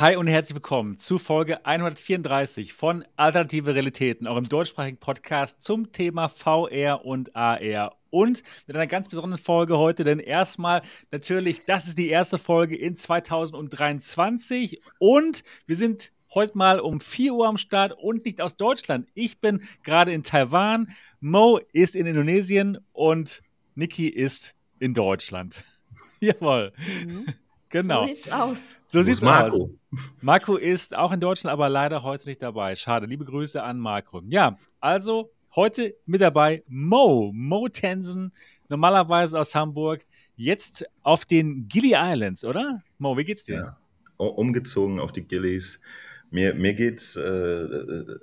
Hi und herzlich willkommen zu Folge 134 von Alternative Realitäten, eurem deutschsprachigen Podcast zum Thema VR und AR. Und mit einer ganz besonderen Folge heute, denn erstmal natürlich, das ist die erste Folge in 2023 und wir sind heute mal um 4 Uhr am Start und nicht aus Deutschland. Ich bin gerade in Taiwan, Mo ist in Indonesien und Niki ist in Deutschland. Jawohl. Mhm. Genau. So sieht's aus. So sieht's Marco? aus. Marco ist auch in Deutschland, aber leider heute nicht dabei. Schade. Liebe Grüße an Marco. Ja, also heute mit dabei Mo, Mo Tensen, normalerweise aus Hamburg, jetzt auf den Gili Islands, oder? Mo, wie geht's dir? Ja, umgezogen auf die Gillies. Mir, mir geht's äh, äh,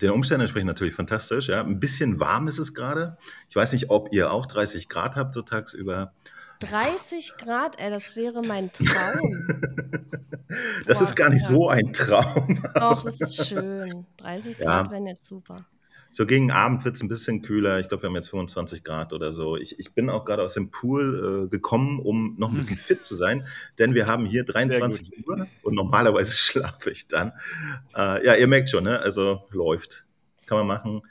den Umständen entsprechend natürlich fantastisch. Ja. Ein bisschen warm ist es gerade. Ich weiß nicht, ob ihr auch 30 Grad habt so tagsüber. 30 Grad, ey, das wäre mein Traum. das Boah, ist gar nicht ja. so ein Traum. Doch, das ist schön. 30 Grad ja. wären jetzt super. So gegen Abend wird es ein bisschen kühler. Ich glaube, wir haben jetzt 25 Grad oder so. Ich, ich bin auch gerade aus dem Pool äh, gekommen, um noch ein bisschen fit zu sein, denn wir haben hier 23 Uhr und normalerweise schlafe ich dann. Äh, ja, ihr merkt schon, ne? also läuft. Kann man machen.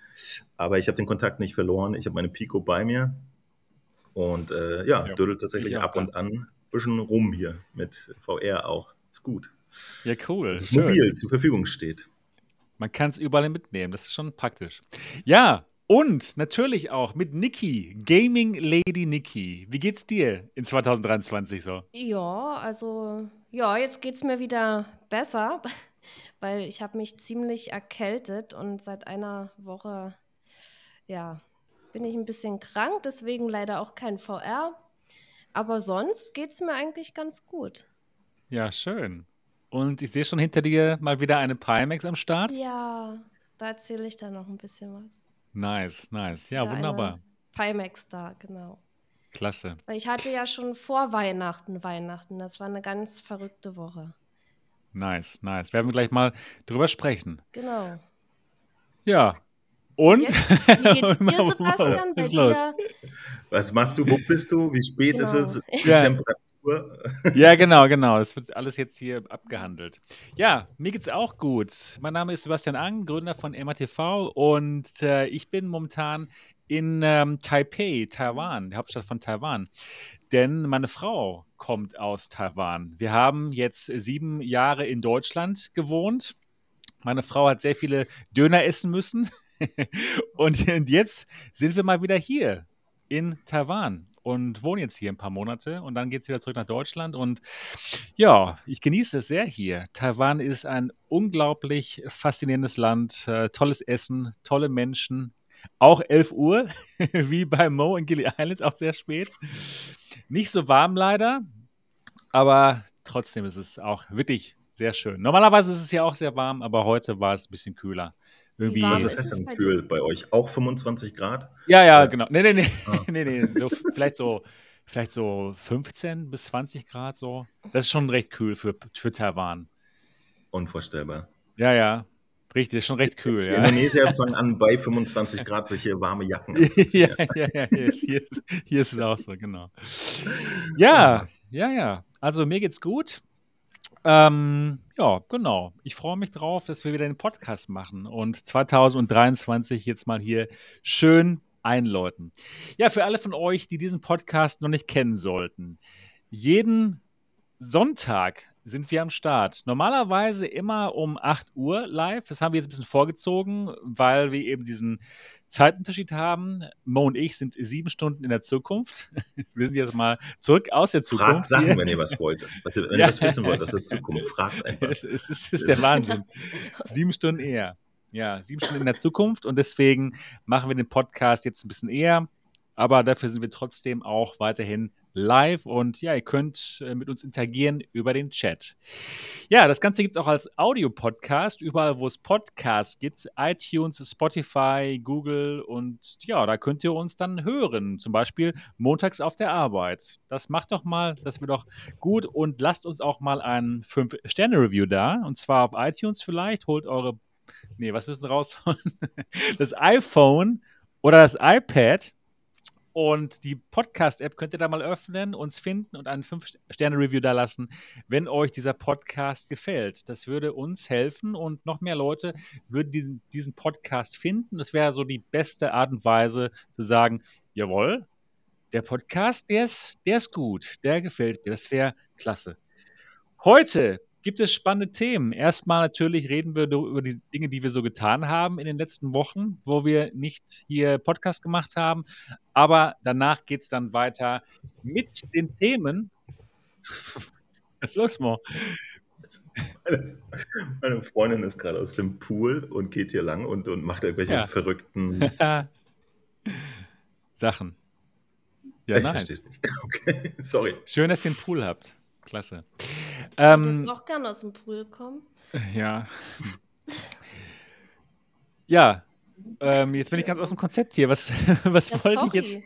Aber ich habe den Kontakt nicht verloren. Ich habe meine Pico bei mir und äh, ja, ja, dödelt tatsächlich ab und an ein bisschen rum hier mit VR auch. Ist gut. Ja, cool. Dass es mobil zur Verfügung steht. Man kann es überall mitnehmen, das ist schon praktisch. Ja, und natürlich auch mit Niki, Gaming Lady Niki. Wie geht's dir in 2023 so? Ja, also ja, jetzt geht's mir wieder besser, weil ich habe mich ziemlich erkältet und seit einer Woche ja, bin ich ein bisschen krank, deswegen leider auch kein VR. Aber sonst geht es mir eigentlich ganz gut. Ja, schön. Und ich sehe schon hinter dir mal wieder eine Pimax am Start. Ja, da erzähle ich dann noch ein bisschen was. Nice, nice. Ja, da wunderbar. Pimax da, genau. Klasse. Weil ich hatte ja schon vor Weihnachten Weihnachten. Das war eine ganz verrückte Woche. Nice, nice. Werden wir gleich mal drüber sprechen. Genau. Ja, und? Jetzt, wie geht's dir, Sebastian? Bei dir? Was machst du? Wo bist du? Wie spät genau. ist es? Die ja. Temperatur? Ja, genau, genau. Das wird alles jetzt hier abgehandelt. Ja, mir geht's auch gut. Mein Name ist Sebastian Ang, Gründer von MATV und äh, ich bin momentan in ähm, Taipei, Taiwan, der Hauptstadt von Taiwan. Denn meine Frau kommt aus Taiwan. Wir haben jetzt sieben Jahre in Deutschland gewohnt. Meine Frau hat sehr viele Döner essen müssen. und jetzt sind wir mal wieder hier in Taiwan und wohnen jetzt hier ein paar Monate und dann geht es wieder zurück nach Deutschland. Und ja, ich genieße es sehr hier. Taiwan ist ein unglaublich faszinierendes Land, äh, tolles Essen, tolle Menschen. Auch 11 Uhr, wie bei Mo in Gili Islands, auch sehr spät. Nicht so warm leider, aber trotzdem ist es auch wirklich sehr schön. Normalerweise ist es ja auch sehr warm, aber heute war es ein bisschen kühler. Irgendwie. Was ist das denn kühl bei euch? Auch 25 Grad? Ja, ja, ja. genau. Nee, nee, nee. Ah. nee, nee. So, vielleicht, so, vielleicht so 15 bis 20 Grad so. Das ist schon recht kühl für, für Taiwan. Unvorstellbar. Ja, ja. Richtig, schon recht kühl. Ja. Indonesier fangen an, bei 25 Grad sich hier warme Jacken anzuziehen. ja, ja, ja. Hier ist, hier, ist, hier ist es auch so, genau. Ja, ja, ja. Also mir geht's gut. Ähm, ja, genau. Ich freue mich drauf, dass wir wieder den Podcast machen und 2023 jetzt mal hier schön einläuten. Ja, für alle von euch, die diesen Podcast noch nicht kennen sollten. Jeden Sonntag sind wir am Start. Normalerweise immer um 8 Uhr live. Das haben wir jetzt ein bisschen vorgezogen, weil wir eben diesen Zeitunterschied haben. Mo und ich sind sieben Stunden in der Zukunft. Wir sind jetzt mal zurück aus der Zukunft. Fragt Sachen, wenn ihr was wollt. Wenn ihr ja. was wissen wollt aus der Zukunft, fragt einfach. Es, es, es ist der Wahnsinn. sieben Stunden eher. Ja, sieben Stunden in der Zukunft und deswegen machen wir den Podcast jetzt ein bisschen eher. Aber dafür sind wir trotzdem auch weiterhin live und ja, ihr könnt äh, mit uns interagieren über den Chat. Ja, das Ganze gibt es auch als Audio-Podcast, überall, wo es Podcasts gibt, iTunes, Spotify, Google und ja, da könnt ihr uns dann hören, zum Beispiel montags auf der Arbeit. Das macht doch mal, das wird doch gut und lasst uns auch mal ein 5-Sterne-Review da und zwar auf iTunes vielleicht, holt eure, nee, was müssen rausholen? Das iPhone oder das iPad Und die Podcast-App könnt ihr da mal öffnen, uns finden und einen 5-Sterne-Review da lassen, wenn euch dieser Podcast gefällt. Das würde uns helfen und noch mehr Leute würden diesen, diesen Podcast finden. Das wäre so die beste Art und Weise zu sagen, jawohl, der Podcast, der ist, der ist gut, der gefällt mir. Das wäre klasse. Heute gibt es spannende Themen. Erstmal natürlich reden wir über die Dinge, die wir so getan haben in den letzten Wochen, wo wir nicht hier Podcast gemacht haben. Aber danach geht es dann weiter mit den Themen. Was ist los, Mo? Meine, meine, Freundin ist gerade aus dem Pool und geht hier lang und, und macht irgendwelche ja. verrückten Sachen. Ja, ich verstehe es nicht. Okay, sorry. Schön, dass ihr einen Pool habt. Klasse. Ähm, ich würde auch gerne aus dem Pool kommen. Ja. ja. Ähm, jetzt bin ich ganz aus dem Konzept hier. Was, was ja, wollte ich jetzt?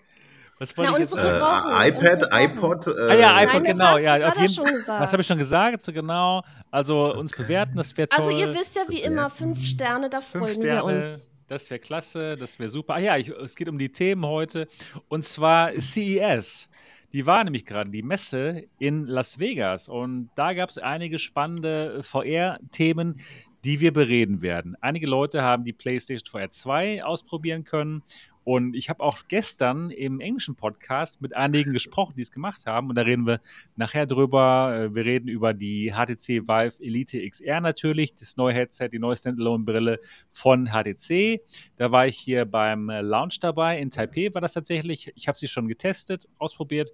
Was wollte ich jetzt? Äh, iPad, iPod. Äh, ah ja, iPod, Nein, genau. Was, ja, auf jeden, was habe ich schon gesagt? So genau. Also uns bewerten, das wäre toll. Also ihr wisst ja wie immer, fünf Sterne, da freuen Sterne, wir uns. Das wäre klasse, das wäre super. Ah ja, ich, es geht um die Themen heute. Und zwar CES. Die war nämlich gerade die Messe in Las Vegas und da gab es einige spannende VR-Themen, die wir bereden werden. Einige Leute haben die PlayStation VR 2 ausprobieren können und ich habe auch gestern im englischen Podcast mit einigen gesprochen, die es gemacht haben. Und da reden wir nachher drüber. Äh, wir reden über die HTC Vive Elite XR natürlich, das neue Headset, die neue Standalone-Brille von HTC. Da war ich hier beim Launch dabei. In Taipei war das tatsächlich. Ich habe sie schon getestet, ausprobiert.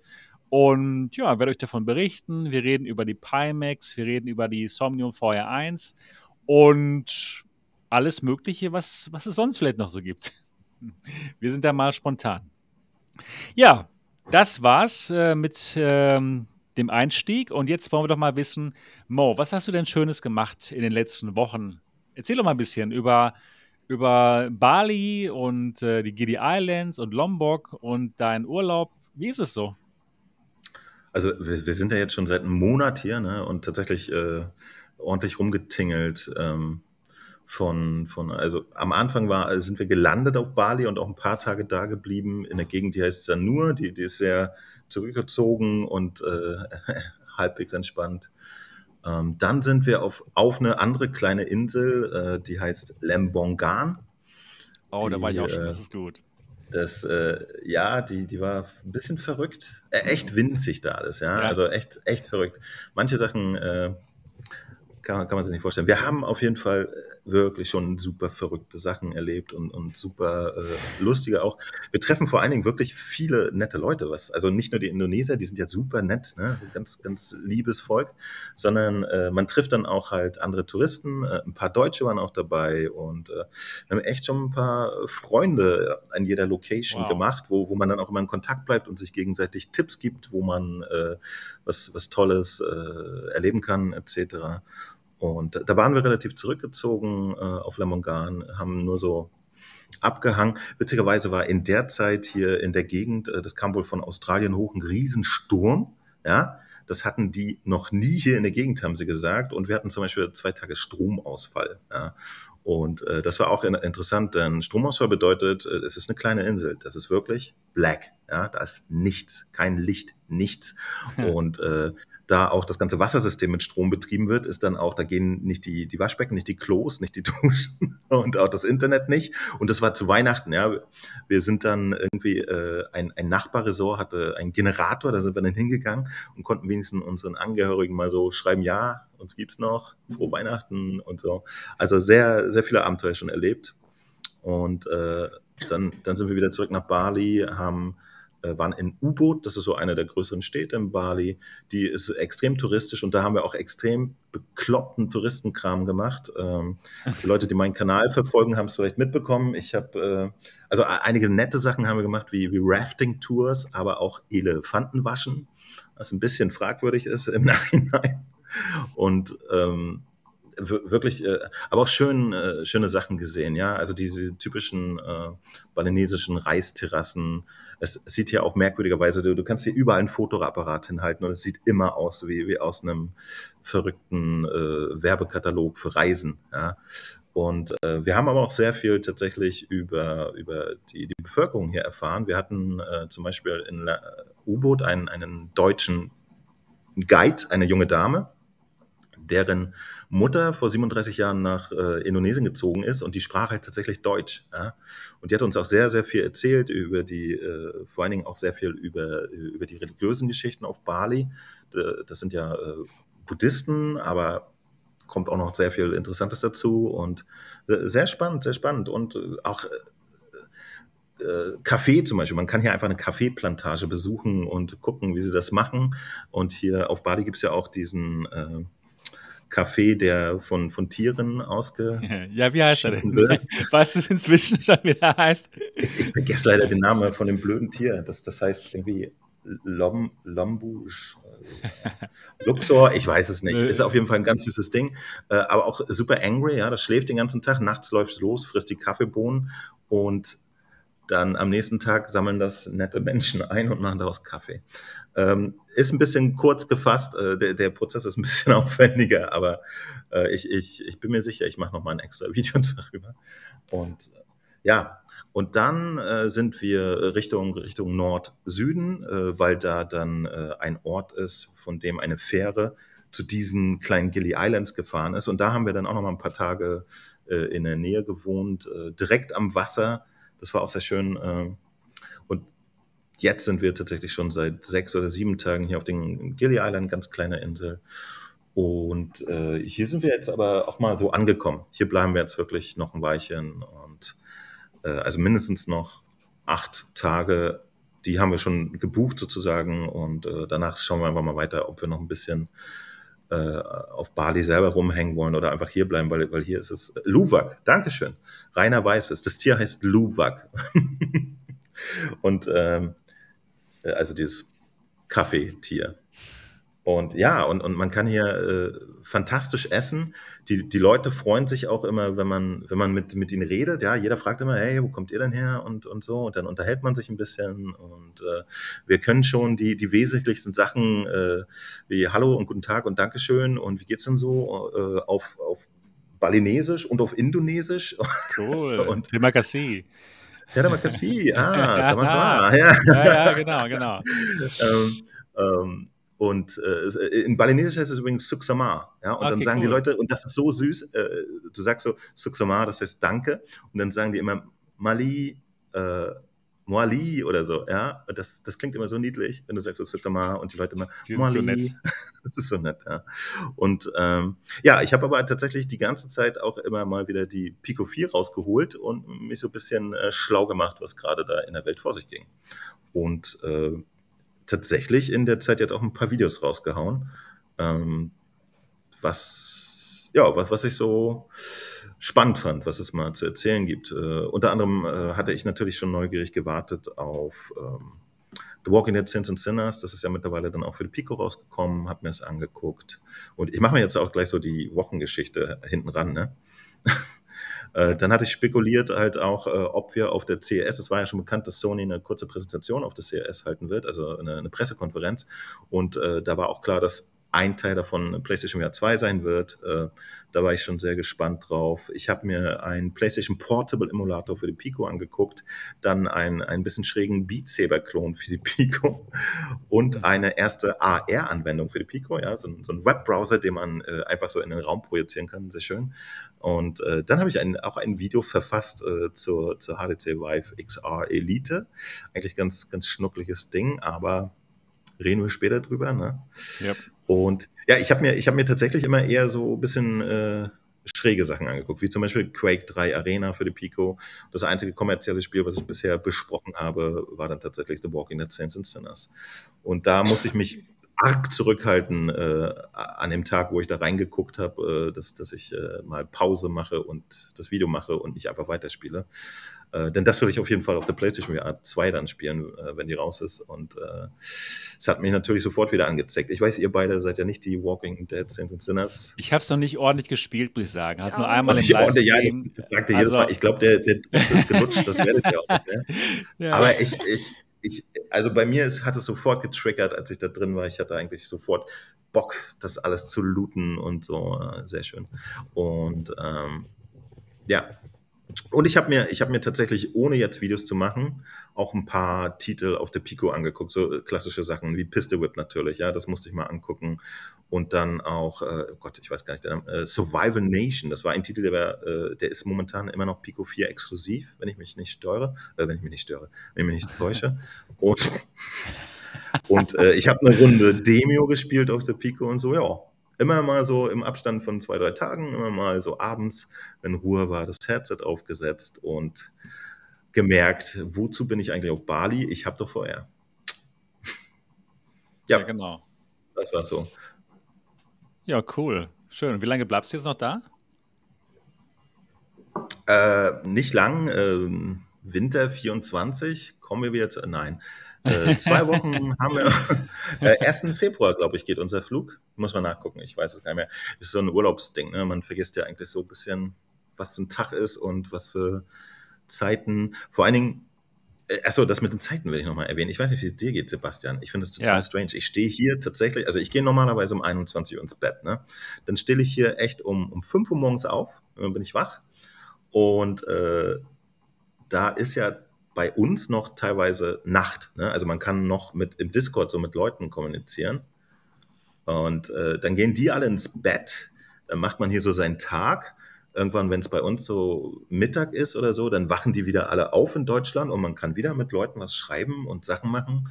Und ja, werde euch davon berichten. Wir reden über die Pimax, wir reden über die Somnium VR 1 und alles Mögliche, was, was es sonst vielleicht noch so gibt. Wir sind da mal spontan. Ja, das war's äh, mit ähm, dem Einstieg. Und jetzt wollen wir doch mal wissen, Mo, was hast du denn Schönes gemacht in den letzten Wochen? Erzähl doch mal ein bisschen über, über Bali und äh, die Gidi Islands und Lombok und deinen Urlaub. Wie ist es so? Also wir, wir sind ja jetzt schon seit einem Monat hier ne, und tatsächlich äh, ordentlich rumgetingelt. Ähm, von, von, also am Anfang war, sind wir gelandet auf Bali und auch ein paar Tage da geblieben in der Gegend, die heißt Sanur, die, die ist sehr zurückgezogen und äh, halbwegs entspannt. Ähm, dann sind wir auf, auf eine andere kleine Insel, äh, die heißt Lembongan. Oh, die, da war ich auch schon, äh, das ist gut. Das, äh, ja, die, die war ein bisschen verrückt. Äh, echt winzig da alles, ja? ja. Also echt, echt verrückt. Manche Sachen äh, kann, kann man sich nicht vorstellen. Wir haben auf jeden Fall wirklich schon super verrückte Sachen erlebt und, und super äh, lustige auch. Wir treffen vor allen Dingen wirklich viele nette Leute, was, also nicht nur die Indonesier, die sind ja super nett, ne? ganz, ganz liebes Volk, sondern äh, man trifft dann auch halt andere Touristen, äh, ein paar Deutsche waren auch dabei und äh, wir haben echt schon ein paar Freunde an jeder Location wow. gemacht, wo, wo man dann auch immer in Kontakt bleibt und sich gegenseitig Tipps gibt, wo man äh, was, was Tolles äh, erleben kann, etc. Und da waren wir relativ zurückgezogen äh, auf Lamongan, haben nur so abgehangen. Witzigerweise war in der Zeit hier in der Gegend, äh, das kam wohl von Australien hoch, ein Riesensturm. Ja, das hatten die noch nie hier in der Gegend, haben sie gesagt. Und wir hatten zum Beispiel zwei Tage Stromausfall. Ja. Und äh, das war auch interessant, denn Stromausfall bedeutet, äh, es ist eine kleine Insel. Das ist wirklich black. Ja, da ist nichts, kein Licht, nichts. Und äh, da auch das ganze Wassersystem mit Strom betrieben wird, ist dann auch, da gehen nicht die, die Waschbecken, nicht die Klos, nicht die Duschen und auch das Internet nicht. Und das war zu Weihnachten, ja. Wir sind dann irgendwie, äh, ein, ein Nachbarresort hatte einen Generator, da sind wir dann hingegangen und konnten wenigstens unseren Angehörigen mal so schreiben, ja, uns gibt's noch, frohe Weihnachten und so. Also sehr, sehr viele Abenteuer schon erlebt. Und äh, dann, dann sind wir wieder zurück nach Bali, haben waren in U-Boot, das ist so eine der größeren Städte in Bali, die ist extrem touristisch und da haben wir auch extrem bekloppten Touristenkram gemacht. Ähm, die Leute, die meinen Kanal verfolgen, haben es vielleicht mitbekommen. Ich habe, äh, also einige nette Sachen haben wir gemacht, wie, wie Rafting-Tours, aber auch Elefantenwaschen, was ein bisschen fragwürdig ist im Nachhinein. Und ähm, wirklich, äh, aber auch schön, äh, schöne Sachen gesehen, ja. Also diese typischen äh, balinesischen Reisterrassen. Es, sieht ja auch merkwürdigerweise, du, du kannst hier überall ein Fotoapparat hinhalten und es sieht immer aus wie, wie aus einem verrückten äh, Werbekatalog für Reisen, ja. Und äh, wir haben aber auch sehr viel tatsächlich über, über die, die Bevölkerung hier erfahren. Wir hatten äh, zum Beispiel in U-Boot einen, einen deutschen Guide, eine junge Dame, deren Mutter vor 37 Jahren nach äh, Indonesien gezogen ist und die sprach halt tatsächlich Deutsch. Ja? Und die hat uns auch sehr, sehr viel erzählt über die, äh, vor allen Dingen auch sehr viel über, über die religiösen Geschichten auf Bali. Das sind ja äh, Buddhisten, aber kommt auch noch sehr viel Interessantes dazu und sehr spannend, sehr spannend und äh, auch äh, äh, Kaffee zum Beispiel. Man kann hier einfach eine Kaffeeplantage besuchen und gucken, wie sie das machen. Und hier auf Bali gibt es ja auch diesen äh, Kaffee, der von, von Tieren ausge. Ja, wie heißt er denn? Wird. Was es inzwischen schon wieder heißt? Ich, ich vergesse leider den Namen von dem blöden Tier. Das, das heißt irgendwie Lom, Lombusch. Luxor, ich weiß es nicht. Ist auf jeden Fall ein ganz süßes Ding. Äh, aber auch super angry, ja. Das schläft den ganzen Tag. Nachts läuft es los, frisst die Kaffeebohnen und dann am nächsten Tag sammeln das nette Menschen ein und machen daraus Kaffee. Ähm, ist ein bisschen kurz gefasst, äh, der, der, Prozess ist ein bisschen aufwendiger, aber äh, ich, ich, ich bin mir sicher, ich mache noch mal ein extra Video darüber. Und ja, und dann äh, sind wir Richtung, Richtung Nord-Süden, äh, weil da dann äh, ein Ort ist, von dem eine Fähre zu diesen kleinen Gilly Islands gefahren ist. Und da haben wir dann auch noch mal ein paar Tage äh, in der Nähe gewohnt, äh, direkt am Wasser. Das war auch sehr schön. Äh, und jetzt sind wir tatsächlich schon seit sechs oder sieben Tagen hier auf den Gilly Island, ganz kleine Insel. Und hier sind wir jetzt aber auch mal so angekommen. Hier bleiben wir jetzt wirklich noch ein Weilchen und äh, also mindestens noch acht Tage, die haben wir schon gebucht sozusagen und äh, danach schauen wir einfach mal weiter, ob wir noch ein bisschen äh, auf Bali selber rumhängen wollen oder einfach hier bleiben, weil, weil hier ist es Luwak. Dankeschön. Rainer weiß es. Das Tier heißt Luwak. und ähm, also dieses Kaffeetier. Und ja, und, und man kann hier äh, fantastisch essen. Die, die Leute freuen sich auch immer, wenn man, wenn man mit, mit ihnen redet. Ja, jeder fragt immer, hey, wo kommt ihr denn her? Und, und so. Und dann unterhält man sich ein bisschen. Und äh, wir können schon die, die wesentlichsten Sachen äh, wie Hallo und guten Tag und Dankeschön und wie geht's denn so äh, auf, auf Balinesisch und auf Indonesisch. Cool. und Terima kasih. Terima kasih. Ah, sama sama. Ja. ja, ja, genau, genau. ähm, ähm, und äh, in Balinesisch heißt es übrigens Suksama. Ja? Und okay, dann sagen cool. die Leute, und das ist so süß, äh, du sagst so Suksama, das heißt Danke. Und dann sagen die immer Mali, äh, Moali oder so. Ja? Das, das klingt immer so niedlich, wenn du sagst so Suksama und die Leute immer Moali. So das ist so nett. Ja? Und ähm, ja, ich habe aber tatsächlich die ganze Zeit auch immer mal wieder die Pico 4 rausgeholt und mich so ein bisschen äh, schlau gemacht, was gerade da in der Welt vor sich ging. Und äh, tatsächlich in der Zeit jetzt auch ein paar Videos rausgehauen, ähm, was, ja, was, was ich so spannend fand, was es mal zu erzählen gibt. Äh, unter anderem äh, hatte ich natürlich schon neugierig gewartet auf ähm, The Walking Dead Sins and Sinners. Das ist ja mittlerweile dann auch für die Pico rausgekommen, habe mir es angeguckt. Und ich mache mir jetzt auch gleich so die Wochengeschichte hinten ran. Ne? Äh, dann hatte ich spekuliert halt auch, äh, ob wir auf der CES, es war ja schon bekannt, dass Sony eine kurze Präsentation auf der CES halten wird, also eine, eine Pressekonferenz. Und äh, da war auch klar, dass ein Teil davon PlayStation VR 2 sein wird. Äh, da war ich schon sehr gespannt drauf. Ich habe mir einen PlayStation Portable Emulator für die Pico angeguckt, dann einen, ein bisschen schrägen Beat Saber Klon für die Pico und mhm. eine erste AR-Anwendung für die Pico, ja, so, so ein Webbrowser, den man äh, einfach so in den Raum projizieren kann, sehr schön. Und äh, dann habe ich ein, auch ein Video verfasst äh, zur, zur HTC Vive XR Elite. Eigentlich ganz, ganz schnuckliges Ding, aber reden wir später drüber. Ne? Yep. Und ja, ich habe mir, hab mir tatsächlich immer eher so ein bisschen äh, schräge Sachen angeguckt, wie zum Beispiel Quake 3 Arena für die Pico. Das einzige kommerzielle Spiel, was ich bisher besprochen habe, war dann tatsächlich The Walking Dead Saints and Sinners. Und da musste ich mich arg zurückhalten äh, an dem Tag, wo ich da reingeguckt habe, äh, dass, dass ich äh, mal Pause mache und das Video mache und nicht einfach weiterspiele. Äh, denn das will ich auf jeden Fall auf der PlayStation VR 2 dann spielen, äh, wenn die raus ist. Und äh, es hat mich natürlich sofort wieder angezeigt. Ich weiß, ihr beide seid ja nicht die Walking Dead Saints and Sinners. Ich habe es noch nicht ordentlich gespielt, muss ich sagen. Hat nur einmal ich im Ja, das, das sagt er jedes also, Mal. Ich glaube, der, der ist gelutscht, das werdet ihr auch nicht mehr. Ja. Aber ich, ich, ich, also bei mir ist, hat es sofort getriggert, als ich da drin war. Ich hatte eigentlich sofort Bock, das alles zu looten und so. Sehr schön. Und ähm, Ja. Und ich habe mir, hab mir tatsächlich, ohne jetzt Videos zu machen, auch ein paar Titel auf der Pico angeguckt, so äh, klassische Sachen wie Pistol Whip natürlich, ja, das musste ich mal angucken. Und dann auch, äh, oh Gott, ich weiß gar nicht, der Name, äh, Survival Nation, das war ein Titel, der, war, äh, der ist momentan immer noch Pico 4 exklusiv, wenn ich mich nicht störe, äh, wenn ich mich nicht störe, wenn ich mich nicht täusche. Und, und ich habe eine Runde Demio gespielt auf der Pico und so, ja, immer mal so im Abstand von zwei, drei Tagen, immer mal so abends, wenn Ruhe war, das Headset aufgesetzt und gemerkt, wozu bin ich eigentlich auf Bali? Ich habe doch vorher. ja, ja, genau. Das war so. Ja, cool. Schön. Wie lange bleibst du jetzt noch da? Äh, nicht lang. Äh, Winter 24. Kommen wir wieder zu. Nein. Äh, zwei Wochen haben wir. Äh, 1. Februar, glaube ich, geht unser Flug. Muss man nachgucken. Ich weiß es gar nicht mehr. Ist so ein Urlaubsding. Ne? Man vergisst ja eigentlich so ein bisschen, was für ein Tag ist und was für Zeiten. Vor allen Dingen, äh, achso, das mit den Zeiten will ich nochmal erwähnen. Ich weiß nicht, wie es dir geht, Sebastian. Ich finde es total ja. strange. Ich stehe hier tatsächlich, also ich gehe normalerweise um 21 Uhr ins Bett, ne? Dann stehe ich hier echt um, um 5 Uhr morgens auf, dann bin ich wach. Und äh, da ist ja bei uns noch teilweise Nacht. Ne? Also man kann noch mit im Discord so mit Leuten kommunizieren. Und äh, dann gehen die alle ins Bett. Dann macht man hier so seinen Tag irgendwann, wenn es bei uns so Mittag ist oder so, dann wachen die wieder alle auf in Deutschland und man kann wieder mit Leuten was schreiben und Sachen machen.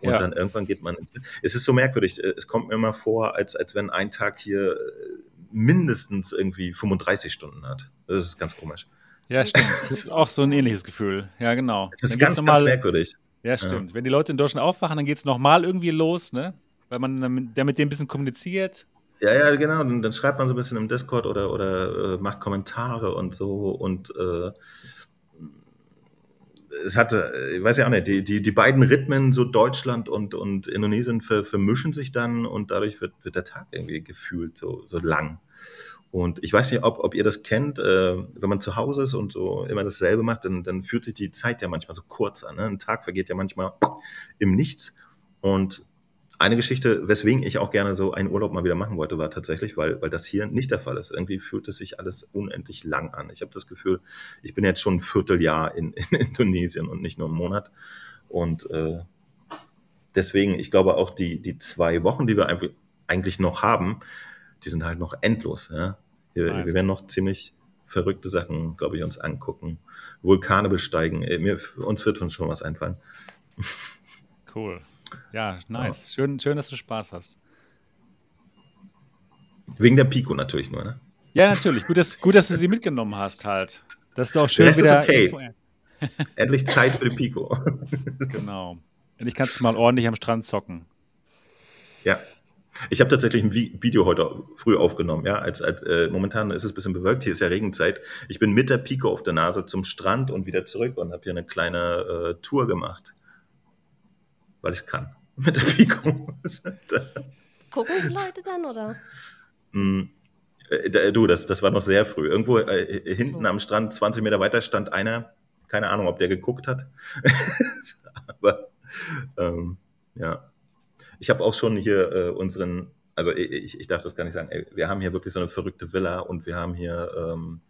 Und ja. dann irgendwann geht man ins Bett. Es ist so merkwürdig. Äh, es kommt mir immer vor, als, als wenn ein Tag hier äh, mindestens irgendwie 35 Stunden hat. Das ist ganz komisch. Ja, stimmt. Das ist auch so ein ähnliches Gefühl. Ja, genau. Das ist ganz, ganz merkwürdig. Ja, stimmt. Ja. Wenn die Leute in Deutschland aufwachen, dann geht es nochmal irgendwie los, ne? Weil man der mit dem ein bisschen kommuniziert ja, ja, genau. Dann, dann, schreibt man so ein bisschen im Discord oder, oder äh, macht Kommentare und so. Und äh, es hatte, ich weiß ja auch nicht, die, die, die beiden Rhythmen, so Deutschland und, und Indonesien, ver, vermischen sich dann und dadurch wird, wird der Tag irgendwie gefühlt so, so lang. Und ich weiß nicht, ob, ob ihr das kennt, äh, wenn man zu Hause ist und so immer dasselbe macht, dann, dann fühlt sich die Zeit ja manchmal so kurz an. Ne? Ein Tag vergeht ja manchmal im Nichts. Und eine Geschichte, weswegen ich auch gerne so einen Urlaub mal wieder machen wollte, war tatsächlich, weil, weil das hier nicht der Fall ist. Irgendwie fühlt es sich alles unendlich lang an. Ich habe das Gefühl, ich bin jetzt schon ein Vierteljahr in, in Indonesien und nicht nur einen Monat. Und äh, deswegen, ich glaube auch die, die zwei Wochen, die wir eigentlich noch haben, die sind halt noch endlos. Ja? Wir, wir werden noch ziemlich verrückte Sachen, glaube ich, uns angucken. Vulkane besteigen. Äh, mir, uns wird uns schon was einfallen. Cool. Ja, nice. Schön, schön, dass du Spaß hast. Wegen der Pico natürlich nur, ne? Ja, natürlich. Gut, dass, gut, dass du sie mitgenommen hast halt. Das ist auch schön das. Ist okay. Endlich Zeit für die Pico. genau. Und ich kann es mal ordentlich am Strand zocken. Ja. Ich habe tatsächlich ein Video heute früh aufgenommen. Ja, als, als äh, momentan ist es ein bisschen bewölkt. Hier ist ja Regenzeit. Ich bin mit der Pico auf der Nase zum Strand und wieder zurück und habe hier eine kleine äh, Tour gemacht weil ich es kann. Mit der Pico. Gucken die Leute dann, oder? Mm, äh, du, das, das war noch sehr früh. Irgendwo äh, hinten so. am Strand, 20 Meter weiter, stand einer, keine Ahnung, ob der geguckt hat. Aber ähm, ja. Ich habe auch schon hier äh, unseren, also ich, ich darf das gar nicht sagen, ey, wir haben hier wirklich so eine verrückte Villa und wir haben hier ähm,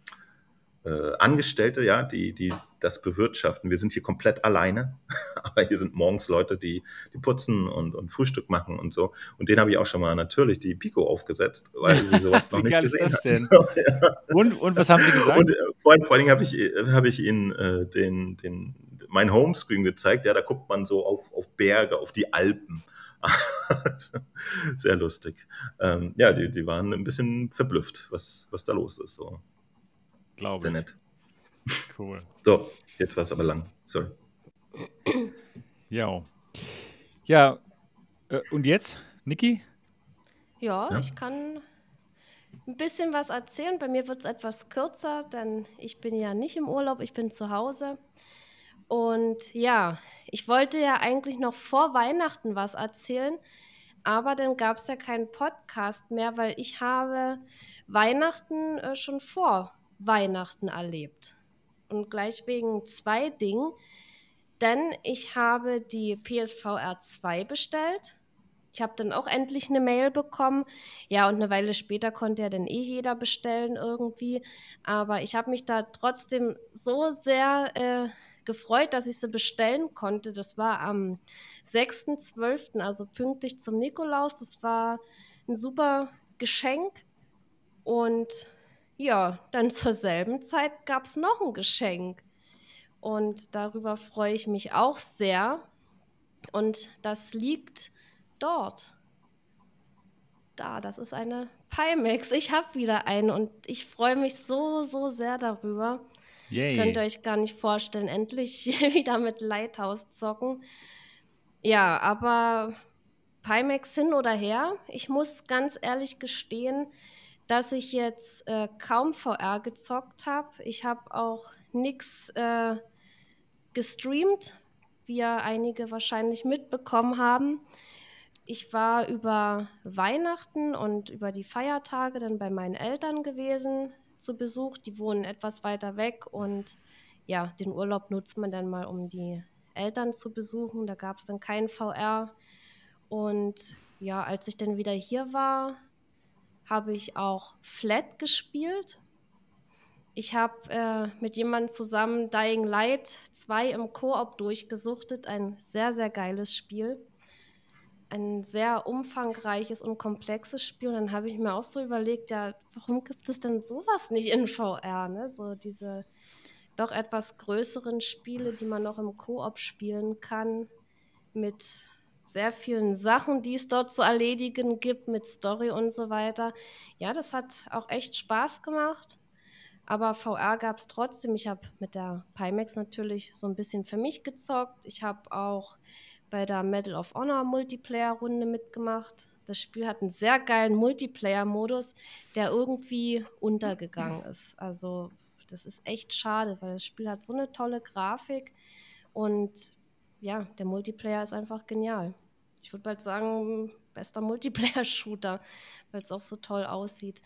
äh, Angestellte, ja, die, die das bewirtschaften. Wir sind hier komplett alleine, aber hier sind morgens Leute, die, die putzen und, und Frühstück machen und so. Und den habe ich auch schon mal natürlich die Pico aufgesetzt, weil sie sowas noch nicht gesehen haben. So, ja. und, und was haben sie gesagt? Und äh, vor, vor allen Dingen habe ich, hab ich ihnen äh, den, den, mein Homescreen gezeigt. Ja, da guckt man so auf, auf Berge, auf die Alpen. Sehr lustig. Ähm, ja, die, die waren ein bisschen verblüfft, was, was da los ist. So. Glaube Sehr nett. Cool. So, jetzt war es aber lang. Sorry. Ja. Ja, äh, und jetzt, Niki? Ja, ja, ich kann ein bisschen was erzählen. Bei mir wird es etwas kürzer, denn ich bin ja nicht im Urlaub, ich bin zu Hause. Und ja, ich wollte ja eigentlich noch vor Weihnachten was erzählen, aber dann gab es ja keinen Podcast mehr, weil ich habe Weihnachten äh, schon vor Weihnachten erlebt. Und gleich wegen zwei Dingen. Denn ich habe die PSVR 2 bestellt. Ich habe dann auch endlich eine Mail bekommen. Ja, und eine Weile später konnte ja dann eh jeder bestellen irgendwie. Aber ich habe mich da trotzdem so sehr äh, gefreut, dass ich sie bestellen konnte. Das war am 6.12., also pünktlich zum Nikolaus. Das war ein super Geschenk. Und ja, dann zur selben Zeit gab es noch ein Geschenk. Und darüber freue ich mich auch sehr. Und das liegt dort. Da, das ist eine Pimax. Ich habe wieder eine und ich freue mich so, so sehr darüber. Yay. Das könnt ihr euch gar nicht vorstellen. Endlich wieder mit Lighthouse zocken. Ja, aber Pimax hin oder her. Ich muss ganz ehrlich gestehen, dass ich jetzt äh, kaum VR gezockt habe. Ich habe auch nichts äh, gestreamt, wie ja einige wahrscheinlich mitbekommen haben. Ich war über Weihnachten und über die Feiertage dann bei meinen Eltern gewesen zu Besuch. Die wohnen etwas weiter weg und ja, den Urlaub nutzt man dann mal, um die Eltern zu besuchen. Da gab es dann keinen VR. Und ja, als ich dann wieder hier war, habe ich auch Flat gespielt. Ich habe äh, mit jemandem zusammen Dying Light 2 im Koop durchgesuchtet. Ein sehr, sehr geiles Spiel. Ein sehr umfangreiches und komplexes Spiel. Und dann habe ich mir auch so überlegt, ja, warum gibt es denn sowas nicht in VR? Ne? So diese doch etwas größeren Spiele, die man noch im Koop spielen kann, mit sehr vielen Sachen, die es dort zu erledigen gibt, mit Story und so weiter. Ja, das hat auch echt Spaß gemacht. Aber VR gab es trotzdem. Ich habe mit der Pimax natürlich so ein bisschen für mich gezockt. Ich habe auch bei der Medal of Honor Multiplayer-Runde mitgemacht. Das Spiel hat einen sehr geilen Multiplayer-Modus, der irgendwie untergegangen ist. Also das ist echt schade, weil das Spiel hat so eine tolle Grafik und ja, der Multiplayer ist einfach genial. Ich würde bald sagen, bester Multiplayer-Shooter, weil es auch so toll aussieht.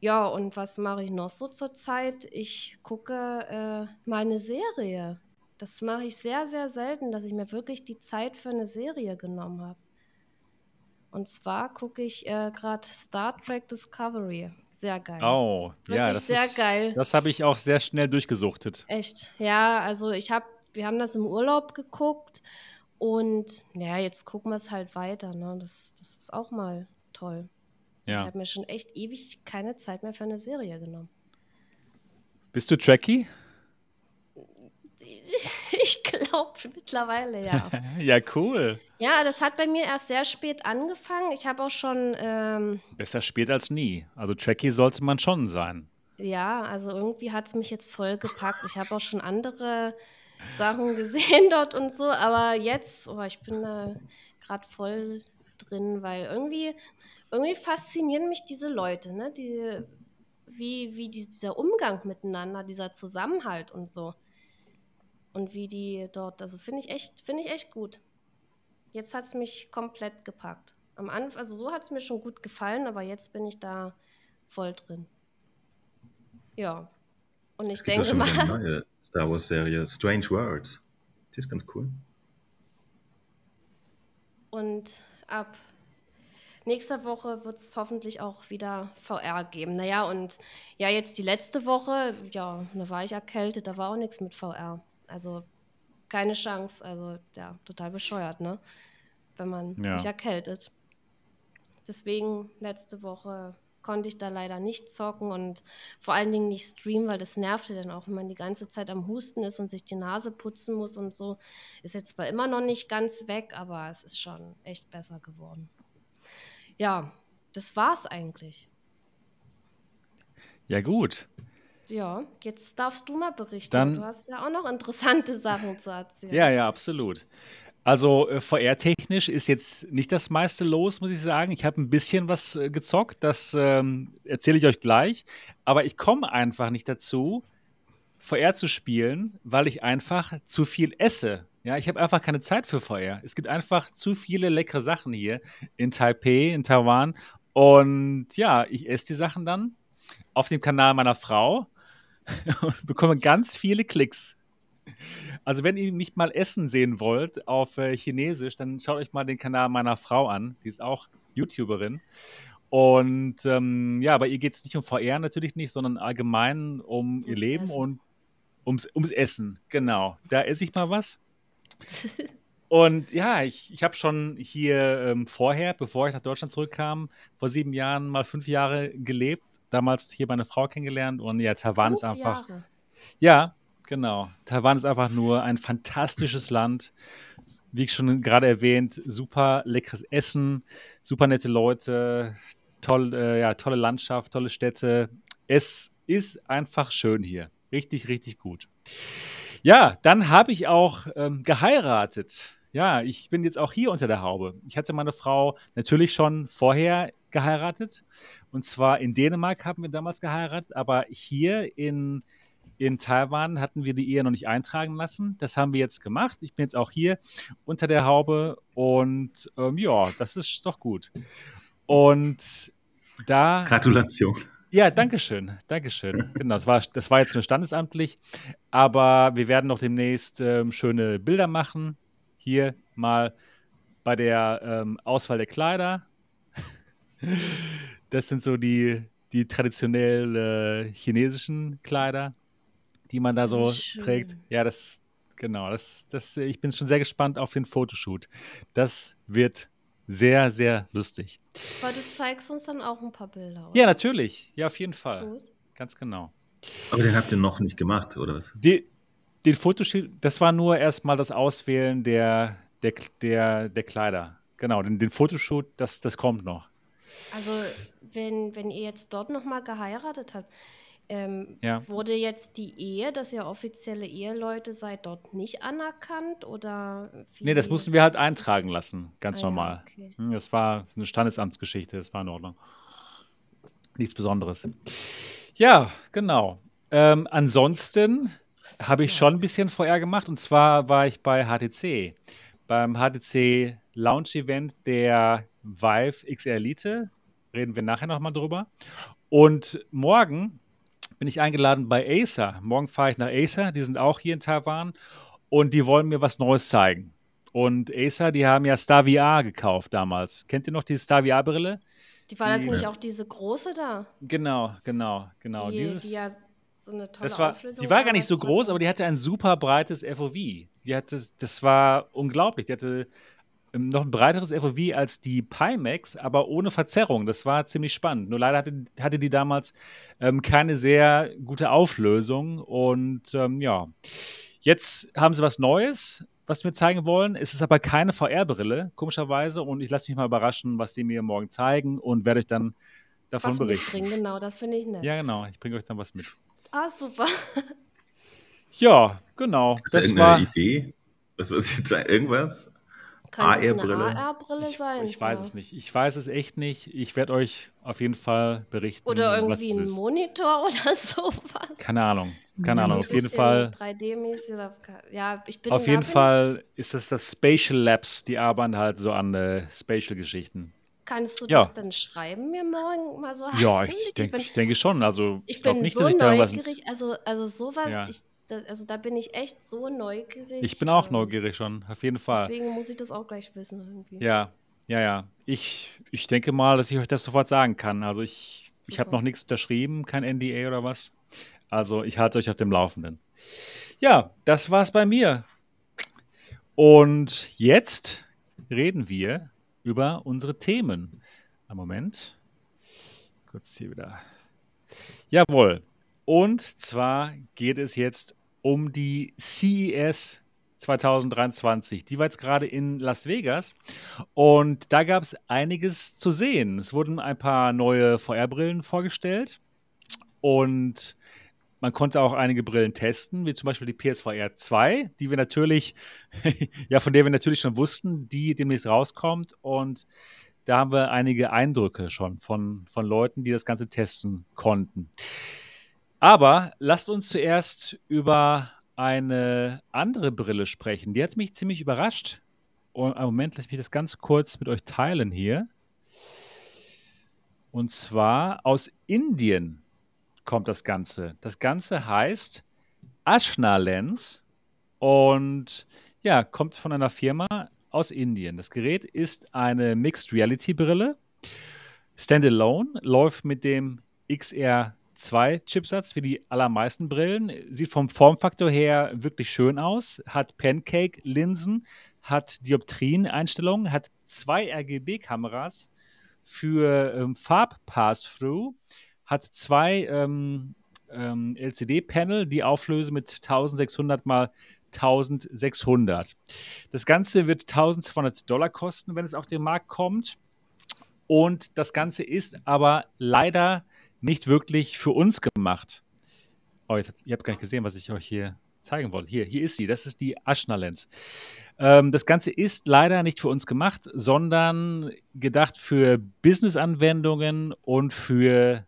Ja, und was mache ich noch so zurzeit? Ich gucke äh, meine Serie. Das mache ich sehr, sehr selten, dass ich mir wirklich die Zeit für eine Serie genommen habe. Und zwar gucke ich äh, gerade Star Trek Discovery. Sehr geil. Oh, wirklich ja, das sehr ist, geil. Das habe ich auch sehr schnell durchgesuchtet. Echt? Ja, also ich habe, wir haben das im Urlaub geguckt und ja, jetzt gucken wir es halt weiter. Ne? Das, das ist auch mal toll. Ja. Ich habe mir schon echt ewig keine Zeit mehr für eine Serie genommen. Bist du Trekkie? Ich glaube mittlerweile, ja. ja, cool. Ja, das hat bei mir erst sehr spät angefangen. Ich habe auch schon. Ähm, Besser spät als nie. Also Trekkie sollte man schon sein. Ja, also irgendwie hat es mich jetzt voll gepackt. Ich habe auch schon andere Sachen gesehen dort und so, aber jetzt, oh, ich bin da gerade voll drin, weil irgendwie irgendwie faszinieren mich diese Leute, ne? Die, wie, wie dieser Umgang miteinander, dieser Zusammenhalt und so. Und wie die dort, also finde ich echt, finde ich echt gut. Jetzt hat es mich komplett gepackt. Am Anfang, also so hat es mir schon gut gefallen, aber jetzt bin ich da voll drin. Ja. Und ich es gibt denke schon mal. Eine neue Star Wars Serie, Strange Worlds. Die ist ganz cool. Und ab Nächste Woche wird es hoffentlich auch wieder VR geben. Naja, und ja, jetzt die letzte Woche, ja, da war ich erkältet, da war auch nichts mit VR. Also keine Chance. Also ja, total bescheuert, ne? Wenn man ja. sich erkältet. Deswegen letzte Woche konnte ich da leider nicht zocken und vor allen Dingen nicht streamen, weil das nervte dann auch, wenn man die ganze Zeit am Husten ist und sich die Nase putzen muss und so. Ist jetzt zwar immer noch nicht ganz weg, aber es ist schon echt besser geworden ja, das war's eigentlich. Ja, gut. Ja, jetzt darfst du mal berichten. Dann, du hast ja auch noch interessante Sachen zu erzählen. Ja, ja, absolut. Also äh, VR-technisch ist jetzt nicht das meiste los, muss ich sagen. Ich habe ein bisschen was äh, gezockt, das ähm, erzähle ich euch gleich. Aber ich komme einfach nicht dazu, VR zu spielen, weil ich einfach zu viel esse. Ja, ich habe einfach keine Zeit für VR. Es gibt einfach zu viele leckere Sachen hier in Taipei, in Taiwan. Und ja, ich esse die Sachen dann auf dem Kanal meiner Frau und bekomme ganz viele Klicks. Also, wenn ihr mich mal essen sehen wollt auf äh, Chinesisch, dann schaut euch mal den Kanal meiner Frau an. Sie ist auch YouTuberin. Und ähm, ja, bei ihr geht es nicht um VR natürlich nicht, sondern allgemein um ihr Ums Leben Essen. und ums, ums Essen. Genau. Da esse ich mal was. Und ja, ich, ich habe schon hier ähm, vorher, bevor ich nach Deutschland zurückkam, vor sieben Jahren mal fünf Jahre gelebt. Damals hier meine Frau kennengelernt und ja, Taiwan ist Fünf einfach. Jahre. Ja, genau. Taiwan ist einfach nur ein fantastisches Land. Wie ich schon gerade erwähnt, super leckeres Essen, super nette Leute, toll, äh, ja, tolle Landschaft, tolle Städte. Es ist einfach schön hier. Richtig, richtig gut. Ja, dann habe ich auch ähm, geheiratet. Ja, ich bin jetzt auch hier unter der Haube. Ich hatte meine Frau natürlich schon vorher geheiratet. Und zwar in Dänemark haben wir damals geheiratet, aber hier in, in Taiwan hatten wir die Ehe noch nicht eintragen lassen. Das haben wir jetzt gemacht. Ich bin jetzt auch hier unter der Haube und ähm, ja, das ist doch gut. Und da Gratulation. Ja, danke schön, danke schön. Genau, das war, das war jetzt nur standesamtlich, aber wir werden noch demnächst ähm, schöne Bilder machen. Hier mal bei der ähm, Auswahl der Kleider. Das sind so die, die traditionell äh, chinesischen Kleider, die man da so ist trägt. schön. Ja, das, genau, das, das, ich bin schon sehr gespannt auf den Fotoshoot. Das wird sehr, sehr lustig. Aber du zeigst uns dann auch ein paar Bilder, oder? Ja, natürlich. Ja, auf jeden Fall. Gut. Ganz genau. Aber den habt ihr noch nicht gemacht, oder was? Die, den Fotoshoot, das war nur erstmal das Auswählen der, der, der, der Kleider. Genau, den, den Fotoshoot, das, das kommt noch. Also, wenn, wenn ihr jetzt dort nochmal geheiratet habt, ähm, Ja. wurde jetzt die Ehe, dass ihr offizielle Eheleute seid, dort nicht anerkannt? Oder wie? Nee, das mussten wir halt eintragen lassen, ganz Ah ja, normal. okay. Hm, Das war eine Standesamtsgeschichte, das war in Ordnung. Nichts Besonderes. Ja, genau. Ähm, ansonsten habe ich schon ein bisschen VR gemacht und zwar war ich bei HTC. Beim HTC Launch Event der Vive XR Elite. Reden wir nachher nochmal drüber. Und morgen bin ich eingeladen bei Acer. Morgen fahre ich nach Acer. Die sind auch hier in Taiwan und die wollen mir was Neues zeigen. Und Acer, die haben ja Star VR gekauft damals. Kennt ihr noch die Star VR-Brille? Die war das Die- nicht auch diese große da? Genau, genau, genau. die, Dieses, die ja so eine tolle das war, Auflösung die war gar nicht so groß, aber die hatte ein super breites FOV. Die hatte, das war unglaublich. Die hatte noch ein breiteres FOV als die Pimax, aber ohne Verzerrung. Das war ziemlich spannend. Nur leider hatte, hatte die damals ähm, keine sehr gute Auflösung. Und ähm, ja, jetzt haben sie was Neues, was sie mir zeigen wollen. Es ist aber keine VR-Brille, komischerweise. Und ich lasse mich mal überraschen, was sie mir morgen zeigen und werde euch dann davon was berichten. mitbringen, genau, das finde ich nett. Ja, genau. Ich bringe euch dann was mit. Ah, super. Ja, genau. Ist da Das irgendeine war. Idee? Was was jetzt sein? Irgendwas? Eine AR-Brille? AR-Brille Ich, sein? ich weiß ja. es nicht. Ich weiß es echt nicht. Ich werde euch auf jeden Fall berichten, Oder irgendwie ein. Monitor oder sowas. Keine Ahnung. Keine So Ahnung. Auf jeden Fall. 3D-mäßig oder ja, ich bin Auf jeden Fall ist es das Spatial Labs. Die arbeiten halt so an äh, Spatial-Geschichten. Ich, kannst du Ja. das denn schreiben mir morgen mal so Ja, ich, denk, bin, ich denke schon. Also ich ich glaube bin nicht, so dass ich da was. also also sowas, Ja. ich, da, also da bin ich echt so neugierig. Ich bin auch neugierig schon. Auf jeden Fall. Deswegen muss ich das auch gleich wissen irgendwie. Ja, ja, ja. Ich, ich denke mal, dass ich euch das sofort sagen kann. Also ich, ich habe noch nichts unterschrieben, kein NDA oder was. Also ich halte euch auf dem Laufenden. Ja, das war's bei mir. Und jetzt reden wir über unsere Themen. Einen Moment. Kurz hier wieder. Jawohl. Und zwar geht es jetzt um die CES 2023. Die war jetzt gerade in Las Vegas und da gab es einiges zu sehen. Es wurden ein paar neue VR-Brillen vorgestellt und man konnte auch einige Brillen testen, wie zum Beispiel die PSVR 2, die wir natürlich, ja, von der wir natürlich schon wussten, die demnächst rauskommt. Und da haben wir einige Eindrücke schon von, von Leuten, die das Ganze testen konnten. Aber lasst uns zuerst über eine andere Brille sprechen. Die hat mich ziemlich überrascht. Und im Moment lasse ich mich das ganz kurz mit euch teilen hier. Und zwar aus Indien kommt das Ganze. Das Ganze heißt Ashna Lens und ja, kommt von einer Firma aus Indien. Das Gerät ist eine Mixed Reality Brille. Standalone läuft mit dem XR M2-Chipsatz wie die allermeisten Brillen. Sieht vom Formfaktor her wirklich schön aus. Hat Pancake-Linsen, hat Dioptrien-Einstellungen, hat zwei RGB-Kameras für ähm, Farb-Pass-Through, hat zwei ähm, ähm, LCD-Panel, die auflösen mit 1600 mal 1600. Das Ganze wird 1200 Dollar kosten, wenn es auf den Markt kommt. Und das Ganze ist aber leider nicht wirklich für uns gemacht. Oh, ihr habt, gar nicht gesehen, was ich euch hier zeigen wollte. Hier, hier ist sie. Das ist die Aschna Lens. Ähm, das Ganze ist leider nicht für uns gemacht, sondern gedacht für Business-Anwendungen und für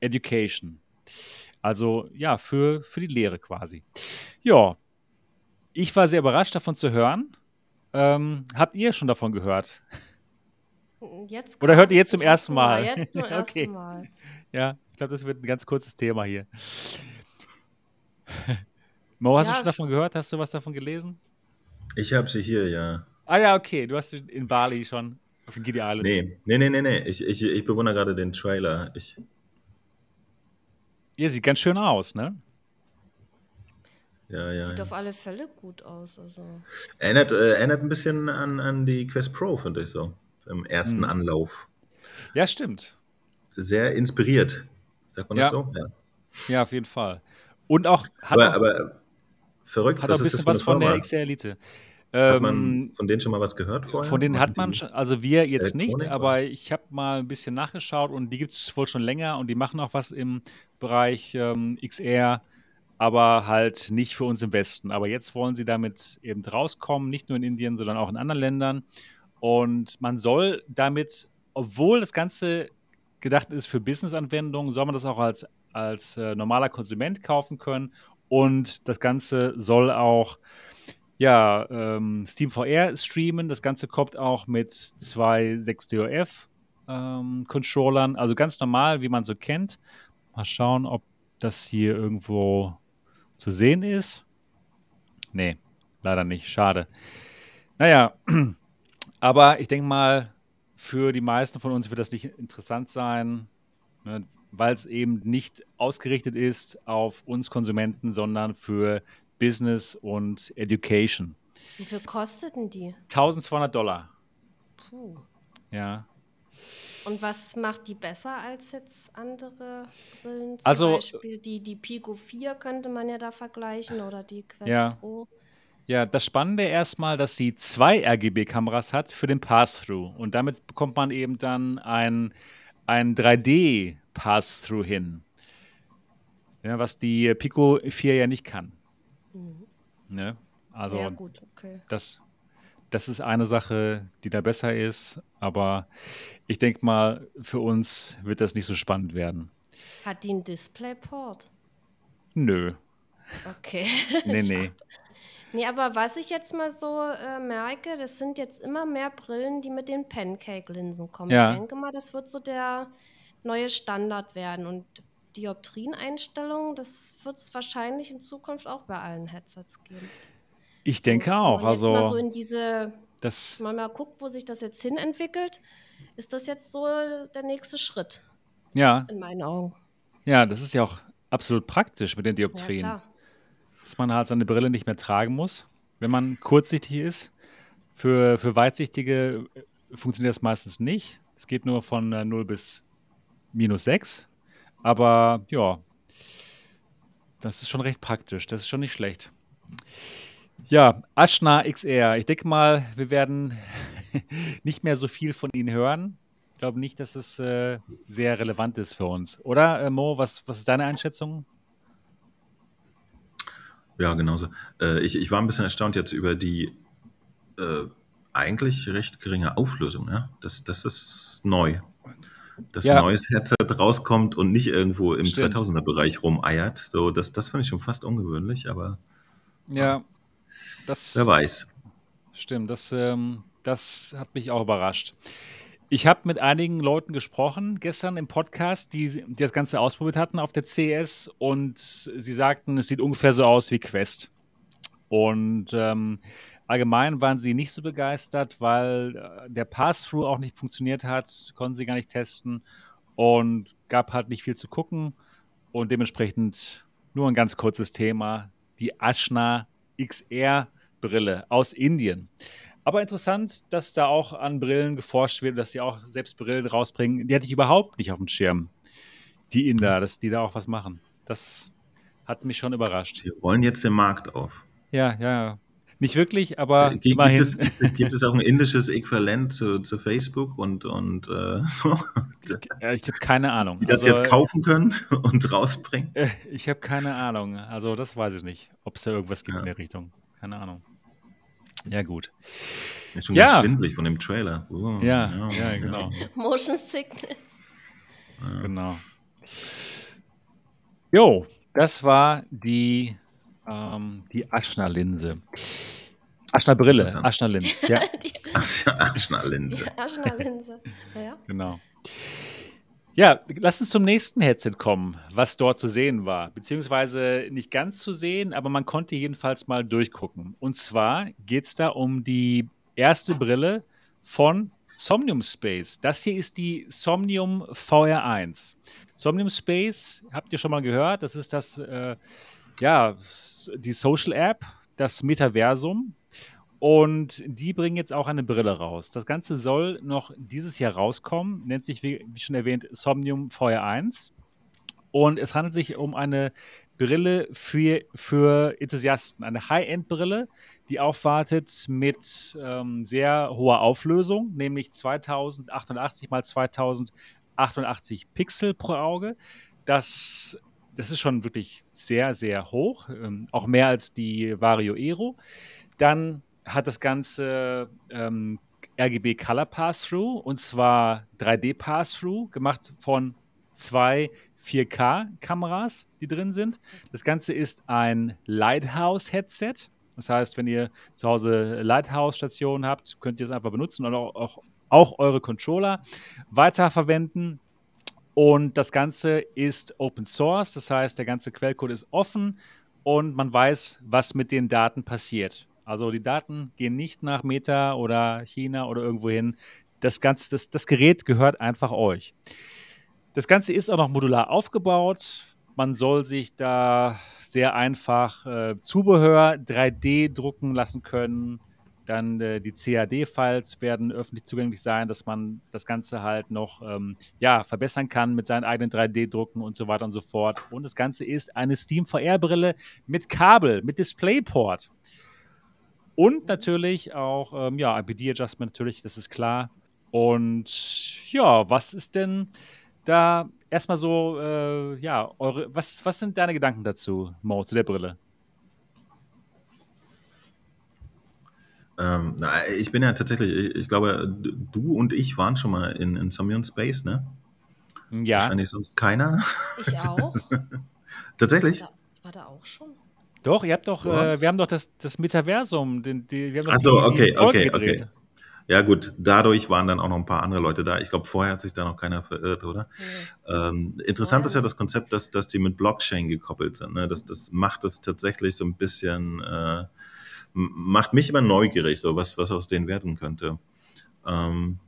Education. Also ja, für, für die Lehre quasi. Ja, ich war sehr überrascht davon zu hören. Ähm, habt ihr schon davon gehört? Jetzt Oder hört ihr jetzt zum ersten Mal? Mal. Jetzt zum Okay. ersten Mal. Ja, ich glaube, das wird ein ganz kurzes Thema hier. Mo, hast du Ja, schon davon gehört? Hast du was davon gelesen? Ich habe sie hier, ja. Ah ja, okay, du hast sie in Bali schon auf den Giddy Island. Nee, nee, nee, nee, nee. Ich, ich, ich bewundere gerade den Trailer. Ich, Ja, sieht ganz schön aus, ne? ja, ja. Sieht ja. auf alle Fälle gut aus. Also. Erinnert, äh, erinnert ein bisschen an, an die Quest Pro, finde ich so. Im ersten Mhm. Anlauf. Ja, stimmt. Sehr inspiriert. Sagt man Ja. das so? Ja. Ja, auf jeden Fall. Und auch hat Aber, auch, aber verrückt, hat was ein ist das bisschen für eine was von der? XR Elite. Hat Ähm, man von denen schon mal was gehört vorher? Von denen hat man schon, also wir jetzt nicht, Elektronik, aber ich habe mal ein bisschen nachgeschaut und die gibt es wohl schon länger und die machen auch was im Bereich ähm, XR, aber halt nicht für uns im Westen. Aber jetzt wollen sie damit eben rauskommen, nicht nur in Indien, sondern auch in anderen Ländern. Und man soll damit, obwohl das Ganze gedacht ist für Business-Anwendungen, soll man das auch als, als äh, normaler Konsument kaufen können. Und das Ganze soll auch ja, ähm, SteamVR streamen. Das Ganze kommt auch mit zwei 6DOF ähm, Controllern, also ganz normal, wie man so kennt. Mal schauen, ob das hier irgendwo zu sehen ist. Nee, leider nicht. Schade. Naja, aber ich denke mal, für die meisten von uns wird das nicht interessant sein, ne, weil es eben nicht ausgerichtet ist auf uns Konsumenten, sondern für Business und Education. Wie viel kosteten die? 1200 Dollar. Puh. Ja. Und was macht die besser als jetzt andere Brillen? Zum Also- Beispiel die, die Pico 4 könnte man ja da vergleichen oder die Quest Ja. Pro. Ja, das Spannende erstmal, dass sie zwei RGB-Kameras hat für den Pass-Through. Und damit bekommt man eben dann ein, ein 3D-Pass-Through hin. Ja, was die Pico 4 ja nicht kann. Mhm. Ne? Also ja, gut, okay. das, das ist eine Sache, die da besser ist. Aber ich denke mal, für uns wird das nicht so spannend werden. Hat die einen Displayport? Nö. Okay. Nee, nee. Nee, aber was ich jetzt mal so äh, merke, das sind jetzt immer mehr Brillen, die mit den Pancake-Linsen kommen. Ja. Ich denke mal, das wird so der neue Standard werden. Und Dioptrieneinstellungen, das wird es wahrscheinlich in Zukunft auch bei allen Headsets geben. Ich So, denke wenn auch. man jetzt mal so Also, in diese, das, mal, mal guckt, wo sich das jetzt hin entwickelt, ist das jetzt so der nächste Schritt ja, in meinen Augen. ja, das ist ja auch absolut praktisch mit den Ja, Dioptrien. klar. Dass man halt seine Brille nicht mehr tragen muss, wenn man kurzsichtig ist. Für, für Weitsichtige äh, funktioniert das meistens nicht. Es geht nur von äh, 0 bis minus 6. Aber ja, das ist schon recht praktisch. Das ist schon nicht schlecht. Ja, Ashna XR. Ich denke mal, wir werden nicht mehr so viel von Ihnen hören. Ich glaube nicht, dass es äh, sehr relevant ist für uns. Oder, äh, Mo, was, was ist deine Einschätzung? Ja, genauso. Äh, ich, ich war ein bisschen erstaunt jetzt über die äh, eigentlich recht geringe Auflösung. Ja? Das, das ist neu. Dass Ja. ein neues Headset rauskommt und nicht irgendwo im Stimmt. 2000er-Bereich rumeiert. So, das, das finde ich schon fast ungewöhnlich, aber Ja, das wer weiß. stimmt. Das, ähm, das hat mich auch überrascht. Ich habe mit einigen Leuten gesprochen gestern im Podcast, die, die das Ganze ausprobiert hatten auf der CS und sie sagten, es sieht ungefähr so aus wie Quest. Und ähm, allgemein waren sie nicht so begeistert, weil äh, der Pass-Through auch nicht funktioniert hat, konnten sie gar nicht testen und gab halt nicht viel zu gucken. Und dementsprechend nur ein ganz kurzes Thema: die Ashna XR-Brille aus Indien. Aber interessant, dass da auch an Brillen geforscht wird, dass sie auch selbst Brillen rausbringen. Die hatte ich überhaupt nicht auf dem Schirm. Die Inder, dass die da auch was machen. Das hat mich schon überrascht. Die rollen jetzt den Markt auf. Ja, ja. Nicht wirklich, aber Äh, Gibt, gibt, es, gibt, gibt es auch ein indisches Äquivalent zu, zu Facebook und, und äh, so, Ja, ich habe keine Ahnung. die das Also, jetzt kaufen können und rausbringen? äh, Ich habe keine Ahnung. Also das weiß ich nicht, ob es da irgendwas gibt Ja. in der Richtung. Keine Ahnung. Ja, gut. Ist schon Ja. ganz schwindelig von dem Trailer. Oh, Ja, ja, genau. Motion Sickness. Genau. Jo, das war die, ähm, die Aschner-Linse. Aschner-Brille. Aschner-Linse. Ja, ja, Aschner-Linse. Aschner-Linse. Ja. genau. Ja, lass uns zum nächsten Headset kommen, was dort zu sehen war. Beziehungsweise nicht ganz zu sehen, aber man konnte jedenfalls mal durchgucken. Und zwar geht es da um die erste Brille von Somnium Space. Das hier ist die Somnium VR1. Somnium Space, habt ihr schon mal gehört, das ist das, äh, ja, die Social App, das Metaversum. Und die bringen jetzt auch eine Brille raus. Das Ganze soll noch dieses Jahr rauskommen, nennt sich, wie, schon erwähnt, Somnium VR1. Und es handelt sich um eine Brille für, für Enthusiasten, eine High-End-Brille, die aufwartet mit ähm, sehr hoher Auflösung, nämlich 2088 mal 2088 Pixel pro Auge. Das, das ist schon wirklich sehr, sehr hoch, ähm, auch mehr als die Vario Aero. Dann hat das Ganze ähm, RGB Color Pass-Through und zwar 3D Pass-Through, gemacht von zwei 4K-Kameras, die drin sind. Das Ganze ist ein Lighthouse-Headset. Das heißt, wenn ihr zu Hause Lighthouse-Stationen habt, könnt ihr es einfach benutzen und auch, auch, auch eure Controller weiterverwenden. Und das Ganze ist Open Source, das heißt, der ganze Quellcode ist offen und man weiß, was mit den Daten passiert. Also die Daten gehen nicht nach Meta oder China oder irgendwo hin. Das, Ganze, das, das Gerät gehört einfach euch. Das Ganze ist auch noch modular aufgebaut. Man soll sich da sehr einfach äh, Zubehör 3D drucken lassen können. Dann äh, die CAD-Files werden öffentlich zugänglich sein, dass man das Ganze halt noch ähm, ja, verbessern kann mit seinen eigenen 3D-Drucken und so weiter und so fort. Und das Ganze ist eine Steam VR-Brille mit Kabel, mit Displayport. Und natürlich auch, ähm, ja, IPD-Adjustment natürlich, das ist klar. Und ja, was ist denn da erstmal so, äh, ja, eure, was, was sind deine Gedanken dazu, Mo, zu der Brille? Ähm, na, ich bin ja tatsächlich, ich, ich glaube, du und ich waren schon mal in, in Somnium Space, ne? Ja, Wahrscheinlich sonst keiner. Ich auch. Tatsächlich? Ja, ich war da auch schon. Doch, ihr habt doch, äh, wir haben doch das, das Metaversum, den, die, wir haben doch Ach so, die, die okay, Folge okay, gedreht. okay. Ja, gut, dadurch waren dann auch noch ein paar andere Leute da. Ich glaube, vorher hat sich da noch keiner verirrt, oder? Nee. Ähm, interessant Wow. ist ja das Konzept, dass, dass die mit Blockchain gekoppelt sind. Ne? Das, das macht es tatsächlich so ein bisschen, äh, macht mich immer neugierig, so was, was aus denen werden könnte. Ähm,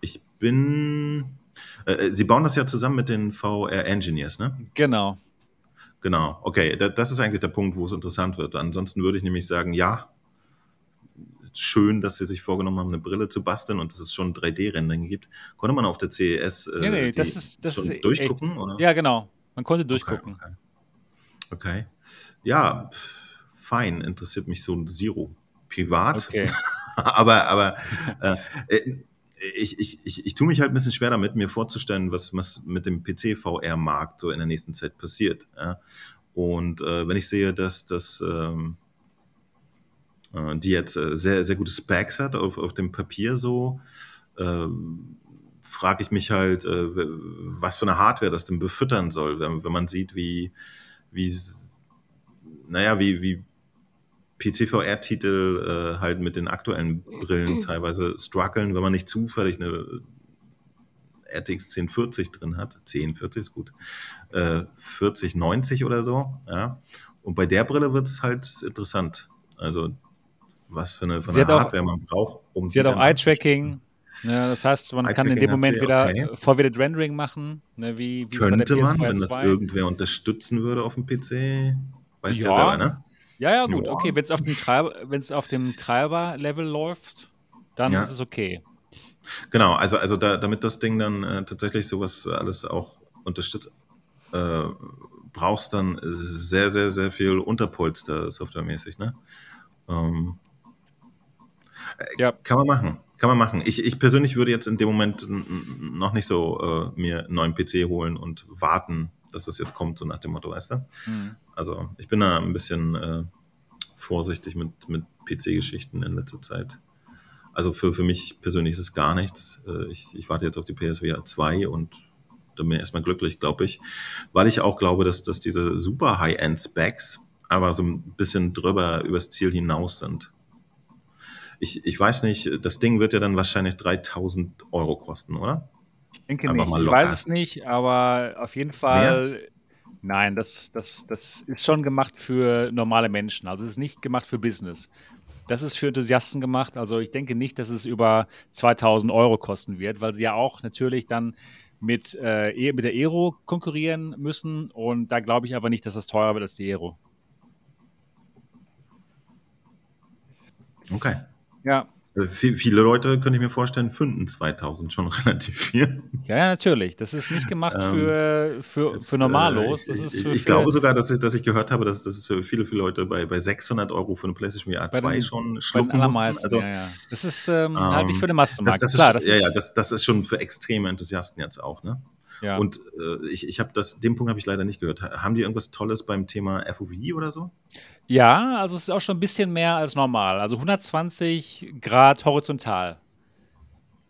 ich bin, äh, sie bauen das ja zusammen mit den VR Engineers, ne? Genau. Genau, okay, da, das ist eigentlich der Punkt, wo es interessant wird. Ansonsten würde ich nämlich sagen, ja, schön, dass sie sich vorgenommen haben, eine Brille zu basteln und dass es schon 3D-Rendering gibt. Konnte man auf der CES äh, Nee, nee, das ist- das schon echt- durchgucken? Oder? Ja, genau. Man konnte durchgucken. Okay, okay. okay. Ja, fein, interessiert mich so ein Zero. Privat, Okay. aber, aber äh, ich, ich, ich, ich tue mich halt ein bisschen schwer damit, mir vorzustellen, was, was mit dem PC-VR-Markt so in der nächsten Zeit passiert. Ja? Und äh, wenn ich sehe, dass das ähm, äh, die jetzt äh, sehr, sehr gute Specs hat auf, auf dem Papier so, ähm, frage ich mich halt, äh, was für eine Hardware das denn befüttern soll, wenn, wenn man sieht, wie, wie, naja, wie, wie PC-VR-Titel äh, halt mit den aktuellen Brillen teilweise strugglen, wenn man nicht zufällig eine RTX 1040 drin hat. 1040 ist gut. Äh, 4090 oder so, ja. Und bei der Brille wird es halt interessant. Also was für eine, für eine Hardware auch, man braucht, um Sie hat auch Eye-Tracking. Ne, das heißt, man kann in dem Moment wieder okay. Forwarded Rendering machen, ne, wie, wie Könnte man, wenn das irgendwer unterstützen würde auf dem PC. Weißt ja. du ja selber, ne? Ja, ja, gut. Ja. Okay, wenn es auf dem Treiber, auf dem Treiber-Level läuft, dann ja. ist es okay. Genau, also, also da, damit das Ding dann äh, tatsächlich sowas alles auch unterstützt, äh, brauchst dann sehr, sehr, sehr viel Unterpolster softwaremäßig, ne? Ähm, ja. Kann man machen. Kann man machen. Ich, ich persönlich würde jetzt in dem Moment noch nicht so äh, mir einen neuen PC holen und warten, dass das jetzt kommt, so nach dem Motto, weißt du? Mhm. Also ich bin da ein bisschen äh, vorsichtig mit, mit PC-Geschichten in letzter Zeit. Also für, für mich persönlich ist es gar nichts. Äh, ich, ich warte jetzt auf die PSVR 2 und da bin ich erstmal glücklich, glaube ich. Weil ich auch glaube, dass, dass diese super High-End-Specs aber so ein bisschen drüber übers Ziel hinaus sind. Ich, ich weiß nicht, das Ding wird ja dann wahrscheinlich 3000 Euro kosten, oder? Ich denke Einfach nicht. Ich weiß es nicht, aber auf jeden Fall. Mehr? Nein, das, das, das ist schon gemacht für normale Menschen. Also es ist nicht gemacht für Business. Das ist für Enthusiasten gemacht. Also ich denke nicht, dass es über 2000 Euro kosten wird, weil sie ja auch natürlich dann mit, äh, e, mit der Aero konkurrieren müssen. Und da glaube ich aber nicht, dass das teurer wird als die Aero. Okay. Ja. Äh, viele Leute, könnte ich mir vorstellen, finden 2000 schon relativ viel. Ja, ja natürlich. Das ist nicht gemacht ähm, für, für, das, für Normalos. Das ist für, ich, ich glaube sogar, dass ich, dass ich gehört habe, dass das für viele, viele Leute bei, bei 600 Euro für eine PlayStation VR 2 den, schon schlucken mussten. Also, ja, ja. Das ist ähm, ähm, halt nicht für den Massenmarkt. Das, das Klar, ist, das ja, ja, das, das ist schon für extreme Enthusiasten jetzt auch. Ne? Ja. Und äh, ich, ich habe das, den Punkt habe ich leider nicht gehört. Haben die irgendwas Tolles beim Thema FOV oder so? Ja, also es ist auch schon ein bisschen mehr als normal. Also 120 Grad horizontal.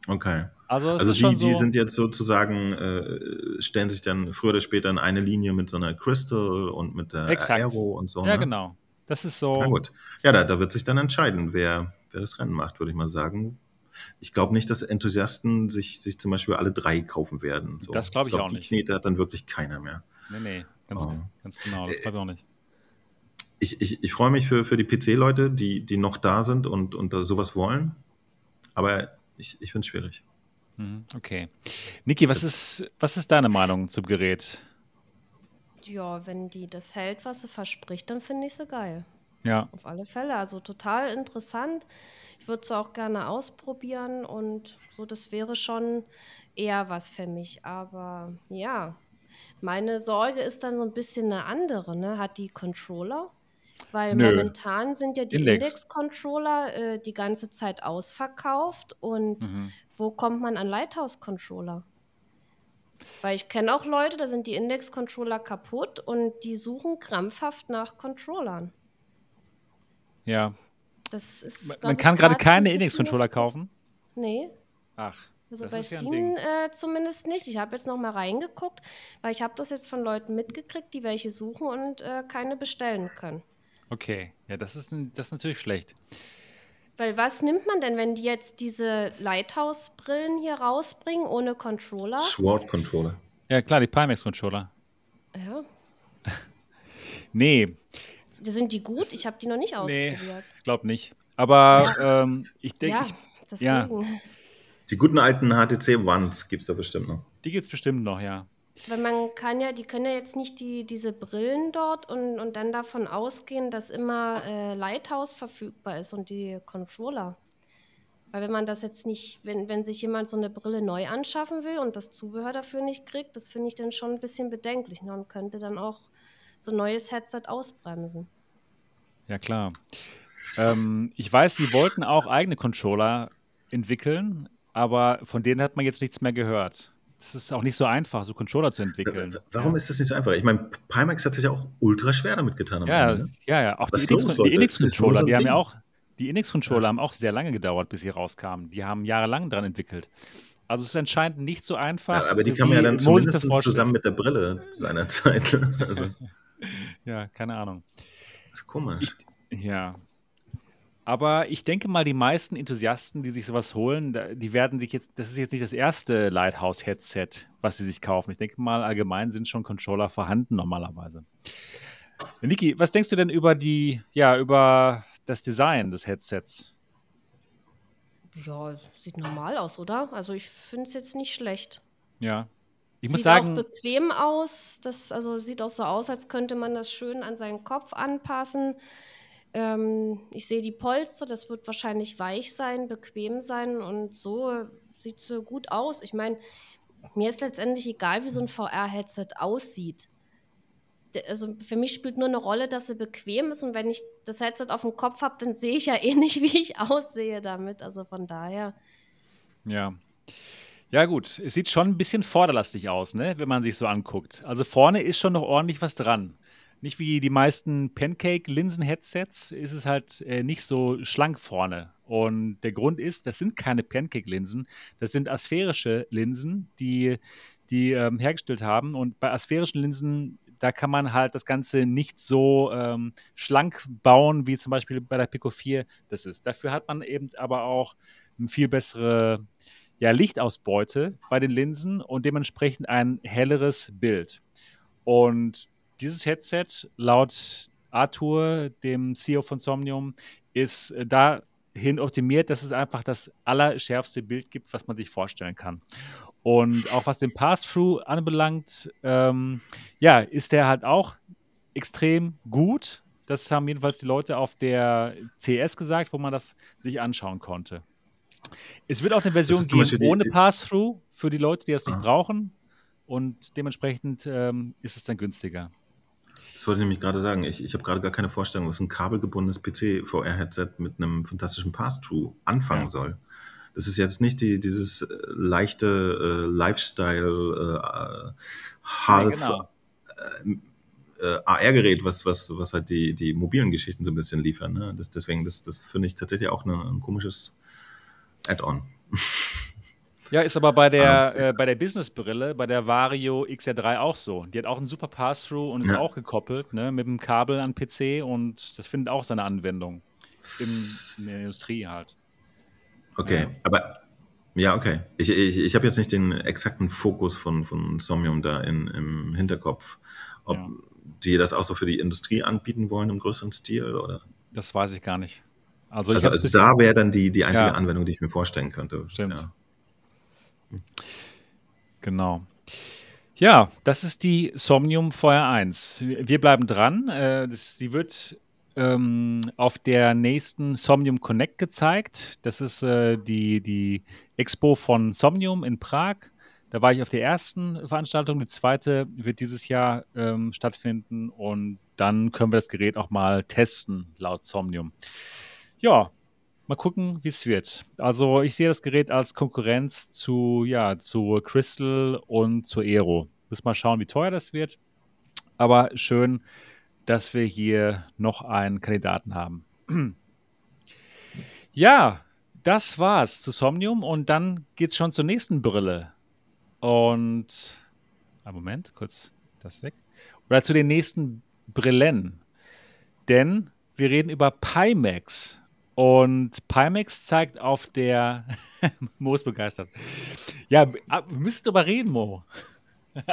Okay. Also, also die, so die sind jetzt sozusagen, äh, stellen sich dann früher oder später in eine Linie mit so einer Crystal und mit der Exakt. Aero und so. Ja, ne? genau. Das ist so. Na gut. Ja, da, da wird sich dann entscheiden, wer, wer das Rennen macht, würde ich mal sagen. Ich glaube nicht, dass Enthusiasten sich, sich zum Beispiel alle drei kaufen werden. So. Das glaube ich, ich glaub, auch nicht. Die Knete hat dann wirklich keiner mehr. Nee, nee, ganz, oh. ganz genau. Das glaube ich auch nicht. Ich, ich, ich freue mich für, für die PC-Leute, die, die noch da sind und, und sowas wollen. Aber ich, ich finde es schwierig. Mhm, okay. Niki, was ist, was ist deine Meinung zum Gerät? Ja, wenn die das hält, was sie verspricht, dann finde ich sie geil. Ja. Auf alle Fälle. Also total interessant. Ich würde es auch gerne ausprobieren und so, das wäre schon eher was für mich. Aber ja, meine Sorge ist dann so ein bisschen eine andere. Ne? Hat die Controller? Weil Nö. momentan sind ja die Index-Controller äh, die ganze Zeit ausverkauft. Und mhm. wo kommt man an Lighthouse-Controller? Weil ich kenne auch Leute, da sind die Index-Controller kaputt und die suchen krampfhaft nach Controllern. Ja, das ist, Man kann gerade keine Index-Controller kaufen? Nee. Ach. Also bei Steam ja äh, zumindest nicht. Ich habe jetzt noch mal reingeguckt, weil ich habe das jetzt von Leuten mitgekriegt, die welche suchen und äh, keine bestellen können. Okay, ja, das ist, das ist natürlich schlecht. Weil was nimmt man denn, wenn die jetzt diese Lighthouse-Brillen hier rausbringen ohne Controller? Sword-Controller. Ja, klar, die Pimax-Controller. Ja. nee, sind die gut? Ich habe die noch nicht ausprobiert. Nee, ich glaube nicht. Aber ähm, ich denke. Ja. Ja. Die guten alten HTC Ones gibt es da bestimmt noch. Die gibt es bestimmt noch, ja. Weil man kann ja, die können ja jetzt nicht die, diese Brillen dort und, und dann davon ausgehen, dass immer äh, Lighthouse verfügbar ist und die Controller. Weil wenn man das jetzt nicht, wenn, wenn sich jemand so eine Brille neu anschaffen will und das Zubehör dafür nicht kriegt, das finde ich dann schon ein bisschen bedenklich. Ne? Und könnte dann auch so ein neues Headset ausbremsen. Ja, klar. Ähm, ich weiß, sie wollten auch eigene Controller entwickeln, aber von denen hat man jetzt nichts mehr gehört. Es ist auch nicht so einfach, so Controller zu entwickeln. Warum ja. ist das nicht so einfach? Ich meine, Pimax hat sich ja auch ultra schwer damit getan. Ja, Ende, ne? ja, ja. Auch Was die Inix-Controller, die haben ja auch, die Inix-Controller ja. haben auch sehr lange gedauert, bis sie rauskamen. Die haben jahrelang dran entwickelt. Also es ist anscheinend nicht so einfach. Ja, aber die kann man ja dann zumindest zusammen mit der Brille seinerzeit. Also. ja, keine Ahnung. Das ist komisch. Ich, ja. Aber ich denke mal, die meisten Enthusiasten, die sich sowas holen, die werden sich jetzt, das ist jetzt nicht das erste Lighthouse-Headset, was sie sich kaufen. Ich denke mal, allgemein sind schon Controller vorhanden normalerweise. Niki, was denkst du denn über die, ja, über das Design des Headsets? Ja, sieht normal aus, oder? Also ich finde es jetzt nicht schlecht. Ja. Ich sieht muss sagen. Auch bequem aus. Das, also sieht auch so aus, als könnte man das schön an seinen Kopf anpassen. Ähm, ich sehe die Polster, das wird wahrscheinlich weich sein, bequem sein und so sieht es gut aus. Ich meine, mir ist letztendlich egal, wie so ein VR-Headset aussieht. Also für mich spielt nur eine Rolle, dass sie bequem ist und wenn ich das Headset auf dem Kopf habe, dann sehe ich ja eh nicht, wie ich aussehe damit. Also von daher. Ja. Ja, gut. Es sieht schon ein bisschen vorderlastig aus, ne? wenn man sich so anguckt. Also vorne ist schon noch ordentlich was dran nicht wie die meisten Pancake-Linsen-Headsets, ist es halt äh, nicht so schlank vorne. Und der Grund ist, das sind keine Pancake-Linsen, das sind asphärische Linsen, die die ähm, hergestellt haben. Und bei asphärischen Linsen, da kann man halt das Ganze nicht so ähm, schlank bauen, wie zum Beispiel bei der Pico 4 das ist. Dafür hat man eben aber auch eine viel bessere ja, Lichtausbeute bei den Linsen und dementsprechend ein helleres Bild. Und dieses Headset laut Arthur, dem CEO von Somnium, ist äh, dahin optimiert, dass es einfach das allerschärfste Bild gibt, was man sich vorstellen kann. Und auch was den Pass-Through anbelangt, ähm, ja, ist der halt auch extrem gut. Das haben jedenfalls die Leute auf der CS gesagt, wo man das sich anschauen konnte. Es wird auch eine Version geben ohne Pass-Through für die Leute, die das nicht ah. brauchen. Und dementsprechend ähm, ist es dann günstiger. Das wollte ich nämlich gerade sagen. Ich, ich habe gerade gar keine Vorstellung, was ein kabelgebundenes PC-VR-Headset mit einem fantastischen Pass-Through anfangen ja. soll. Das ist jetzt nicht die, dieses äh, leichte äh, Lifestyle äh, Half ja, genau. äh, äh AR-Gerät, was, was, was halt die, die mobilen Geschichten so ein bisschen liefern. Ne? Das, deswegen, das, das finde ich tatsächlich auch eine, ein komisches Add-on. Ja, ist aber bei der, äh, bei der Business-Brille, bei der Vario XR3 auch so. Die hat auch einen super Pass-Through und ist ja. auch gekoppelt ne, mit dem Kabel an PC und das findet auch seine Anwendung in, in der Industrie halt. Okay, ja. aber ja, okay. Ich, ich, ich habe jetzt nicht den exakten Fokus von, von Somnium da in, im Hinterkopf. Ob ja. die das auch so für die Industrie anbieten wollen im größeren Stil oder? Das weiß ich gar nicht. Also, also, also da wäre dann die, die einzige Anwendung, die ich mir vorstellen könnte. Stimmt. Genau. Ja, das ist die Somnium Feuer 1. Wir bleiben dran. Äh, das, sie wird ähm, auf der nächsten Somnium Connect gezeigt. Das ist äh, die, die Expo von Somnium in Prag. Da war ich auf der ersten Veranstaltung. Die zweite wird dieses Jahr ähm, stattfinden und dann können wir das Gerät auch mal testen, laut Somnium. Ja, Mal gucken, wie es wird. Also ich sehe das Gerät als Konkurrenz zu, ja, zu Crystal und zu Aero. Müssen mal schauen, wie teuer das wird. Aber schön, dass wir hier noch einen Kandidaten haben. ja, das war's zu Somnium und dann geht's schon zur nächsten Brille. Und einen Moment, kurz das weg. Oder zu den nächsten Brillen. Denn wir reden über Pimax. Und Pimax zeigt auf der. Mo ist begeistert. Ja, ah, wir müssen drüber reden, Mo.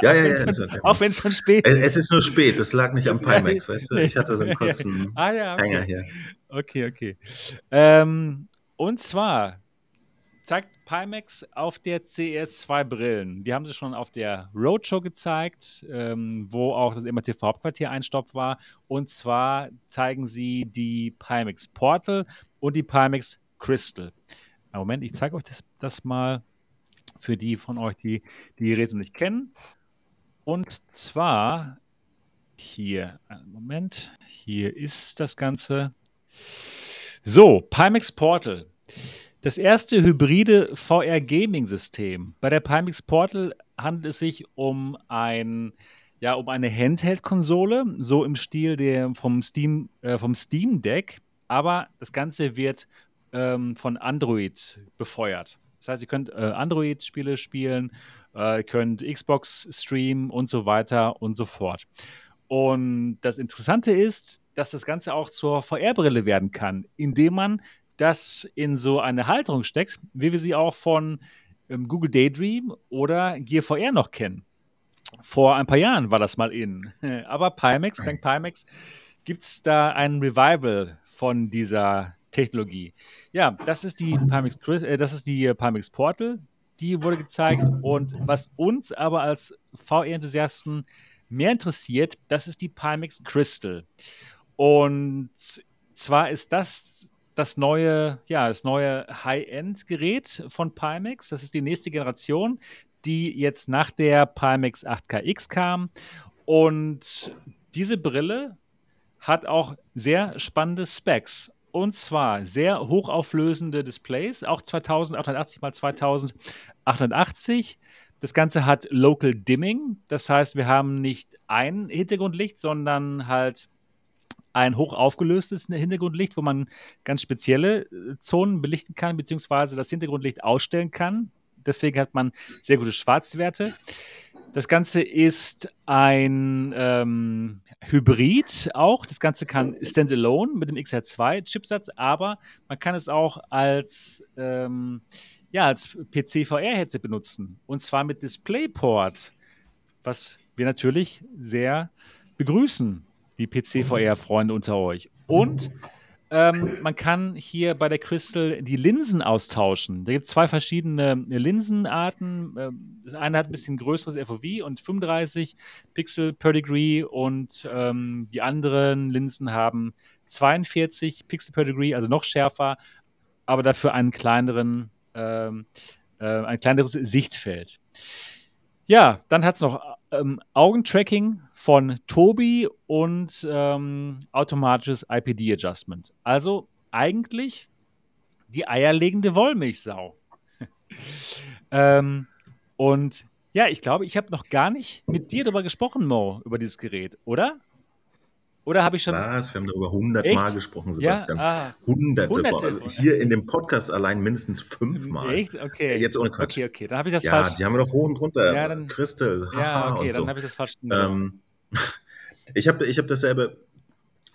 Ja, ja, ja. Schon, auch wenn es schon spät ist. Es ist nur spät, das lag nicht am Pimax, weißt du? Ich hatte so einen kurzen ah, ja, okay. Hänger hier. Okay, okay. Ähm, und zwar zeigt Pimax auf der CS2 Brillen. Die haben sie schon auf der Roadshow gezeigt, ähm, wo auch das MRTV Hauptquartier einstoppt war. Und zwar zeigen sie die Pimax Portal und die Pimax Crystal. Moment, ich zeige euch das, das, mal für die von euch, die die Geräte nicht kennen. Und zwar hier, Moment, hier ist das Ganze. So, Pimax Portal. Das erste hybride VR-Gaming-System. Bei der Pimax Portal handelt es sich um ein ja, um eine Handheld-Konsole, so im Stil der, vom, Steam, äh, vom Steam Deck aber das Ganze wird ähm, von Android befeuert. Das heißt, ihr könnt äh, Android-Spiele spielen, äh, könnt Xbox streamen und so weiter und so fort. Und das Interessante ist, dass das Ganze auch zur VR-Brille werden kann, indem man das in so eine Halterung steckt, wie wir sie auch von ähm, Google Daydream oder Gear VR noch kennen. Vor ein paar Jahren war das mal in. Aber Pimax, dank Pimax, gibt es da ein Revival von dieser Technologie. Ja, das ist die Pimax, äh, das ist die Pimax Portal, die wurde gezeigt. Und was uns aber als VR-Enthusiasten mehr interessiert, das ist die Pimax Crystal. Und zwar ist das das neue, ja, das neue High-End-Gerät von Pimax. Das ist die nächste Generation, die jetzt nach der Pimax 8KX kam. Und diese Brille hat auch sehr spannende Specs. Und zwar sehr hochauflösende Displays, auch 2880 x 2880. Das Ganze hat Local Dimming, das heißt, wir haben nicht ein Hintergrundlicht, sondern halt ein hoch aufgelöstes Hintergrundlicht, wo man ganz spezielle äh, Zonen belichten kann, beziehungsweise das Hintergrundlicht ausstellen kann. Deswegen hat man sehr gute Schwarzwerte. Das Ganze ist ein ähm, Hybrid auch. Das Ganze kann standalone mit dem XR2-Chipsatz, aber man kann es auch als, ähm, ja, als PC-VR-Headset benutzen. Und zwar mit DisplayPort, was wir natürlich sehr begrüßen die PC-VR-Freunde unter euch. Und ähm, man kann hier bei der Crystal die Linsen austauschen. Da gibt es zwei verschiedene Linsenarten. Ähm, das eine hat ein bisschen größeres FOV und 35 Pixel per Degree und ähm, die anderen Linsen haben 42 Pixel per Degree, also noch schärfer, aber dafür einen kleineren, ähm, äh, ein kleineres Sichtfeld. Ja, dann hat es noch ähm, Augentracking von Tobi und ähm, automatisches IPD-Adjustment. Also eigentlich die eierlegende Wollmilchsau. ähm, und ja, ich glaube, ich habe noch gar nicht mit dir darüber gesprochen, Mo, über dieses Gerät, oder? Oder habe ich schon. Was? Wir haben darüber 100 Echt? Mal gesprochen, Sebastian. Ja? Ah, hunderte. hunderte. Hier in dem Podcast allein mindestens fünfmal. Echt? Okay. Jetzt ohne Quatsch. Okay, okay. Dann habe ich das ja, falsch. Ja, die haben wir doch hoch und runter. Ja, dann, Crystal. Ja, okay, dann so. habe ich das falsch. Ähm, ich habe ich hab dasselbe.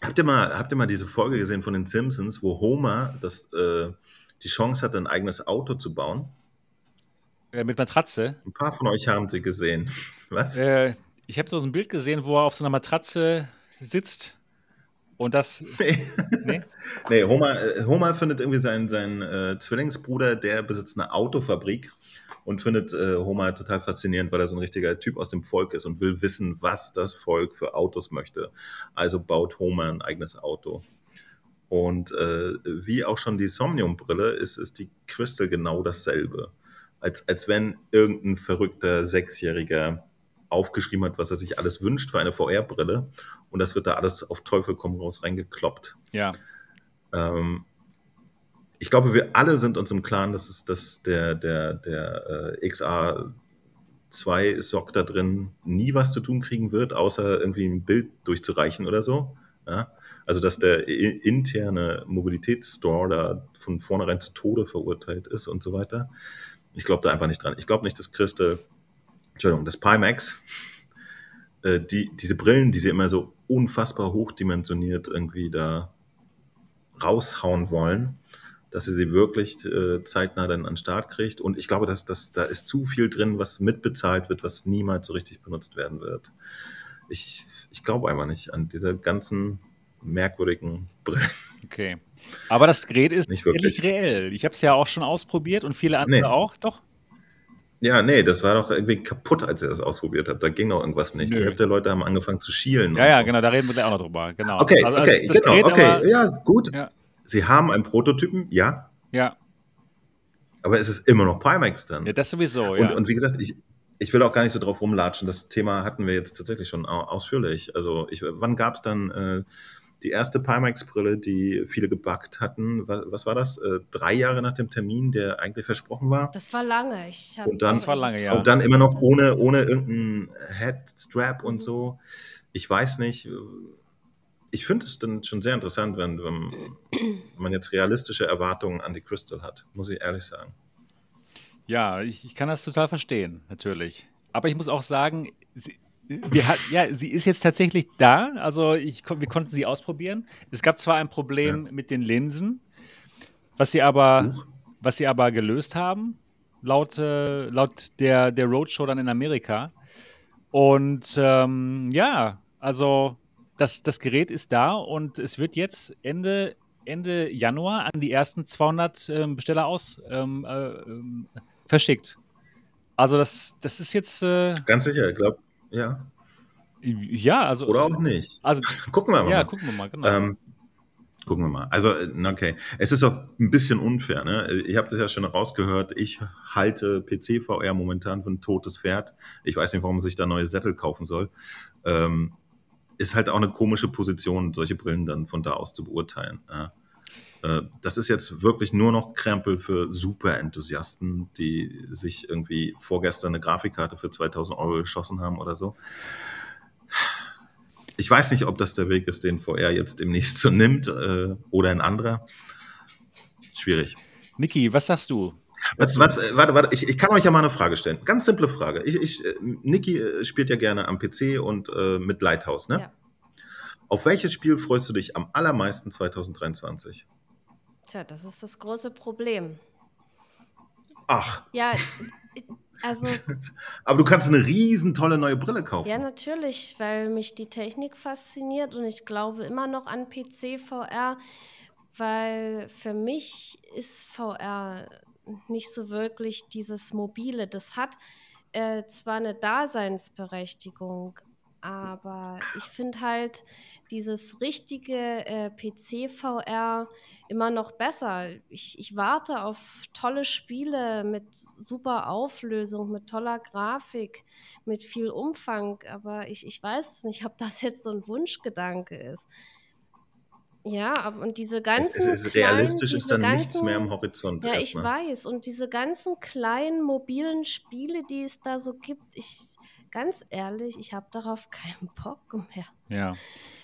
Habt ihr, mal, habt ihr mal diese Folge gesehen von den Simpsons, wo Homer das, äh, die Chance hat, ein eigenes Auto zu bauen? Äh, mit Matratze? Ein paar von euch haben sie gesehen. Was? Äh, ich habe so ein Bild gesehen, wo er auf so einer Matratze sitzt. Und das. Nee, nee? nee Homer, äh, Homer findet irgendwie seinen, seinen äh, Zwillingsbruder, der besitzt eine Autofabrik und findet äh, Homer total faszinierend, weil er so ein richtiger Typ aus dem Volk ist und will wissen, was das Volk für Autos möchte. Also baut Homer ein eigenes Auto. Und äh, wie auch schon die Somnium-Brille ist, ist die Crystal genau dasselbe. Als, als wenn irgendein verrückter Sechsjähriger aufgeschrieben hat, was er sich alles wünscht für eine VR-Brille. Und das wird da alles auf Teufel komm raus reingekloppt. Ja. Ähm, ich glaube, wir alle sind uns im Klaren, dass, es, dass der, der, der äh, XA2-Sock da drin nie was zu tun kriegen wird, außer irgendwie ein Bild durchzureichen oder so. Ja? Also, dass der interne Mobilitätsstore da von vornherein zu Tode verurteilt ist und so weiter. Ich glaube da einfach nicht dran. Ich glaube nicht, dass Christe Entschuldigung, das Pimax, äh, die, diese Brillen, die sie immer so unfassbar hochdimensioniert irgendwie da raushauen wollen, dass sie sie wirklich äh, zeitnah dann an den Start kriegt. Und ich glaube, dass, dass da ist zu viel drin, was mitbezahlt wird, was niemals so richtig benutzt werden wird. Ich, ich glaube einfach nicht an diese ganzen merkwürdigen Brillen. Okay. Aber das Gerät ist nicht wirklich reell. Ich habe es ja auch schon ausprobiert und viele andere nee. auch, doch? Ja, nee, das war doch irgendwie kaputt, als ihr das ausprobiert habt. Da ging doch irgendwas nicht. Nö. Die Hälfte der Leute haben angefangen zu schielen. Ja, ja, so. genau, da reden wir gleich auch noch drüber. Genau. Okay, also, okay, genau, Gerät, okay. Aber, ja, gut. Ja. Sie haben einen Prototypen, ja. Ja. Aber es ist immer noch Pimax dann. Ja, das sowieso, ja. Und, und wie gesagt, ich, ich will auch gar nicht so drauf rumlatschen. Das Thema hatten wir jetzt tatsächlich schon ausführlich. Also, ich, wann gab es dann äh, die erste Pimax-Brille, die viele gebackt hatten, was, war das? Äh, drei Jahre nach dem Termin, der eigentlich versprochen war. Das war lange. Ich und dann, das war lange, ja. Und dann immer noch ohne, ohne irgendeinen Headstrap mhm. und so. Ich weiß nicht. Ich finde es dann schon sehr interessant, wenn, wenn man jetzt realistische Erwartungen an die Crystal hat, muss ich ehrlich sagen. Ja, ich, ich kann das total verstehen, natürlich. Aber ich muss auch sagen, sie, hat, ja, sie ist jetzt tatsächlich da. Also ich, wir konnten sie ausprobieren. Es gab zwar ein Problem ja. mit den Linsen, was sie aber, was sie aber gelöst haben, laut, äh, laut der, der Roadshow dann in Amerika. Und ähm, ja, also das, das Gerät ist da und es wird jetzt Ende Ende Januar an die ersten 200 ähm, Besteller aus ähm, äh, ähm, verschickt. Also das, das ist jetzt. Äh, Ganz sicher, ich glaube, ja. Ja, also. Oder auch nicht. Also, gucken wir mal. Ja, gucken wir mal, genau. Ähm, gucken wir mal. Also, äh, okay. Es ist auch ein bisschen unfair. Ne? Ich habe das ja schon rausgehört. Ich halte PC-VR momentan für ein totes Pferd. Ich weiß nicht, warum man sich da neue Sättel kaufen soll. Ähm, ist halt auch eine komische Position, solche Brillen dann von da aus zu beurteilen. Ja. Äh, das ist jetzt wirklich nur noch Krempel für Super-Enthusiasten, die sich irgendwie vorgestern eine Grafikkarte für 2000 Euro geschossen haben oder so. Ich weiß nicht, ob das der Weg ist, den VR jetzt demnächst so nimmt äh, oder ein anderer. Schwierig. Niki, was sagst du? Was, was, äh, warte, warte, ich, ich kann euch ja mal eine Frage stellen. Ganz simple Frage. Ich, ich, Niki spielt ja gerne am PC und äh, mit Lighthouse, ne? Ja. Auf welches Spiel freust du dich am allermeisten 2023? Tja, das ist das große Problem. Ach. Ja, also. Aber du kannst eine riesen tolle neue Brille kaufen. Ja, natürlich, weil mich die Technik fasziniert und ich glaube immer noch an PC VR, weil für mich ist VR nicht so wirklich dieses Mobile. Das hat äh, zwar eine Daseinsberechtigung, aber ich finde halt dieses richtige äh, PC-VR immer noch besser. Ich, ich warte auf tolle Spiele mit super Auflösung, mit toller Grafik, mit viel Umfang, aber ich, ich weiß nicht, ob das jetzt so ein Wunschgedanke ist. Ja, und diese ganzen. Es, es kleinen, realistisch ist dann ganzen, nichts mehr am Horizont. Ja, ich weiß. Und diese ganzen kleinen mobilen Spiele, die es da so gibt, ich ganz ehrlich, ich habe darauf keinen Bock mehr. Ja.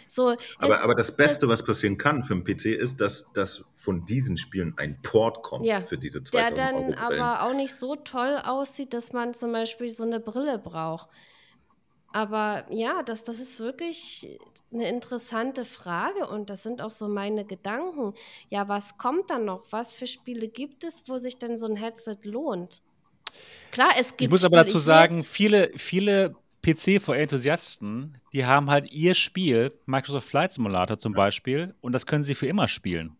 So, aber, aber das Beste, was passieren kann für einen PC, ist, dass, dass von diesen Spielen ein Port kommt ja, für diese 2000 Der dann Euro aber auch nicht so toll aussieht, dass man zum Beispiel so eine Brille braucht. Aber ja, das, das ist wirklich eine interessante Frage und das sind auch so meine Gedanken. Ja, was kommt dann noch? Was für Spiele gibt es, wo sich denn so ein Headset lohnt? Klar, es gibt. Ich muss aber dazu sagen, viele, viele PC-VR-Enthusiasten, die haben halt ihr Spiel, Microsoft Flight Simulator zum Beispiel, und das können sie für immer spielen.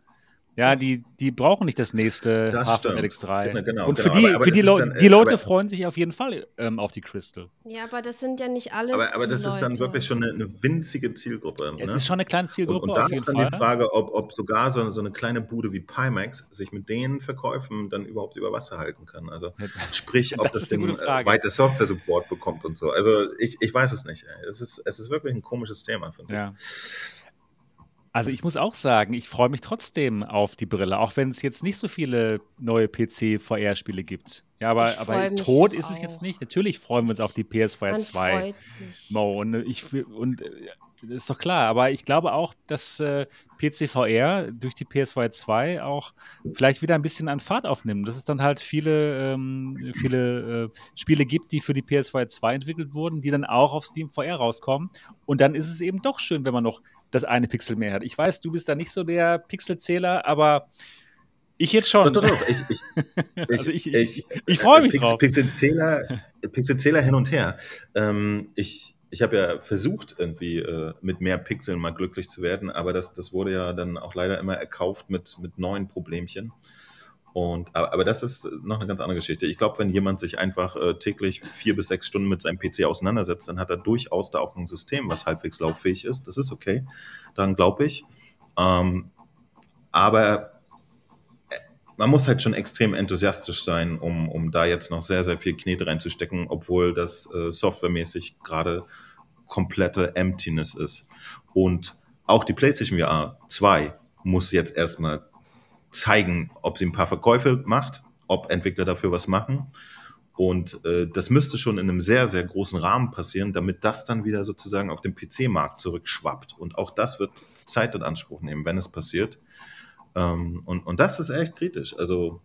Ja, die, die brauchen nicht das nächste Half-Life 3. Genau, genau, und für genau. die, aber, aber für die, dann, die Leute aber, freuen sich auf jeden Fall ähm, auf die Crystal. Ja, aber das sind ja nicht alles. Aber, aber das Leute. ist dann wirklich schon eine, eine winzige Zielgruppe. Ja, es ne? ist schon eine kleine Zielgruppe. Und, und da ist dann Fall. die Frage, ob, ob sogar so, so, eine kleine Bude wie Pimax sich mit den Verkäufen dann überhaupt über Wasser halten kann. Also sprich, ob das, das Ding äh, weiter Software-Support bekommt und so. Also ich, ich weiß es nicht. Es ist, es ist wirklich ein komisches Thema, finde ja. ich. Also ich muss auch sagen, ich freue mich trotzdem auf die Brille, auch wenn es jetzt nicht so viele neue PC-VR-Spiele gibt. Ja, aber, aber tot ist es jetzt nicht. Natürlich freuen wir uns auf die PSVR 2. Mo, und ich und äh, das ist doch klar, aber ich glaube auch, dass äh, PCVR durch die PSVR 2 auch vielleicht wieder ein bisschen an Fahrt aufnimmt. Dass es dann halt viele, ähm, viele äh, Spiele gibt, die für die PSVR 2 entwickelt wurden, die dann auch auf Steam VR rauskommen. Und dann ist es eben doch schön, wenn man noch das eine Pixel mehr hat. Ich weiß, du bist da nicht so der Pixelzähler, aber ich jetzt schon. Doch, doch, doch. Ich, ich, also ich, ich, ich freue mich Pix, drauf. Pixelzähler, Pixelzähler hin und her. Ähm, ich ich habe ja versucht, irgendwie äh, mit mehr Pixeln mal glücklich zu werden, aber das, das wurde ja dann auch leider immer erkauft mit, mit neuen Problemchen. Und, aber, das ist noch eine ganz andere Geschichte. Ich glaube, wenn jemand sich einfach äh, täglich vier bis sechs Stunden mit seinem PC auseinandersetzt, dann hat er durchaus da auch ein System, was halbwegs lauffähig ist. Das ist okay. Dann glaube ich. Ähm, aber man muss halt schon extrem enthusiastisch sein, um, um da jetzt noch sehr, sehr viel Knete reinzustecken, obwohl das äh, softwaremäßig gerade komplette Emptiness ist. Und auch die PlayStation VR 2 muss jetzt erstmal zeigen, ob sie ein paar Verkäufe macht, ob Entwickler dafür was machen. Und äh, das müsste schon in einem sehr, sehr großen Rahmen passieren, damit das dann wieder sozusagen auf den PC-Markt zurückschwappt. Und auch das wird Zeit in Anspruch nehmen, wenn es passiert. Ähm, und, und das ist echt kritisch. Also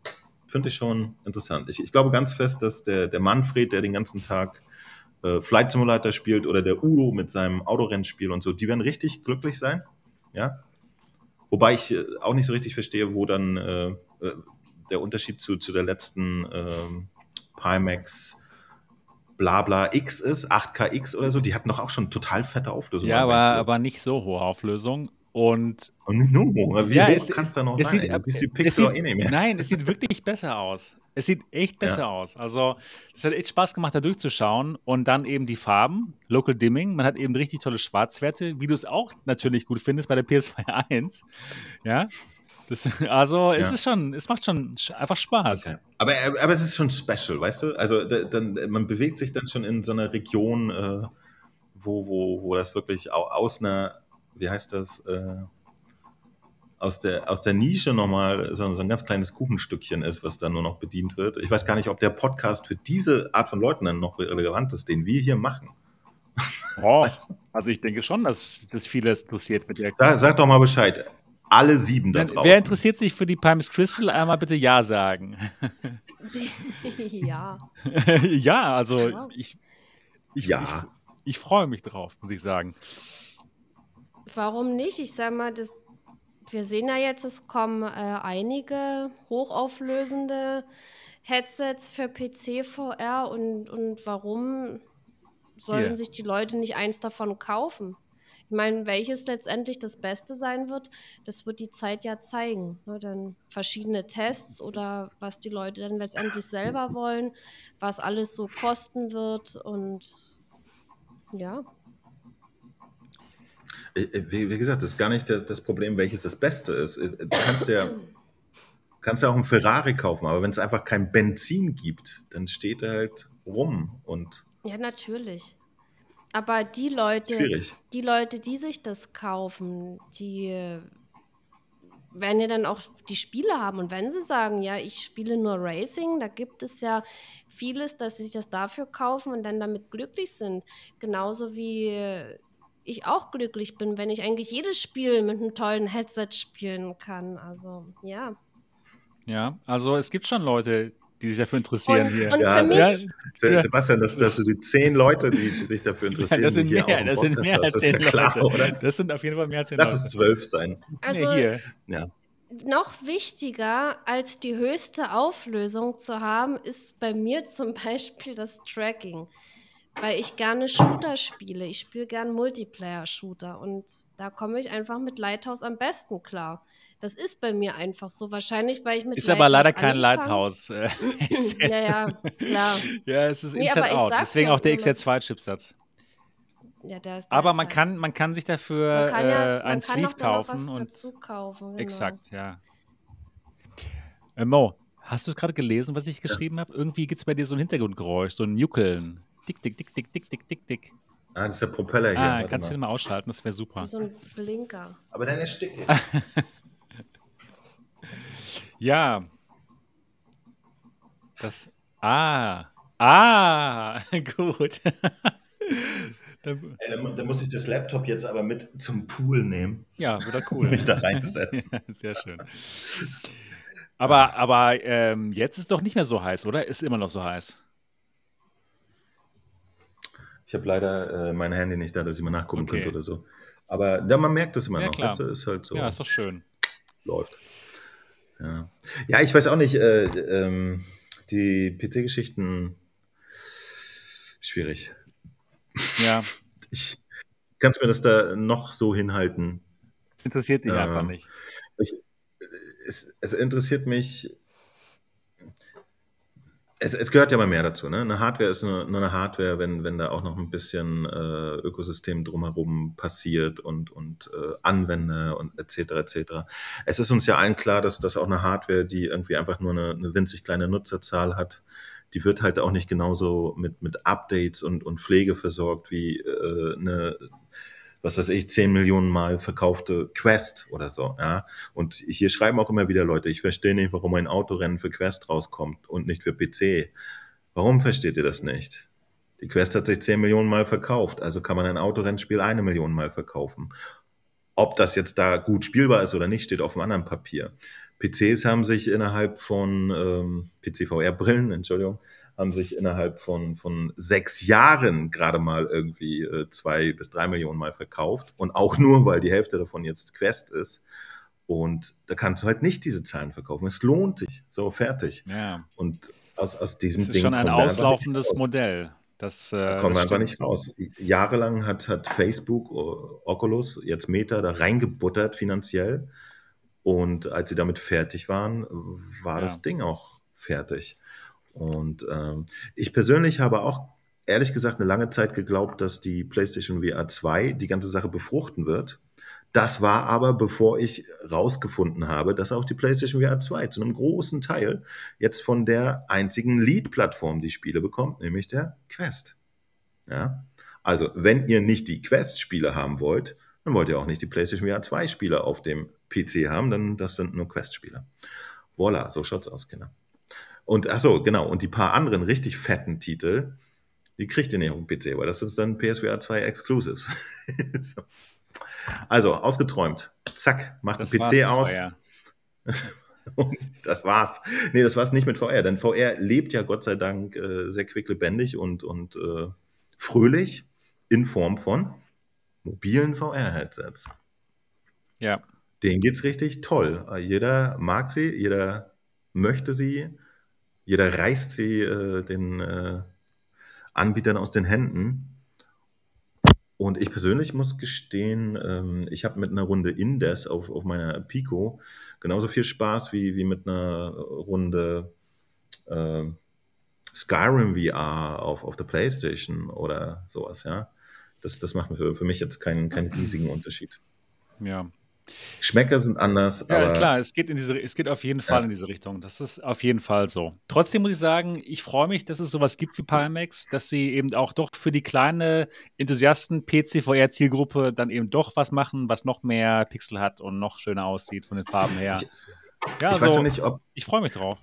finde ich schon interessant. Ich, ich glaube ganz fest, dass der, der Manfred, der den ganzen Tag äh, Flight Simulator spielt oder der Udo mit seinem Autorennspiel und so, die werden richtig glücklich sein. Ja. Wobei ich äh, auch nicht so richtig verstehe, wo dann äh, äh der Unterschied zu, zu der letzten ähm, Pimax Blabla X ist, 8KX oder so, die hatten doch auch schon total fette Auflösung. Ja, aber, aber nicht so hohe Auflösung. Und, und no, wie ja, hoch es, kann es da noch es sein? Sieht, die es sieht, eh nicht mehr. nein, es sieht wirklich besser aus. Es sieht echt besser Ja. aus. Also, es hat echt Spaß gemacht, da durchzuschauen. Und dann eben die Farben, Local Dimming. Man hat eben richtig tolle Schwarzwerte, wie du es auch natürlich gut findest bei der PS2 1. Ja. Das, also, es Ja. ist schon, es macht schon sch- einfach Spaß. Okay. Aber, aber es ist schon special, weißt du? Also da, dann, man bewegt sich dann schon in so einer Region, äh, wo, wo, wo das wirklich au- aus einer, wie heißt das, äh, aus der, aus der Nische nochmal so, so ein ganz kleines Kuchenstückchen ist, was dann nur noch bedient wird. Ich weiß gar nicht, ob der Podcast für diese Art von Leuten dann noch relevant ist, den wir hier machen. Och, also, ich denke schon, dass das viele interessiert mit der Sag, sag doch mal Bescheid. Alle sieben da Wer- draußen. Wer interessiert sich für die Pimes Crystal? Einmal bitte Ja sagen. ja. ja, also Ja. ich, ich, Ja. ich, ich freue mich drauf, muss ich sagen. Warum nicht? Ich sag mal, das, wir sehen ja jetzt, es kommen äh, einige hochauflösende Headsets für PC VR und, und warum sollen Hier. sich die Leute nicht eins davon kaufen? Ich meine, welches letztendlich das Beste sein wird, das wird die Zeit ja zeigen. Ne? Dann verschiedene Tests oder was die Leute dann letztendlich selber wollen, was alles so kosten wird und ja. Äh, Wie, wie gesagt, das ist gar nicht das Problem, welches das Beste ist. Äh, Du kannst ja, kannst ja auch einen Ferrari kaufen, aber wenn es einfach kein Benzin gibt, dann steht er halt rum und Ja, natürlich. Aber die Leute, schwierig. die Leute, die sich das kaufen, die werden ja dann auch die Spiele haben. Und wenn sie sagen, ja, ich spiele nur Racing, da gibt es ja vieles, dass sie sich das dafür kaufen und dann damit glücklich sind. Genauso wie ich auch glücklich bin, wenn ich eigentlich jedes Spiel mit einem tollen Headset spielen kann. Also, ja. Ja, also es gibt schon Leute, die sich dafür interessieren Und, hier. und Ja, für mich, ja, Se- Ja. Sebastian, das, das sind die zehn Leute, die, die sich dafür interessieren, das sind mehr, auch im das sind mehr als hast. Das ist zehn ja klar, Leute. oder? Das sind auf jeden Fall mehr als zehn Lass Leute. es zwölf sein. also nee, hier. Ja. noch wichtiger als die höchste Auflösung zu haben, ist bei mir zum Beispiel das Tracking. Weil ich gerne Shooter spiele. Ich spiele gerne Multiplayer-Shooter und da komme ich einfach mit Lighthouse am besten klar. Das ist bei mir einfach so. Wahrscheinlich, weil ich mit Ist aber leider kein angefangen- Lighthouse. Äh, ja, ja, klar. ja, es ist Nee, Inside Out. Deswegen auch der immer. XR2-Chipsatz. Ja, der ist, der Aber ist man halt- kann, man kann sich dafür kann ja, äh, man ein kann Sleeve kaufen. Und, dazu kaufen. Genau. exakt, ja. Äh, Mo, hast du gerade gelesen, was ich geschrieben habe? Irgendwie gibt es bei dir so ein Hintergrundgeräusch, so ein Juckeln. Dick, dick, dick, dick, dick, dick, dick, dick. Ah, das ist der Propeller hier. Ah, warte kannst du den mal. ausschalten, das wäre super. Wie so ein Blinker. Aber dann erstickt. Ja. Das. Ah. Ah. Gut. Dann- Ey, dann, dann muss ich das Laptop jetzt aber mit zum Pool nehmen ja, wieder cool. und mich da reinsetzen. Ja, Sehr schön. Aber, aber ähm, jetzt ist doch nicht mehr so heiß, oder? Ist immer noch so heiß. Ich habe leider äh, mein Handy nicht da, dass ich mal nachgucken Okay. könnte oder so. Aber ja, man merkt es immer Ja, noch. klar. Du, ist halt so. Ja, ist doch schön. läuft. Ja. ja, ich weiß auch nicht, äh, ähm, die PC-Geschichten schwierig. Ja, Ich kannst mir das da noch so hinhalten. es interessiert dich Ja. einfach nicht. Ich, es, es interessiert mich. Es, es gehört ja mal mehr dazu. Ne? Eine Hardware ist nur, nur eine Hardware, wenn, wenn da auch noch ein bisschen äh, Ökosystem drumherum passiert und, und äh, Anwender und etc. etc. Es ist uns ja allen klar, dass das auch eine Hardware, die irgendwie einfach nur eine, eine winzig kleine Nutzerzahl hat, die wird halt auch nicht genauso mit, mit Updates und, und Pflege versorgt wie äh, eine, was weiß ich, 10 Millionen Mal verkaufte Quest oder so. Ja? Und hier schreiben auch immer wieder Leute, ich verstehe nicht, warum ein Autorennen für Quest rauskommt und nicht für PC. Warum versteht ihr das nicht? Die Quest hat sich 10 Millionen Mal verkauft, also kann man ein Autorennspiel eine Million Mal verkaufen. Ob das jetzt da gut spielbar ist oder nicht, steht auf einem anderen Papier. PCs haben sich innerhalb von ähm, PC-VR-Brillen, Entschuldigung, haben sich innerhalb von, von sechs Jahren gerade mal irgendwie äh, zwei bis drei Millionen Mal verkauft. Und auch nur, weil die Hälfte davon jetzt Quest ist. Und da kannst du halt nicht diese Zahlen verkaufen. Es lohnt sich. So, fertig. Ja, Und aus, aus diesem das ist Ding schon ein auslaufendes. Modell. Das, äh, da kommen wir einfach nicht raus. Jahrelang hat, hat Facebook, Oculus, jetzt Meta da reingebuttert finanziell. Und als sie damit fertig waren, war ja. das Ding auch fertig. Und ähm, ich persönlich habe auch ehrlich gesagt eine lange Zeit geglaubt, dass die PlayStation VR 2 die ganze Sache befruchten wird. Das war aber, bevor ich rausgefunden habe, dass auch die PlayStation VR 2 zu einem großen Teil jetzt von der einzigen Lead-Plattform die Spiele bekommt, nämlich der Quest. Ja? Also, wenn ihr nicht die Quest-Spiele haben wollt, dann wollt ihr auch nicht die PlayStation VR 2 Spiele auf dem PC haben, dann das sind nur Quest-Spiele. Voila, so schaut's aus, Kinder. Und ach so, genau, und die paar anderen richtig fetten Titel, die kriegt ihr nicht auf dem PC, weil das sind dann PSVR 2 Exclusives. so. Also, ausgeträumt. Zack, macht das ein PC aus. Und das war's. Nee, das war's nicht mit VR, denn VR lebt ja Gott sei Dank äh, sehr quicklebendig und, und äh, fröhlich in Form von mobilen VR-Headsets. Ja. Denen geht's richtig toll. Jeder mag sie, jeder möchte sie, jeder reißt sie äh, den äh, Anbietern aus den Händen. Und ich persönlich muss gestehen, ähm, ich habe mit einer Runde Indes auf, auf meiner Pico genauso viel Spaß wie, wie mit einer Runde äh, Skyrim VR auf, auf der Playstation oder sowas, ja. Das, das macht für, für mich jetzt keinen, keinen riesigen Unterschied. Ja, Geschmäcker sind anders. Ja, klar, es geht, in diese, es geht auf jeden Fall ja. in diese Richtung. Das ist auf jeden Fall so. Trotzdem muss ich sagen, ich freue mich, dass es sowas gibt wie Pimax, dass sie eben auch doch für die kleine Enthusiasten PC-VR-Zielgruppe dann eben doch was machen, was noch mehr Pixel hat und noch schöner aussieht von den Farben her. Ich, ja, ich so, weiß ja nicht, ob. Ich freue mich drauf.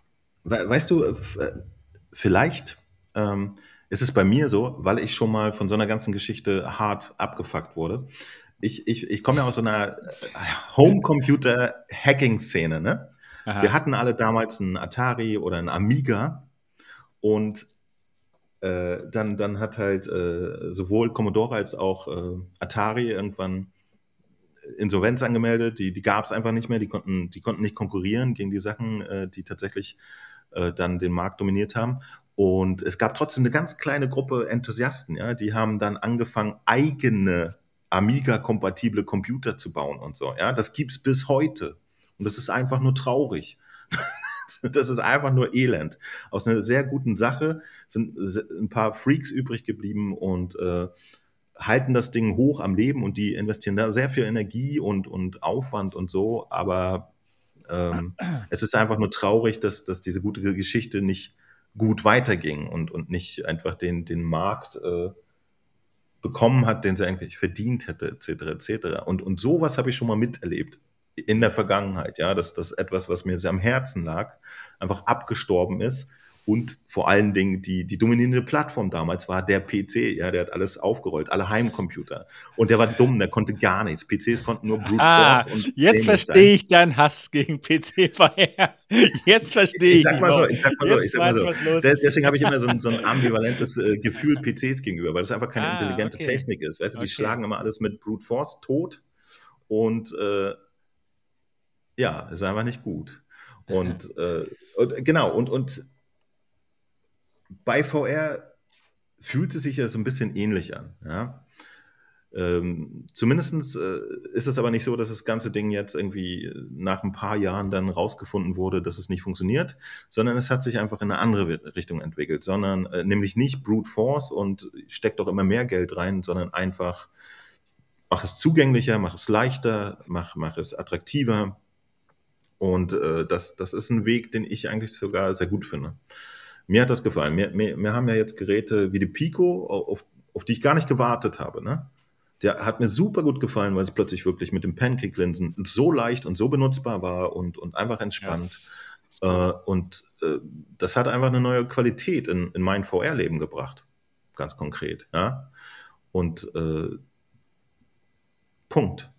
Weißt du, äh, vielleicht ähm, ist es bei mir so, weil ich schon mal von so einer ganzen Geschichte hart abgefuckt wurde ich, ich, ich komme ja aus so einer Homecomputer-Hacking-Szene. Ne? Wir hatten alle damals einen Atari oder einen Amiga und äh, dann, dann hat halt äh, sowohl Commodore als auch äh, Atari irgendwann Insolvenz angemeldet. Die, die gab es einfach nicht mehr. Die konnten, die konnten nicht konkurrieren gegen die Sachen, äh, die tatsächlich äh, dann den Markt dominiert haben. Und es gab trotzdem eine ganz kleine Gruppe Enthusiasten, ja, die haben dann angefangen, eigene Amiga-kompatible Computer zu bauen und so. Ja, das gibt's bis heute. Und das ist einfach nur traurig. das ist einfach nur Elend. Aus einer sehr guten Sache sind ein paar Freaks übrig geblieben und äh, halten das Ding hoch am Leben und die investieren da sehr viel Energie und, und Aufwand und so. Aber ähm, es ist einfach nur traurig, dass, dass diese gute Geschichte nicht gut weiterging und, und nicht einfach den, den Markt äh, bekommen hat, den sie eigentlich verdient hätte, etc., etc. Und, und sowas habe ich schon mal miterlebt in der Vergangenheit, ja, dass das etwas, was mir sehr am Herzen lag, einfach abgestorben ist und vor allen Dingen die, die dominierende Plattform damals war der PC, ja, der hat alles aufgerollt, alle Heimcomputer. Und der war dumm, der konnte gar nichts. PCs konnten nur Brute ah, Force und Jetzt verstehe ich deinen Hass gegen PC VR. Jetzt verstehe ich. Ich sag mal so, ich sag mal so, ich sag mal so. Deswegen habe ich immer so ein, so ein ambivalentes äh, Gefühl PCs gegenüber, weil das einfach keine ah, intelligente okay. Technik ist. Weißt du, die okay. schlagen immer alles mit Brute Force tot und äh, ja, ist einfach nicht gut. Und, äh, und genau, und, und bei VR fühlt es sich ja so ein bisschen ähnlich an. Ja? Ähm, Zumindest äh, ist es aber nicht so, dass das ganze Ding jetzt irgendwie nach ein paar Jahren dann rausgefunden wurde, dass es nicht funktioniert, sondern es hat sich einfach in eine andere Richtung entwickelt, sondern äh, nämlich nicht Brute Force und steckt doch immer mehr Geld rein, sondern einfach mach es zugänglicher, mach es leichter, mach, mach es attraktiver. Und äh, das, das ist ein Weg, den ich eigentlich sogar sehr gut finde. Mir hat das gefallen. Wir, wir, wir haben ja jetzt Geräte wie die Pico, auf, auf die ich gar nicht gewartet habe. Ne? Der hat mir super gut gefallen, weil es plötzlich wirklich mit den Pancake-Linsen so leicht und so benutzbar war und, und einfach entspannt. Yes. Äh, und äh, das hat einfach eine neue Qualität in, in mein VR-Leben gebracht. Ganz konkret. Ja? Und äh, Punkt.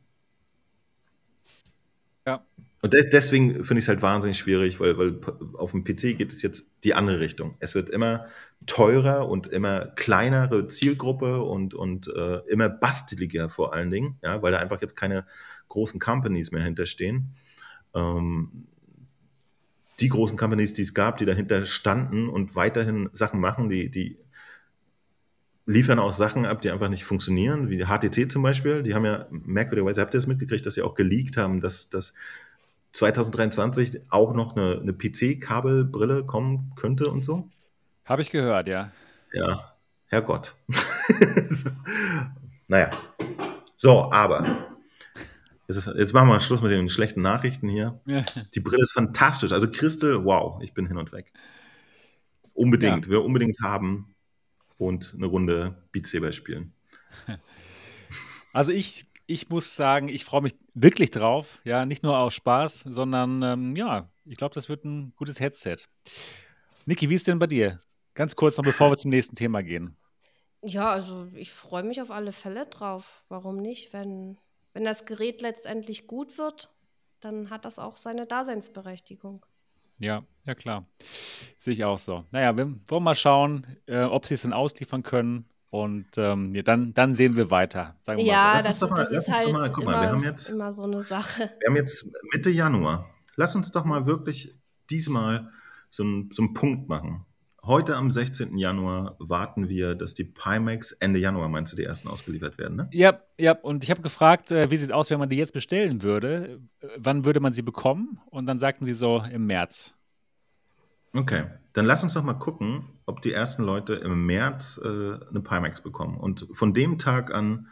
Und des, deswegen finde ich es halt wahnsinnig schwierig, weil, weil auf dem PC geht es jetzt die andere Richtung. Es wird immer teurer und immer kleinere Zielgruppe und, und äh, immer basteliger vor allen Dingen, ja, weil da einfach jetzt keine großen Companies mehr hinterstehen. Ähm, die großen Companies, die es gab, die dahinter standen und weiterhin Sachen machen, die, die liefern auch Sachen ab, die einfach nicht funktionieren, wie HTC zum Beispiel. Die haben ja merkwürdigerweise, habt ihr das mitgekriegt, dass sie auch geleakt haben, dass, dass 2023 auch noch eine, eine PC-Kabelbrille kommen könnte und so? Habe ich gehört, ja. Ja, Herrgott. so. Naja. So, aber Jetzt, jetzt, machen wir Schluss mit den schlechten Nachrichten hier. Ja. Die Brille ist fantastisch. Also Crystal, wow, ich bin hin und weg. Unbedingt. Ja. Wir unbedingt haben und eine Runde Beat Saber spielen. Also ich, ich muss sagen, ich freue mich wirklich drauf. Ja, nicht nur aus Spaß, sondern ähm, ja, ich glaube, das wird ein gutes Headset. Niki, wie ist denn bei dir? Ganz kurz noch, bevor wir zum nächsten Thema gehen. Ja, also ich freue mich auf alle Fälle drauf. Warum nicht? Wenn, wenn das Gerät letztendlich gut wird, dann hat das auch seine Daseinsberechtigung. Ja, ja klar. Sehe ich auch so. Naja, wir wollen mal schauen, äh, ob sie es dann ausliefern können. Und ähm, ja, dann, dann sehen wir weiter. Sagen wir ja, mal so. das, doch mal, das ist halt mal, guck mal, wir haben jetzt, immer so eine Sache. Wir haben jetzt Mitte Januar. Lass uns doch mal wirklich diesmal so, ein, so einen Punkt machen. Heute am 16. Januar warten wir, dass die Pimax Ende Januar, meinst du, die ersten ausgeliefert werden, ne? Ja, ja. Und ich habe gefragt, äh, wie sieht es aus, wenn man die jetzt bestellen würde? Wann würde man sie bekommen? Und dann sagten sie so im März. Okay, dann lass uns doch mal gucken, ob die ersten Leute im März äh, eine Pimax bekommen. Und von dem Tag an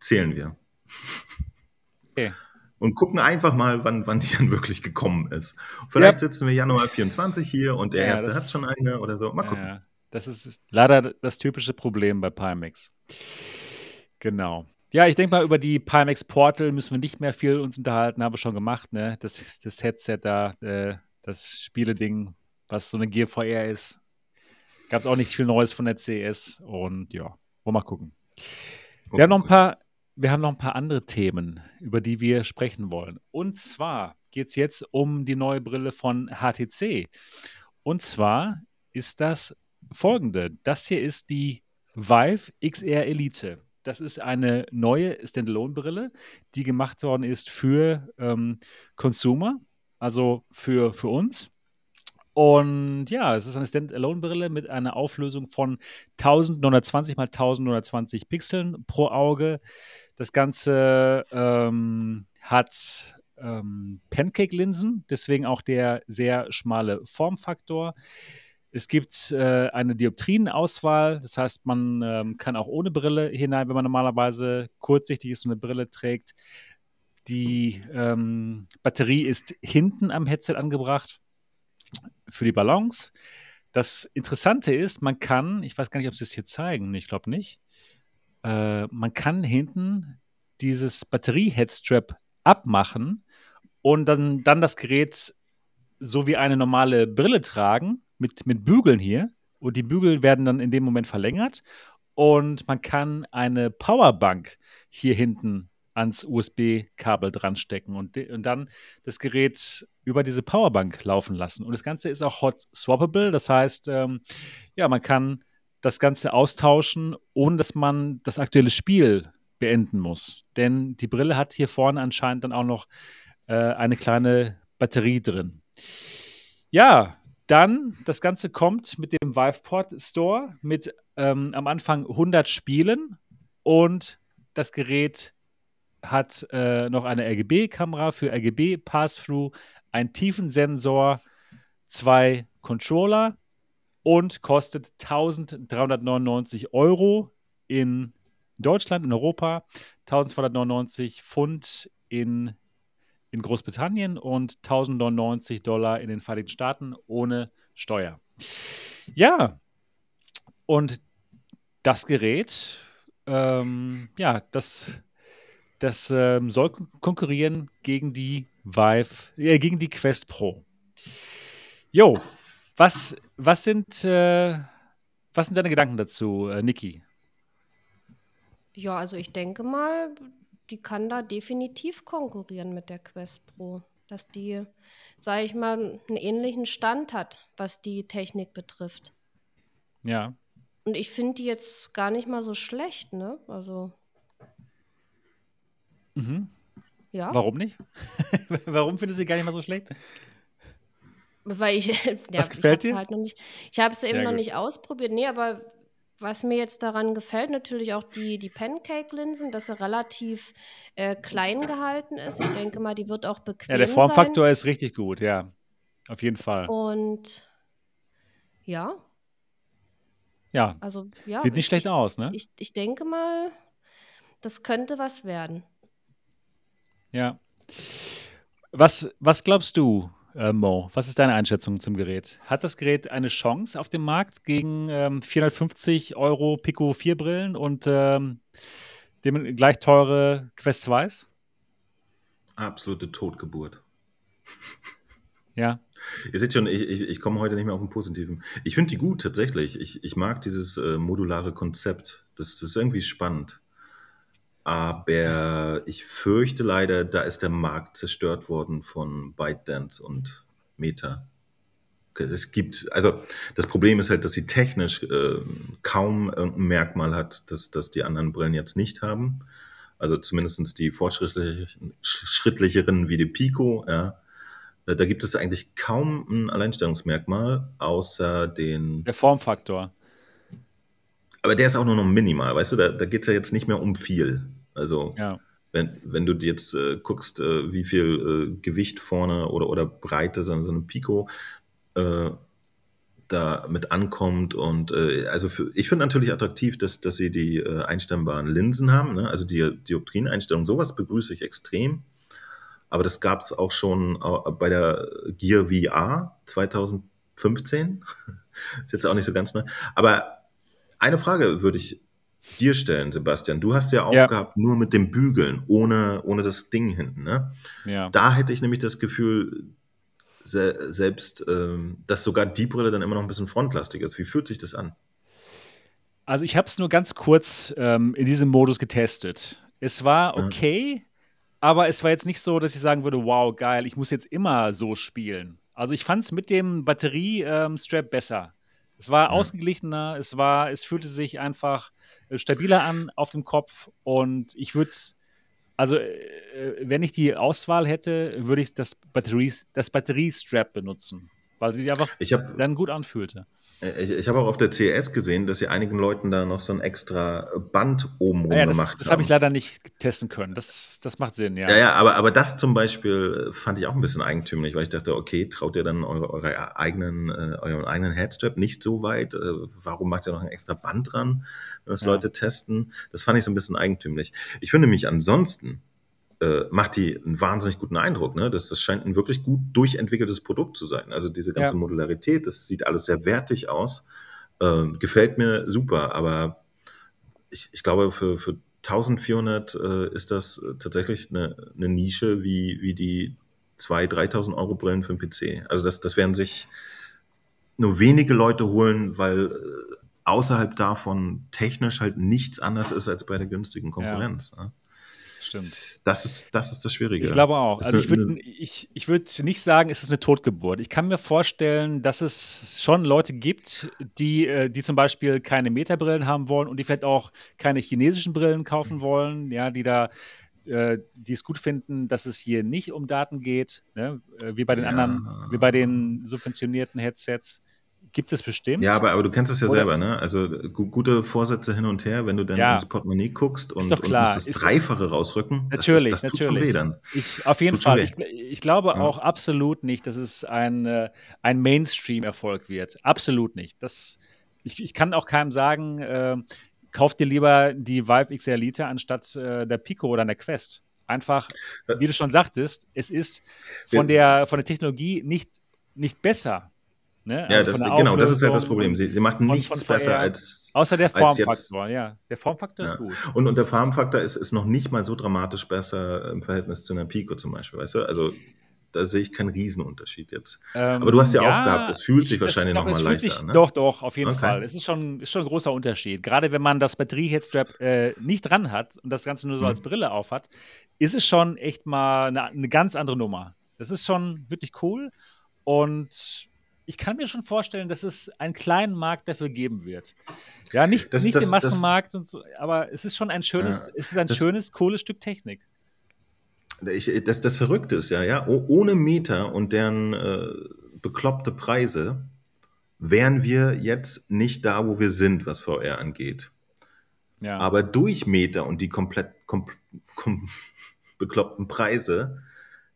zählen wir. Okay und gucken einfach mal, wann, wann die dann wirklich gekommen ist. Vielleicht ja. sitzen wir Januar 24 hier und der ja, erste hat schon eine oder so. Mal gucken. Ja, das ist leider das typische Problem bei Pimax. Genau. Ja, ich denke mal, über die Pimax Portal müssen wir nicht mehr viel uns unterhalten, haben wir schon gemacht, ne? Das, das Headset da, äh, das Spieleding, was so eine Gear VR ist. Gab es auch nicht viel Neues von der CS und ja, wollen wir mal gucken. Wir haben noch ein paar wir haben noch ein paar andere Themen, über die wir sprechen wollen. Und zwar geht es jetzt um die neue Brille von HTC. Und zwar ist das folgende. Das hier ist die Vive XR Elite. Das ist eine neue Standalone-Brille, die gemacht worden ist für ähm, Consumer, also für, für uns. Und ja, es ist eine Standalone-Brille mit einer Auflösung von 1920 x 1920 Pixeln pro Auge. Das Ganze ähm, hat ähm, Pancake-Linsen, deswegen auch der sehr schmale Formfaktor. Es gibt äh, eine Dioptrienauswahl, das heißt, man ähm, kann auch ohne Brille hinein, wenn man normalerweise kurzsichtig ist und eine Brille trägt. Die ähm, Batterie ist hinten am Headset angebracht für die Balance. Das Interessante ist, man kann, ich weiß gar nicht, ob sie es hier zeigen, ich glaube nicht, äh, man kann hinten dieses Batterie-Headstrap abmachen und dann, dann das Gerät so wie eine normale Brille tragen, mit, mit Bügeln hier. Und die Bügel werden dann in dem Moment verlängert. Und man kann eine Powerbank hier hinten ans USB-Kabel dran stecken und, und dann das Gerät über diese Powerbank laufen lassen. Und das Ganze ist auch hot swappable, das heißt, ähm, ja, man kann das Ganze austauschen, ohne dass man das aktuelle Spiel beenden muss. Denn die Brille hat hier vorne anscheinend dann auch noch äh, eine kleine Batterie drin. Ja, dann das Ganze kommt mit dem VivePort Store mit ähm, am Anfang 100 Spielen und das Gerät hat äh, noch eine RGB-Kamera für RGB Pass-Through, einen Tiefensensor, zwei Controller und kostet 1399 Euro in Deutschland, in Europa, 1299 Pfund in, in Großbritannien und 1099 Dollar in den Vereinigten Staaten ohne Steuer. Ja, und das Gerät, ähm, ja, das, das ähm, soll konkurrieren gegen die Vive, äh, gegen die Quest Pro. Jo, was, was, sind, äh, was sind deine Gedanken dazu, äh, Niki? Ja, also ich denke mal, die kann da definitiv konkurrieren mit der Quest Pro. Dass die, sage ich mal, einen ähnlichen Stand hat, was die Technik betrifft. Ja. Und ich finde die jetzt gar nicht mal so schlecht, ne? Also. Mhm. Ja. Warum nicht? Warum findest du sie gar nicht mal so schlecht? Weil ich, ja, Was gefällt ich dir? Halt noch nicht, ich habe es eben ja, noch gut. nicht ausprobiert. Nee, aber was mir jetzt daran gefällt, natürlich auch die, die Pancake-Linsen, dass sie relativ äh, klein gehalten ist. Ich denke mal, die wird auch bequem Ja, der Formfaktor sein. ist richtig gut, ja. Auf jeden Fall. Und ja. Ja. Also, ja. Sieht nicht schlecht ich, aus, ne? Ich, ich denke mal, das könnte was werden. Ja. Was, was glaubst du, äh, Mo? Was ist deine Einschätzung zum Gerät? Hat das Gerät eine Chance auf dem Markt gegen ähm, 450 Euro Pico 4 Brillen und ähm, dem gleich teure Quest 2s? Absolute Totgeburt. Ja. Ihr seht schon, ich, ich, ich komme heute nicht mehr auf den Positiven. Ich finde die gut, tatsächlich. Ich, ich mag dieses äh, modulare Konzept. Das, das ist irgendwie spannend. Aber ich fürchte leider, da ist der Markt zerstört worden von ByteDance und Meta. Es gibt, also das Problem ist halt, dass sie technisch äh, kaum irgendein Merkmal hat, das, das die anderen Brillen jetzt nicht haben. Also zumindest die fortschrittlicheren wie die Pico, ja. Äh, da gibt es eigentlich kaum ein Alleinstellungsmerkmal, außer den. Der Formfaktor. Aber der ist auch nur noch minimal, weißt du, da, da geht es ja jetzt nicht mehr um viel. Also ja. wenn, wenn du jetzt äh, guckst, äh, wie viel äh, Gewicht vorne oder, oder Breite so, so eine Pico äh, da mit ankommt. Und äh, also für, ich finde natürlich attraktiv, dass, dass sie die äh, einstellbaren Linsen haben, ne? also die Dioptrieneinstellung, sowas begrüße ich extrem. Aber das gab es auch schon bei der Gear VR 2015. ist jetzt auch nicht so ganz neu. Aber eine Frage würde ich dir stellen, Sebastian. Du hast ja aufgehabt, ja. nur mit dem Bügeln, ohne, ohne das Ding hinten. Ne? Ja. Da hätte ich nämlich das Gefühl, se selbst, ähm, dass sogar die Brille dann immer noch ein bisschen frontlastig ist. Wie fühlt sich das an? Also ich habe es nur ganz kurz ähm, in diesem Modus getestet. Es war okay, ja. aber es war jetzt nicht so, dass ich sagen würde, wow, geil, ich muss jetzt immer so spielen. Also ich fand es mit dem Batteriestrap ähm, besser. Es war ja. ausgeglichener, es war, es fühlte sich einfach äh, stabiler an auf dem Kopf und ich würde es, also äh, äh, wenn ich die Auswahl hätte, würde ich das Batterie, das Batteriestrap benutzen, weil sie sich einfach hab, dann gut anfühlte. Ich, ich habe auch auf der CES gesehen, dass sie einigen Leuten da noch so ein extra Band oben rum ja, das, gemacht haben. Das habe ich leider nicht testen können. Das, das macht Sinn, ja. Ja, ja, aber, aber das zum Beispiel fand ich auch ein bisschen eigentümlich, weil ich dachte, okay, traut ihr dann eure, eure eigenen, äh, euren eigenen Headstrap nicht so weit? Äh, warum macht ihr noch ein extra Band dran, wenn das ja. Leute testen? Das fand ich so ein bisschen eigentümlich. Ich finde mich ansonsten äh, macht die einen wahnsinnig guten Eindruck. Ne? Das, das scheint ein wirklich gut durchentwickeltes Produkt zu sein. Also diese ganze ja. Modularität, das sieht alles sehr wertig aus. Äh, gefällt mir super, aber ich, ich glaube, für, für 1400 äh, ist das tatsächlich eine, eine, Nische wie, wie die 2.000, 3.000 Euro Brillen für den PC. Also das, das werden sich nur wenige Leute holen, weil äh, außerhalb davon technisch halt nichts anders ist als bei der günstigen Konkurrenz. Ja. Ne? Stimmt. Das ist, das ist das Schwierige. Ich glaube auch. Also ich würde ich, ich würd nicht sagen, es ist eine Totgeburt. Ich kann mir vorstellen, dass es schon Leute gibt, die, äh, die zum Beispiel keine Metabrillen haben wollen und die vielleicht auch keine chinesischen Brillen kaufen wollen, ja, die da äh, die es gut finden, dass es hier nicht um Daten geht, ne? Äh, wie bei den ja. anderen, wie bei den subventionierten Headsets. Gibt es bestimmt. Ja, aber, aber du kennst es ja Oder? selber, ne? Also gu gute Vorsätze hin und her, wenn du dann ja. ins Portemonnaie guckst und, und musst das ist Dreifache rausrücken. Natürlich, das, ist, das natürlich. Tut weh dann. Ich, auf jeden tut Fall. Ich, ich, glaube ja. auch absolut nicht, dass es ein, äh, ein Mainstream-Erfolg wird. Absolut nicht. Das, ich, ich kann auch keinem sagen, äh, kauf dir lieber die Vive XR Lite anstatt äh, der Pico oder der Quest. Einfach, wie du schon sagtest, es ist von der, von der Technologie nicht, nicht besser. Ne? Ja, also das, genau, das ist ja das Problem. Sie, sie macht nichts von besser als. Außer der Formfaktor, ja. Der Formfaktor ja. ist gut. Und, und der Formfaktor ist, ist noch nicht mal so dramatisch besser im Verhältnis zu einer Pico zum Beispiel, weißt du? Also da sehe ich keinen Riesenunterschied jetzt. Ähm, Aber du hast ja, ja auch gehabt, es fühlt sich ich, wahrscheinlich nochmal leichter sich, ne? Doch, doch, auf jeden okay. Fall. Es ist schon, ist schon ein großer Unterschied. Gerade wenn man das Batterie-Headstrap äh, nicht dran hat und das Ganze nur so mhm. als Brille auf hat, ist es schon echt mal eine, eine ganz andere Nummer. Das ist schon wirklich cool. Und ich kann mir schon vorstellen, dass es einen kleinen Markt dafür geben wird. Ja, nicht, das, nicht das, den Massenmarkt, das, und so, aber es ist schon ein schönes, ja, es ist ein schönes, cooles Stück Technik. Ich, das, das Verrückte ist ja, ja, ohne Meter und deren äh, bekloppte Preise wären wir jetzt nicht da, wo wir sind, was VR angeht. Ja. Aber durch Meta und die komplett kom, kom, bekloppten Preise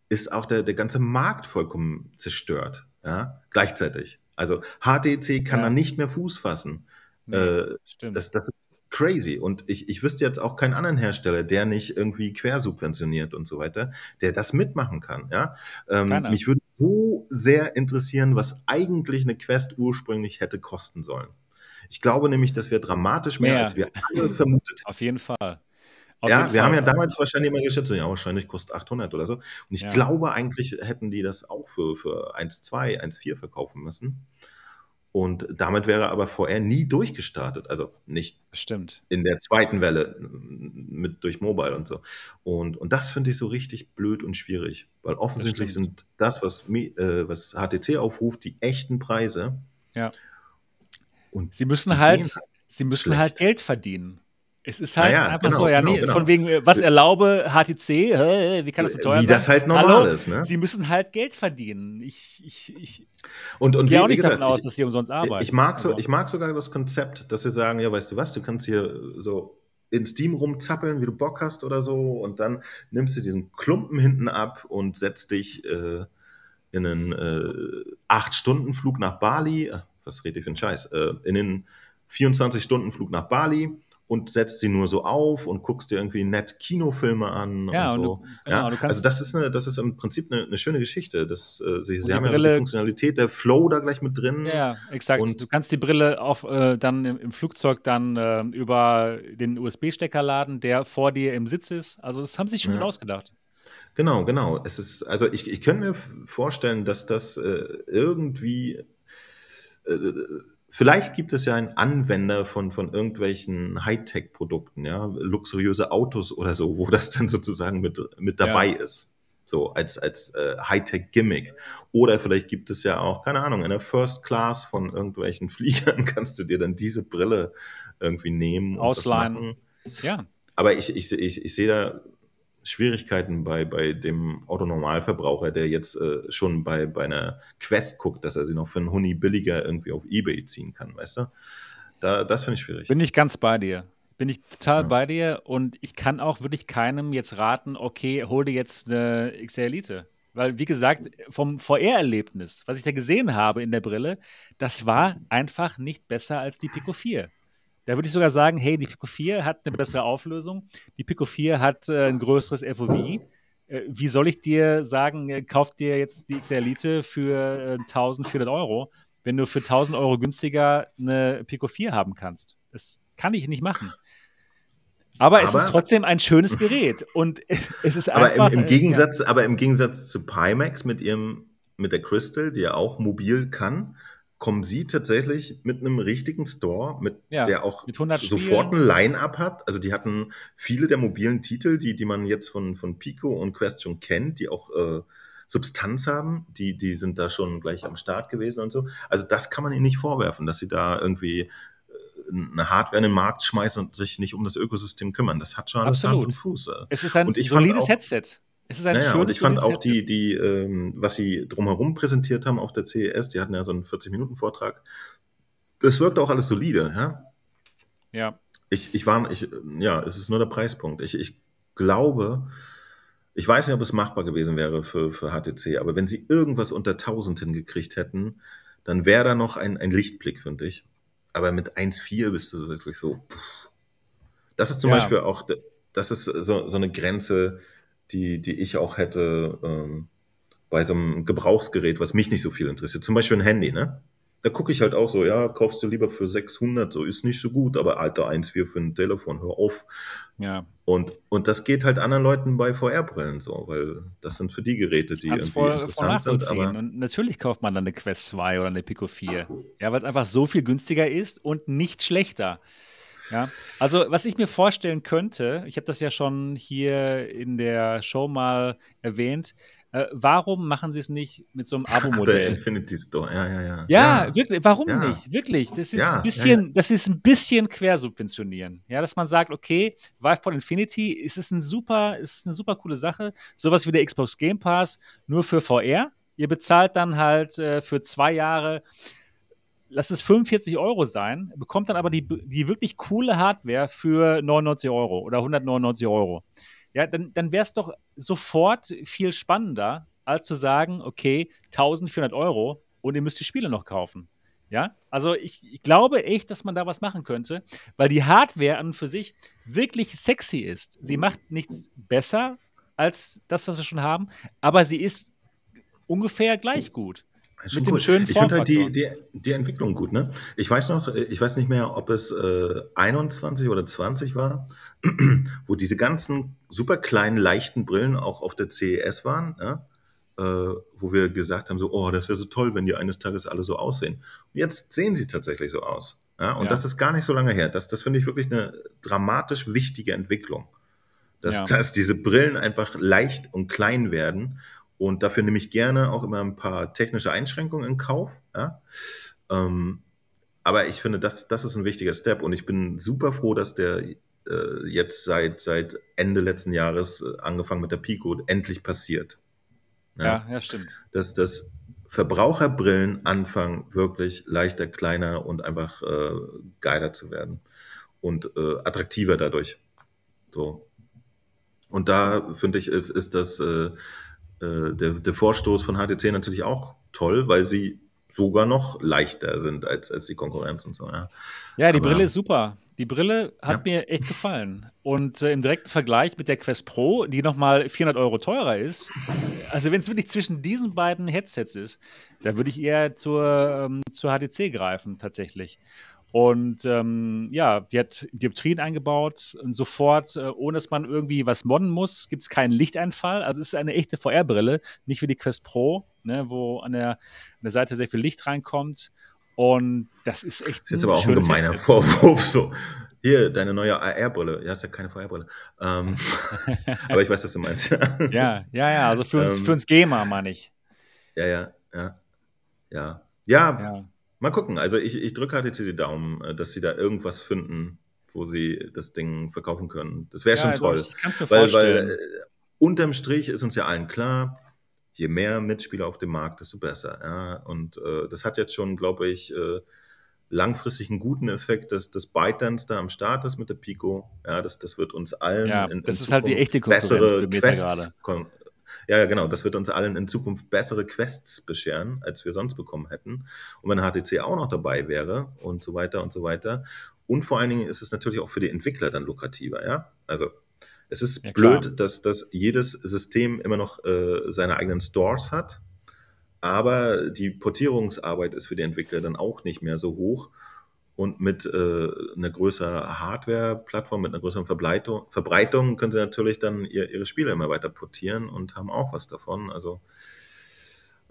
ist auch der, der ganze Markt vollkommen zerstört. Ja? Gleichzeitig. Also HTC kann Ja. da nicht mehr Fuß fassen. Nee, Äh, stimmt. das, das ist crazy. Und ich, ich wüsste jetzt auch keinen anderen Hersteller, der nicht irgendwie quersubventioniert und so weiter, der das mitmachen kann. Ja? Ähm, mich würde so sehr interessieren, was eigentlich eine Quest ursprünglich hätte kosten sollen. Ich glaube nämlich, dass wir dramatisch mehr, Mehr. als wir alle vermutet Auf jeden Fall. Ja, wir haben Fall. ja damals wahrscheinlich immer geschätzt, ja, wahrscheinlich kostet 800 oder so. Und ich Ja. glaube, eigentlich hätten die das auch für, für 1,2, 1,4 verkaufen müssen. Und damit wäre aber VR nie durchgestartet. Also nicht Stimmt. in der zweiten Welle mit durch Mobile und so. Und, und das finde ich so richtig blöd und schwierig. Weil offensichtlich stimmt. sind das, was, äh, was HTC aufruft, die echten Preise. Ja. Und Sie müssen halt, sie müssen schlecht. halt Geld verdienen. Es ist halt Ja, ja, einfach genau, so, ja, genau, nee, genau. von wegen, äh, was erlaube HTC, hä, wie kann das so teuer wie sein? das halt normal Hallo? ist. Ne? Sie müssen halt Geld verdienen. Ich, ich, ich, Und, und ich gehe wie- auch wie nicht gesagt, davon aus, dass sie umsonst arbeiten. Ich mag, so, Aber- ich mag sogar das Konzept, dass sie sagen, ja, weißt du was, du kannst hier so in Steam rumzappeln, wie du Bock hast oder so, und dann nimmst du diesen Klumpen hinten ab und setzt dich äh, in einen äh, 8-Stunden-Flug nach Bali, äh, was rede ich für einen Scheiß, äh, in den 24-Stunden-Flug nach Bali und setzt sie nur so auf und guckst dir irgendwie nett Kinofilme an Ja, und und so. du- genau, ja, du also das ist, eine, das ist im Prinzip eine, eine schöne Geschichte. Das, äh, sie Und sie haben ja so Brille- die Funktionalität der Flow da gleich mit drin. Ja, ja, exakt. Und- du kannst die Brille auf, äh, dann im, im Flugzeug dann äh, über den USB-Stecker laden, der vor dir im Sitz ist. Also das haben sie sich schon Ja. ausgedacht. Genau, genau. Es ist, also ich, ich könnte mir vorstellen, dass das äh, irgendwie, äh, vielleicht gibt es ja einen Anwender von, von irgendwelchen Hightech-Produkten, ja, luxuriöse Autos oder so, wo das dann sozusagen mit, mit dabei Ja. ist. So als, als äh, Hightech-Gimmick. Oder vielleicht gibt es ja auch, keine Ahnung, in der First Class von irgendwelchen Fliegern kannst du dir dann diese Brille irgendwie nehmen und Ausleihen. Ja, Aber ich, ich, ich, ich sehe da Schwierigkeiten bei, bei dem Autonormalverbraucher, der jetzt äh, schon bei, bei einer Quest guckt, dass er sie noch für einen Huni billiger irgendwie auf Ebay ziehen kann, weißt du? Da, das finde ich schwierig. bin ich ganz bei dir. Bin ich total Ja. bei dir und ich kann auch wirklich keinem jetzt raten, okay, hol dir jetzt eine XR Elite. Weil, wie gesagt, vom VR-Erlebnis, was ich da gesehen habe in der Brille, das war einfach nicht besser als die Pico 4. Da würde ich sogar sagen, hey, die Pico 4 hat eine bessere Auflösung, die Pico 4 hat äh, ein größeres FOV. Äh, wie soll ich dir sagen, äh, kauf dir jetzt die XR Elite für äh, 1400 Euro, wenn du für 1000 Euro günstiger eine Pico 4 haben kannst? Das kann ich nicht machen. Aber, es Aber- ist trotzdem ein schönes Gerät und es ist aber einfach. im, im äh, Gegensatz, aber im Gegensatz zu Pimax mit ihrem, mit der Crystal, die ja auch mobil kann, kommen sie tatsächlich mit einem richtigen Store, mit Ja, der auch mit 100 sofort ein Line-Up hat. Also die hatten viele der mobilen Titel, die, die man jetzt von, von Pico und Quest schon kennt, die auch äh, Substanz haben, die, die sind da schon gleich am Start gewesen und so. Also das kann man ihnen nicht vorwerfen, dass sie da irgendwie äh, eine Hardware in den Markt schmeißen und sich nicht um das Ökosystem kümmern. Das hat schon alles Hand Absolut. und Fuß. äh. Es ist ein Und ich solides auch- Headset. Es ist ein Naja, und ich fand auch die, die ähm, was sie drumherum präsentiert haben auf der CES, die hatten ja so einen 40-Minuten-Vortrag, das wirkt auch alles solide. Ja? Ja, Ich, ich war, ich, ja, es ist nur der Preispunkt. Ich, ich glaube, ich weiß nicht, ob es machbar gewesen wäre für, für HTC, aber wenn sie irgendwas unter 1000 hingekriegt hätten, dann wäre da noch ein, ein Lichtblick, finde ich. Aber mit 1,4 bist du wirklich so. Pff. Das ist zum Ja. Beispiel auch, das ist so, so eine Grenze, die, die ich auch hätte ähm, bei so einem Gebrauchsgerät, was mich nicht so viel interessiert. Zum Beispiel ein Handy, ne? Da gucke ich halt auch so, ja, kaufst du lieber für 600, so ist nicht so gut, aber alter 1,4 für ein Telefon, hör auf. ja. Und, und das geht halt anderen Leuten bei VR-Brillen so, weil das sind für die Geräte, die Kannst irgendwie voll, voll interessant sind. nachvollziehen. Aber und natürlich kauft man dann eine Quest 2 oder eine Pico 4. Ja, weil es einfach so viel günstiger ist und nicht schlechter. Ja, also was ich mir vorstellen könnte, ich habe das ja schon hier in der Show mal erwähnt, äh, warum machen sie es nicht mit so einem der Abo-Modell? Infinity Store, ja, ja, ja. Ja, wirklich, warum Ja. nicht? Wirklich, das ist Ja, ja, ein bisschen, das ist ein bisschen quersubventionieren. Ja, dass man sagt, okay, Vivepod Infinity, es ist ein super, es ist eine super coole Sache, sowas wie der Xbox Game Pass, nur für VR. Ihr bezahlt dann halt äh, für zwei Jahre lass es 45 Euro sein, bekommt dann aber die, die wirklich coole Hardware für 99 Euro oder 199 Euro. Ja, dann, dann wäre es doch sofort viel spannender, als zu sagen, okay, 1400 Euro und ihr müsst die Spiele noch kaufen. Ja, also ich, ich, glaube echt, dass man da was machen könnte, weil die Hardware an und für sich wirklich sexy ist. Sie macht nichts besser als das, was wir schon haben, aber sie ist ungefähr gleich gut. Mit dem cool. schönen Ich finde halt die, die, die Entwicklung gut, ne? Ich weiß noch, ich weiß nicht mehr, ob es äh, 21 oder 20 war, wo diese ganzen super kleinen, leichten Brillen auch auf der CES waren, ja? äh, wo wir gesagt haben, so, oh, das wäre so toll, wenn die eines Tages alle so aussehen. Und jetzt sehen sie tatsächlich so aus. Ja? Und ja. das ist gar nicht so lange her. Das, das finde ich wirklich eine dramatisch wichtige Entwicklung. Dass, ja. dass diese Brillen einfach leicht und klein werden. Und dafür nehme ich gerne auch immer ein paar technische Einschränkungen in Kauf. Ja? Ähm, aber ich finde, das, das ist ein wichtiger Step. Und ich bin super froh, dass der äh, jetzt seit, seit Ende letzten Jahres, äh, angefangen mit der Pico, endlich passiert. Ja, ja, stimmt. Dass, dass Verbraucherbrillen anfangen, wirklich leichter, kleiner und einfach äh, geiler zu werden und äh, attraktiver dadurch. So. Und da finde ich, ist, ist das äh, der, der Vorstoß von HTC natürlich auch toll, weil sie sogar noch leichter sind als, als die Konkurrenz und so. Ja, ja die Aber, Brille ist super. Die Brille hat ja. mir echt gefallen. Und äh, im direkten Vergleich mit der Quest Pro, die nochmal 400 Euro teurer ist, also wenn es wirklich zwischen diesen beiden Headsets ist, da würde ich eher zur, ähm, zur HTC greifen, tatsächlich. Und ähm, ja, die hat Dioptrien eingebaut und sofort, äh, ohne dass man irgendwie was modden muss, gibt es keinen Lichteinfall. Also es ist eine echte VR-Brille, nicht wie die Quest Pro, ne, wo an der, an der Seite sehr viel Licht reinkommt. Und das ist echt. Das ist jetzt aber auch ein gemeiner. Vorwurf. So, hier, deine neue AR-Brille. Ja, ist ja keine VR-Brille. Ähm, aber ich weiß, was du meinst. ja, ja, ja. Also für uns, ähm, für uns Gamer, meine ich. Ja, ja, ja. Ja. Ja, ja. Mal gucken. Also ich, ich drücke HTC die Daumen, äh, dass sie da irgendwas finden, wo sie das Ding verkaufen können. Das wäre ja, schon toll. Ich kann es mir weil, vorstellen. Weil äh, unterm Strich ist uns ja allen klar, je mehr Mitspieler auf dem Markt, desto besser. Ja? Und äh, das hat jetzt schon, glaube ich, äh, langfristig einen guten Effekt, dass das ByteDance da am Start ist mit der Pico. Ja, das, das wird uns allen ja, in, in das ist halt die echte bessere Quests ja, genau. Das wird uns allen in Zukunft bessere Quests bescheren, als wir sonst bekommen hätten. Und wenn HTC auch noch dabei wäre und so weiter und so weiter. Und vor allen Dingen ist es natürlich auch für die Entwickler dann lukrativer, ja. Also es ist ja, blöd, dass, dass jedes System immer noch äh, seine eigenen Stores hat, aber die Portierungsarbeit ist für die Entwickler dann auch nicht mehr so hoch. Und mit äh, einer größeren Hardware-Plattform, mit einer größeren Verbreitung, Verbreitung können sie natürlich dann ihr, ihre Spiele immer weiter portieren und haben auch was davon. Also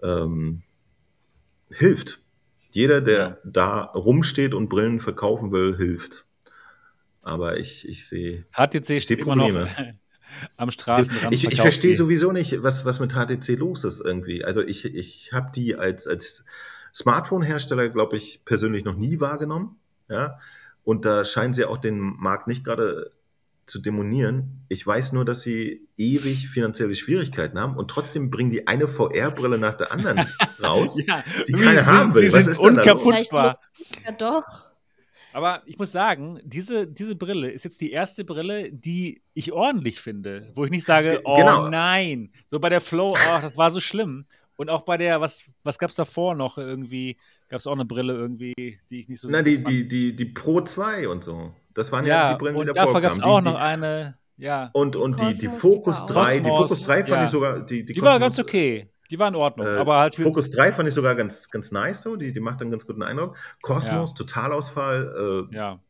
ähm, hilft. Jeder, der ja. da rumsteht und Brillen verkaufen will, hilft. Aber ich, ich sehe HTC ich steht Probleme. Noch am Straßenrand. Ich, ich verstehe sowieso nicht, was, was mit HTC los ist irgendwie. Also ich, ich habe die als, als Smartphone-Hersteller, glaube ich, persönlich noch nie wahrgenommen. Ja? Und da scheinen sie auch den Markt nicht gerade zu demonieren. Ich weiß nur, dass sie ewig finanzielle Schwierigkeiten haben und trotzdem bringen die eine VR-Brille nach der anderen raus, ja, die keiner haben will. Was ist denn da los? Ja, doch. Aber ich muss sagen, diese, diese Brille ist jetzt die erste Brille, die ich ordentlich finde, wo ich nicht sage, oh genau. nein, so bei der Flow, oh, das war so schlimm. Und auch bei der, was, was gab es davor noch irgendwie? Gab es auch eine Brille irgendwie, die ich nicht so. Na, die, die, die, die Pro 2 und so. Das waren ja, ja die Brillen, die davor Und davor gab es auch die, noch eine, ja. Und, die und die, die Focus 3, die Focus 3 fand ja. ich sogar. Die, die, die war ganz okay. Die war in Ordnung. Äh, aber halt Focus 3 fand ich sogar ganz, ganz nice so. Die, die macht einen ganz guten Eindruck. Cosmos, ja. Totalausfall. Äh, ja.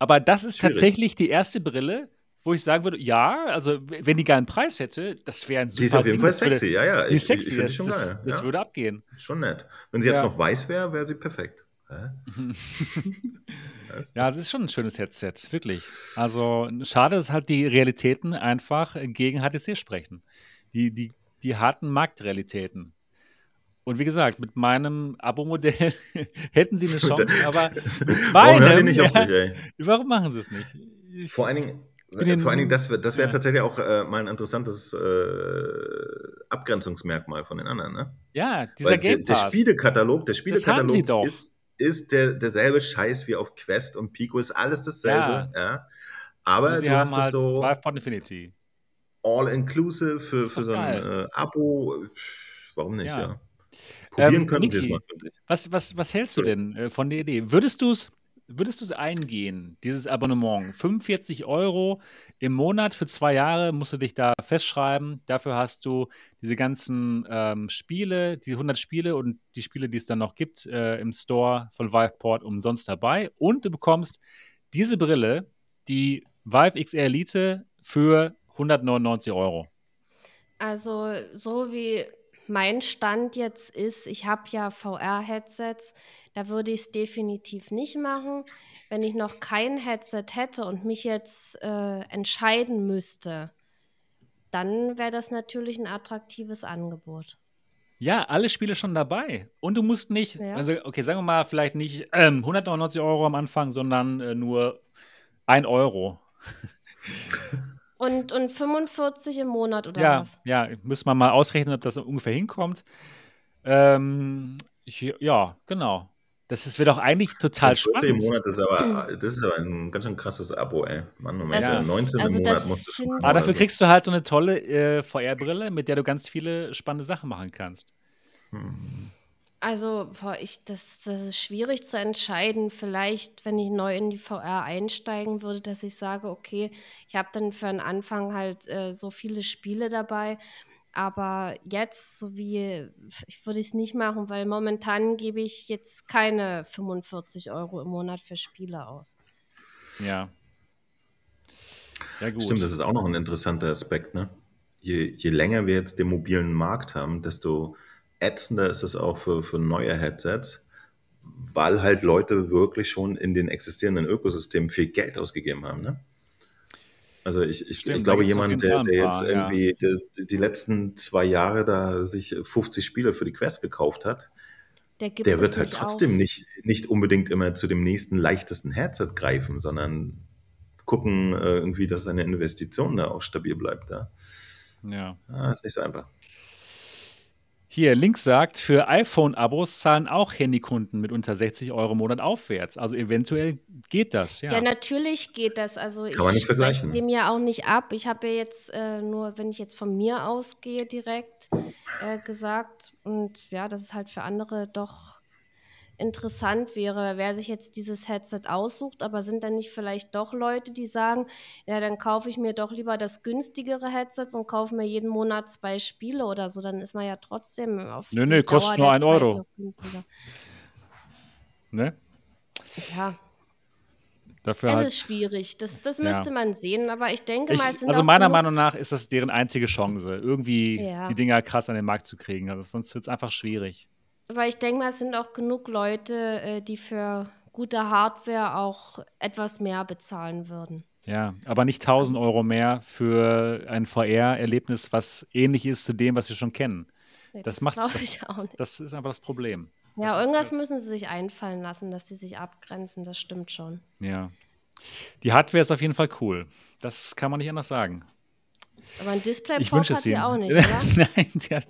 Aber das ist schwierig. tatsächlich die erste Brille, wo ich sagen würde, ja, also wenn die geilen Preis hätte, das wäre ein super Die ist auf jeden Ding. Fall sexy, ja, ja. Die ist sexy, ich, ich das, schon das, geil. Das, ja. würde abgehen. Schon nett. Wenn sie jetzt ja. noch weiß wäre, wäre sie perfekt. ja, es ist schon ein schönes Headset, wirklich. Also schade, dass halt die Realitäten einfach gegen HTC sprechen. Die, die, die harten Marktrealitäten. Und wie gesagt, mit meinem Abo-Modell hätten sie eine Chance, aber warum, nicht auf dich, warum machen sie es nicht? Ich, Vor allen Dingen, vor allen Dingen, das, das wäre ja. tatsächlich auch äh, mal ein interessantes äh, Abgrenzungsmerkmal von den anderen. Ne? Ja, dieser Weil Game Pass. Der Spielekatalog, der Spielekatalog ist, ist der, derselbe Scheiß wie auf Quest und Pico, ist alles dasselbe, ja. ja. Aber sie du haben hast halt es so all-inclusive für, für so ein äh, Abo. Warum nicht, Ja. ja. Probieren Ähm, können sie es mal, finde ich. Was, was, was hältst du denn äh, von der Idee? Würdest du es würdest du's eingehen, dieses Abonnement? 45 Euro im Monat für zwei Jahre musst du dich da festschreiben. Dafür hast du diese ganzen ähm, Spiele, die 100 Spiele und die Spiele, die es dann noch gibt äh, im Store von Viveport umsonst dabei. Und du bekommst diese Brille, die Vive XR Elite, für 199 Euro. Also so wie mein Stand jetzt ist, ich habe ja VR-Headsets, da würde ich es definitiv nicht machen. Wenn ich noch kein Headset hätte und mich jetzt äh, entscheiden müsste, dann wäre das natürlich ein attraktives Angebot. Ja, alle Spiele schon dabei. Und du musst nicht, Ja. also okay, sagen wir mal, vielleicht nicht ähm, 199 Euro am Anfang, sondern äh, nur 1 Euro. Und, und 45 im Monat oder ja, was? ja, müssen wir mal ausrechnen, ob das ungefähr hinkommt. Ähm, ich, ja, genau. Das ist- wird doch eigentlich total 40 im spannend. Monat ist aber, das ist aber ein ganz schön krasses Abo, ey. Mann, Moment, Das ja, ist- 19 also Monat musst du schon Aber dafür so. kriegst du halt so eine tolle äh, VR-Brille, mit der du ganz viele spannende Sachen machen kannst. Hm. Also, boah, ich, das, das ist schwierig zu entscheiden. Vielleicht, wenn ich neu in die VR einsteigen würde, dass ich sage, okay, ich habe dann für einen Anfang halt äh, so viele Spiele dabei. Aber jetzt, so wie, ich würde es nicht machen, weil momentan gebe ich jetzt keine 45 Euro im Monat für Spiele aus. Ja. Ja, gut. Stimmt, das ist auch noch ein interessanter Aspekt. Ne? Je, je länger wir jetzt den mobilen Markt haben, desto ätzender ist es auch für, für neue Headsets, weil halt Leute wirklich schon in den existierenden Ökosystemen viel Geld ausgegeben haben. Ne? Also ich, ich, Stimmt, ich da glaube, jemand, der, der paar, jetzt ja. irgendwie die, die letzten zwei Jahre da sich 50 Spiele für die Quest gekauft hat, Der gibt der wird halt nicht trotzdem auf. nicht, nicht unbedingt immer zu dem nächsten leichtesten Headset greifen, sondern gucken äh, irgendwie, dass seine Investition da auch stabil bleibt. Ja? Ja. Ah, ist nicht so einfach. Hier, Link sagt, für iPhone-Abos zahlen auch Handykunden mit unter 60 Euro im Monat aufwärts. Also eventuell geht das, ja. Ja, natürlich geht das. Also Kann man ich nicht vergleichen. spreche dem ja auch nicht ab. Ich habe ja jetzt äh, nur, wenn ich jetzt von mir ausgehe, direkt äh, gesagt. Und ja, dass es halt für andere doch interessant wäre, wer sich jetzt dieses Headset aussucht. Aber sind dann nicht vielleicht doch Leute, die sagen, ja, dann kaufe ich mir doch lieber das günstigere Headset und kaufe mir jeden Monat zwei Spiele oder so. Dann ist man ja trotzdem auf Nö, nö, kostet nur ein Euro. Ne? Ja, Dafür es halt. ist schwierig. Das, das Ja. müsste man sehen, aber ich denke Ich, mal, sind also meiner Meinung nach ist das deren einzige Chance, irgendwie Ja. die Dinger krass an den Markt zu kriegen. Also sonst wird es einfach schwierig. Weil ich denke mal, es sind auch genug Leute, äh, die für gute Hardware auch etwas mehr bezahlen würden. Ja, aber nicht 1000 Euro mehr für ein VR-Erlebnis, was ähnlich ist zu dem, was wir schon kennen. Nee, Das das macht glaube das, ich auch nicht. das ist einfach das Problem. Ja, das ist irgendwas halt- müssen sie sich einfallen lassen, dass sie sich abgrenzen, das stimmt schon. Ja. Die Hardware ist auf jeden Fall cool. Das kann man nicht anders sagen. Aber ein Displayport hat ihnen. auch nicht, oder? Nein, sie hat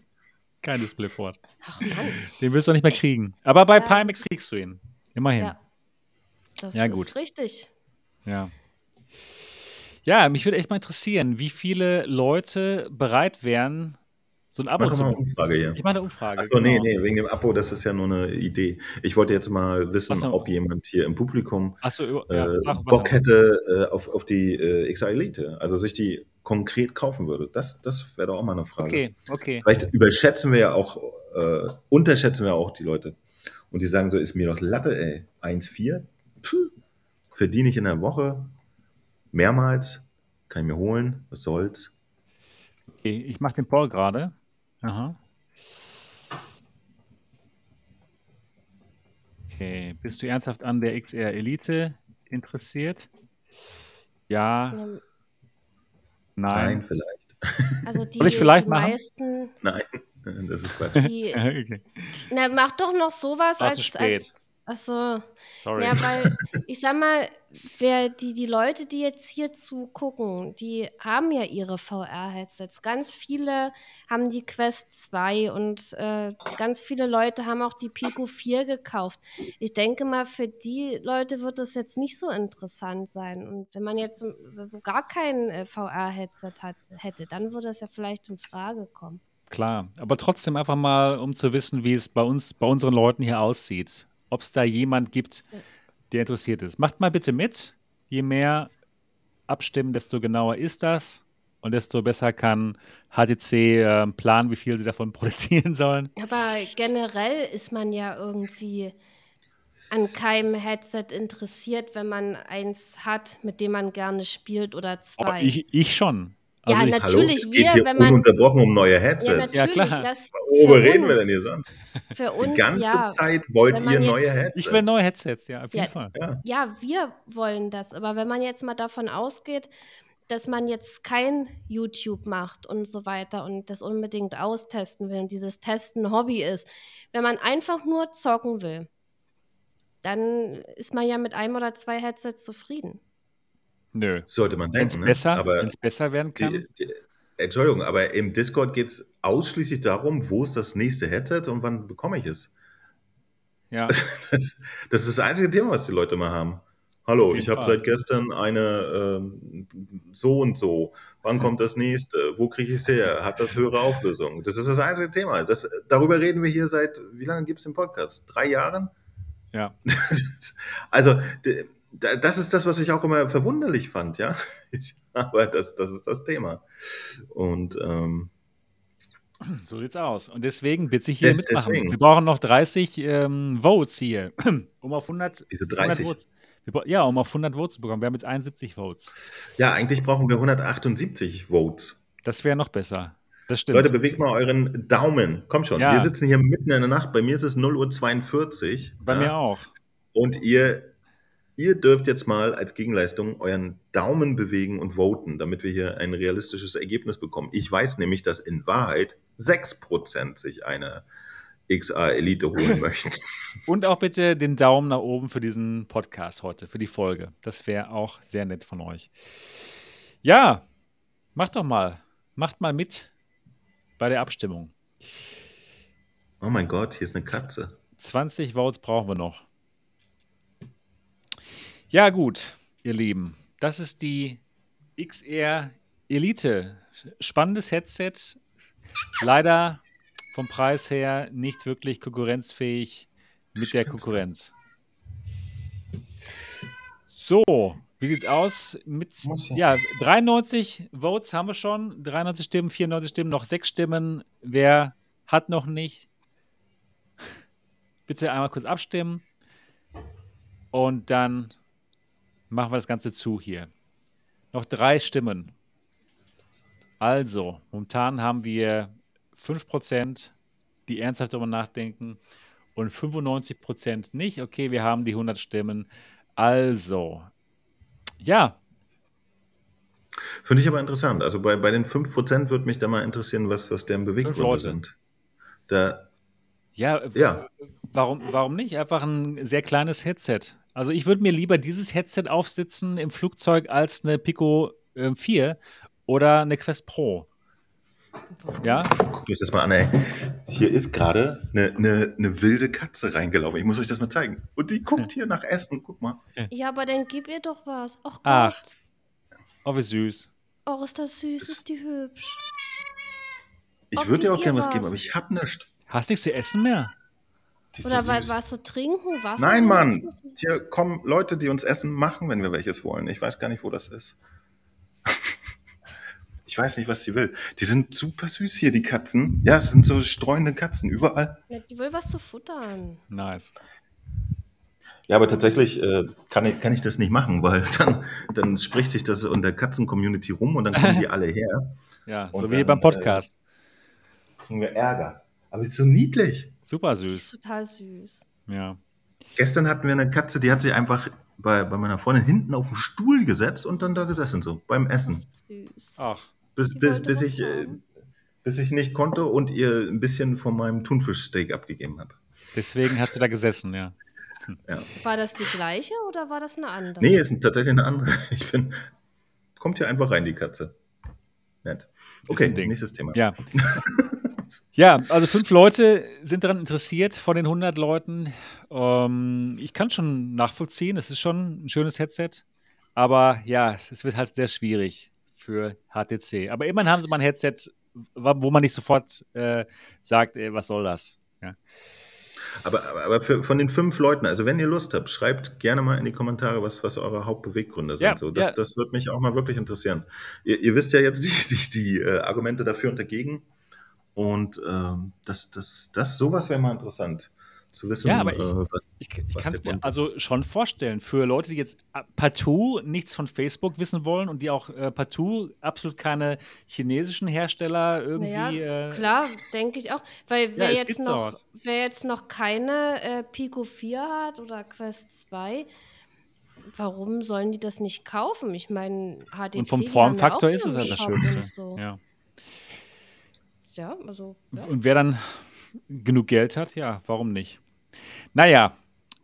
kein Displayport. Ach Mann, Den wirst du auch nicht mehr kriegen. Aber bei Ja, Pimax kriegst du ihn. Immerhin. ja. Das Ja, ist gut. richtig. Ja. Ja, mich würde echt mal interessieren, wie viele Leute bereit wären, so ein Abo Mach zu eine Umfrage hier. Ich mache eine Umfrage. Achso, nee, genau. nee, wegen dem Abo, das ist ja nur eine Idee. Ich wollte jetzt mal wissen, so. ob jemand hier im Publikum äh, ja, sag, was Bock hätte äh, auf, auf die äh, XR Elite, also sich die konkret kaufen würde. Das, das wäre doch auch mal eine Frage. Okay, okay. Vielleicht überschätzen wir ja auch, äh, unterschätzen wir auch die Leute. Und die sagen so, ist mir doch Latte, ey. 1,4? Puh. Verdiene ich in der Woche mehrmals, kann ich mir holen, was soll's. okay. Ich mache den Poll gerade. Aha. Okay, bist du ernsthaft an der XR Elite interessiert? Ja, Ähm, Nein, nein. vielleicht. Also die, Soll ich vielleicht die machen? meisten, Nein, das ist Quatsch. die, okay. na, mach doch noch sowas War zu als, spät. als Ach so. Sorry. Ja, weil ich sag mal, wer die, die Leute, die jetzt hier zugucken, die haben ja ihre VR-Headsets. Ganz viele haben die Quest 2 und äh, ganz viele Leute haben auch die Pico 4 gekauft. Ich denke mal, für die Leute wird das jetzt nicht so interessant sein. Und wenn man jetzt so, so gar kein äh, VR-Headset hätte, dann würde es ja vielleicht in Frage kommen. Klar, aber trotzdem einfach mal, um zu wissen, wie es bei uns, bei unseren Leuten hier aussieht. Ob es da jemand gibt, der interessiert ist. Macht mal bitte mit. Je mehr abstimmen, desto genauer ist das und desto besser kann HTC äh, planen, wie viel sie davon produzieren sollen. Aber generell ist man ja irgendwie an keinem Headset interessiert, wenn man eins hat, mit dem man gerne spielt oder Oh, zwei. ich, ich schon. Ja, Also ich, Hallo, Natürlich, es geht wir, hier wenn man- ununterbrochen um neue ja, Headsets. Ja, natürlich, klar. das Worüber reden wir denn hier sonst? Für Die uns, ganze ja. Zeit wollt ihr jetzt- neue Headsets. ich will neue Headsets, ja, auf jeden Ja. Fall. Ja. Ja, wir wollen das. Aber wenn man jetzt mal davon ausgeht, dass man jetzt kein YouTube macht und so weiter und das unbedingt austesten will und dieses Testen ein Hobby ist, wenn man einfach nur zocken will, dann ist man ja mit einem oder zwei Headsets zufrieden. Nö. Sollte man Wenn es denken. besser, ne? Besser werden kann. die, die, Entschuldigung, aber im Discord geht es ausschließlich darum, wo ist das nächste Headset und wann bekomme ich es. ja. Das, das ist das einzige Thema, was die Leute mal haben. Hallo, ich habe seit gestern eine ähm, so und so. Wann kommt das nächste? Wo kriege ich es her? Hat das höhere Auflösung? Das ist das einzige Thema. Das, darüber reden wir hier seit, wie lange gibt es den Podcast? Drei Jahren? ja. also, das ist das, was ich auch immer verwunderlich fand, ja. Aber das, das ist das Thema. Und ähm, So sieht's aus. Und deswegen bitte ich hier Des- mitmachen. deswegen. Wir brauchen noch 30 ähm, Votes hier, um auf 100, wieso 100 30? Votes. Wir, bra- ja, um auf 100 Votes zu bekommen. Wir haben jetzt 71 Votes. Ja, eigentlich brauchen wir 178 Votes. Das wäre noch besser. Das stimmt. Leute, bewegt mal euren Daumen. Komm schon, Ja. wir sitzen hier mitten in der Nacht. Bei mir ist es 0.42 Uhr. Bei mir auch. Und ihr, ihr dürft jetzt mal als Gegenleistung euren Daumen bewegen und voten, damit wir hier ein realistisches Ergebnis bekommen. Ich weiß nämlich, dass in Wahrheit 6% sich eine XA Elite holen möchten. Und auch bitte den Daumen nach oben für diesen Podcast heute, für die Folge. Das wäre auch sehr nett von euch. Ja, macht doch mal. Macht mal mit bei der Abstimmung. Oh mein Gott, hier ist eine Katze. 20 Votes brauchen wir noch. Ja, gut, ihr Lieben. Das ist die XR Elite. Spannendes Headset. Leider vom Preis her nicht wirklich konkurrenzfähig mit der Konkurrenz. So, wie sieht's aus? Mit ja, 93 Votes haben wir schon, 93 Stimmen, 94 Stimmen, noch sechs Stimmen. Wer hat noch nicht? Bitte einmal kurz abstimmen. Und dann machen wir das Ganze zu hier. Noch drei Stimmen. Also, momentan haben wir 5%, die ernsthaft darüber nachdenken und 95% nicht. Okay, wir haben die 100 Stimmen. Also, ja, Finde ich aber interessant. Also bei, bei den 5% würde mich da mal interessieren, was, was deren Beweggründe sind. Da, ja, ja, Warum, warum nicht? Einfach ein sehr kleines Headset. Also ich würde mir lieber dieses Headset aufsitzen im Flugzeug als eine Pico äh, 4 oder eine Quest Pro. Ja, guckt euch das mal an, ey. Hier ist gerade eine, eine, eine wilde Katze reingelaufen. Ich muss euch das mal zeigen. Und die guckt hier nach Essen. Guck mal. Ja, aber dann gib ihr doch was. Ach Gott. Ach. oh wie süß. Oh, ist das süß, ist die hübsch. Ich würde dir auch gerne was was. geben, aber ich hab nichts. Hast nichts zu essen mehr? Oder so weil, süß. was zu trinken? Wasser? Nein, Mann. Hier kommen Leute, die uns Essen machen, wenn wir welches wollen. Ich weiß gar nicht, wo das ist. Ich weiß nicht, was sie will. Die sind super süß hier, die Katzen. Ja, es sind so streunende Katzen überall. Ja, Die will was zu futtern. Nice. Ja, aber tatsächlich äh, kann, ich, kann ich das nicht machen, weil dann, dann spricht sich das in der Katzen-Community rum und dann kommen die alle her. Ja, Und so wie dann, beim Podcast. Kriegen wir Ärger. Aber es ist so niedlich. Super Die ist süß. total süß. Ja. Gestern hatten wir eine Katze, die hat sich einfach bei, bei meiner Freundin hinten auf den Stuhl gesetzt und dann da gesessen, so beim Essen. Süß. Ach, Bis, bis, bis, ich, äh, bis ich nicht konnte und ihr ein bisschen von meinem Thunfischsteak abgegeben habe. deswegen hast du da gesessen, ja. Ja. War das die gleiche oder war das eine andere? Nee, ist tatsächlich eine andere. Ich bin. Kommt hier einfach rein, die Katze. Nett. Okay, nächstes Thema. Ja. ja, also fünf Leute sind daran interessiert von den 100 Leuten. Ähm, ich kann schon nachvollziehen, es ist schon ein schönes Headset. Aber ja, es wird halt sehr schwierig für HTC. Aber immerhin haben sie mal ein Headset, wo man nicht sofort äh, sagt, ey, was soll das? Ja. Aber, aber, aber für, von den fünf Leuten, also wenn ihr Lust habt, schreibt gerne mal in die Kommentare, was, was eure Hauptbeweggründe sind. Ja, so, das, ja. das würde mich auch mal wirklich interessieren. Ihr, ihr wisst ja jetzt die, die, die äh, Argumente dafür und dagegen. Und ähm, das, das, das, sowas wäre mal interessant zu wissen, ja, aber ich, äh, was, ich, ich kann es mir also schon vorstellen, für Leute, die jetzt äh, partout nichts von Facebook wissen wollen und die auch äh, partout absolut keine chinesischen Hersteller irgendwie. Naja, äh, klar, denke ich auch. Weil wer, ja, jetzt, noch, wer jetzt noch keine äh, Pico 4 hat oder Quest 2, warum sollen die das nicht kaufen? Ich meine, HTC. Und vom Formfaktor ist es halt das Schönste. So. Ja. Ja, also. Ja. Und wer dann genug Geld hat, ja, warum nicht? Naja,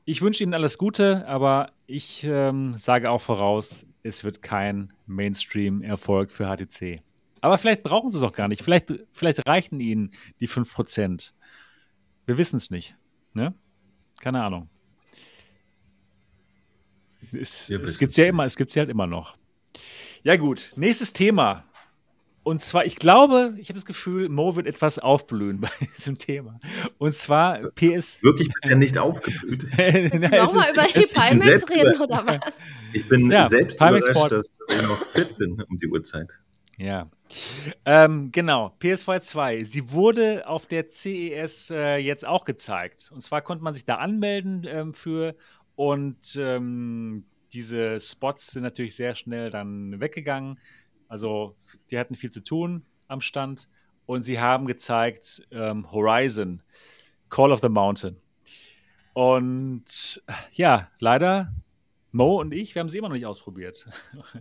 ich wünsche Ihnen alles Gute, aber ich ähm, sage auch voraus, es wird kein Mainstream-Erfolg für HTC. Aber vielleicht brauchen Sie es auch gar nicht. Vielleicht, vielleicht reichen Ihnen die 5%. Wir wissen es nicht. Ne? Keine Ahnung. Es, es gibt es ja immer, es gibt ja halt immer noch. Ja, gut. Nächstes Thema. Und zwar, ich glaube, ich habe das Gefühl, Mo wird etwas aufblühen bei diesem Thema. Und zwar PS. Wirklich bisher nicht aufgeblüht. Willst du nochmal über die Pimax reden oder was? Ich bin ja, selbst Pimax überrascht, dass ich noch fit bin um die Uhrzeit. Ja. Ähm, genau, PS4 2. Sie wurde auf der CES äh, jetzt auch gezeigt. Und zwar konnte man sich da anmelden ähm, für und ähm, diese Spots sind natürlich sehr schnell dann weggegangen. Also die hatten viel zu tun am Stand und sie haben gezeigt ähm, Horizon, Call of the Mountain. Und ja, leider Mo und ich, wir haben sie immer noch nicht ausprobiert.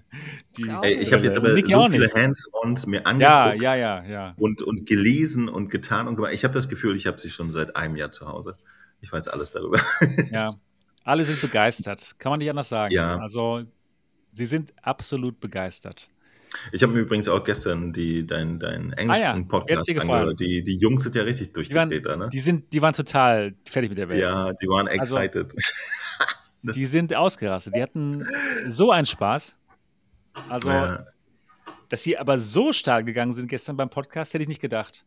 Die, Ey, ich habe jetzt aber so viele Hands-ons mir angeguckt ja, ja, ja, ja. Und, und gelesen und getan und gemacht. Ich habe das Gefühl, ich habe sie schon seit einem Jahr zu Hause. Ich weiß alles darüber. Ja, alle sind begeistert. Kann man nicht anders sagen. Ja. Also, sie sind absolut begeistert. Ich habe mir übrigens auch gestern die, dein, dein englischen ah ja, Podcast angehört. Die, die Jungs sind ja richtig durchgedreht da, ne? Die, sind, die waren total fertig mit der Welt. Ja, die waren also, excited. Also, die sind ausgerastet. Die hatten so einen Spaß. Also, ja. dass sie aber so stark gegangen sind gestern beim Podcast, hätte ich nicht gedacht.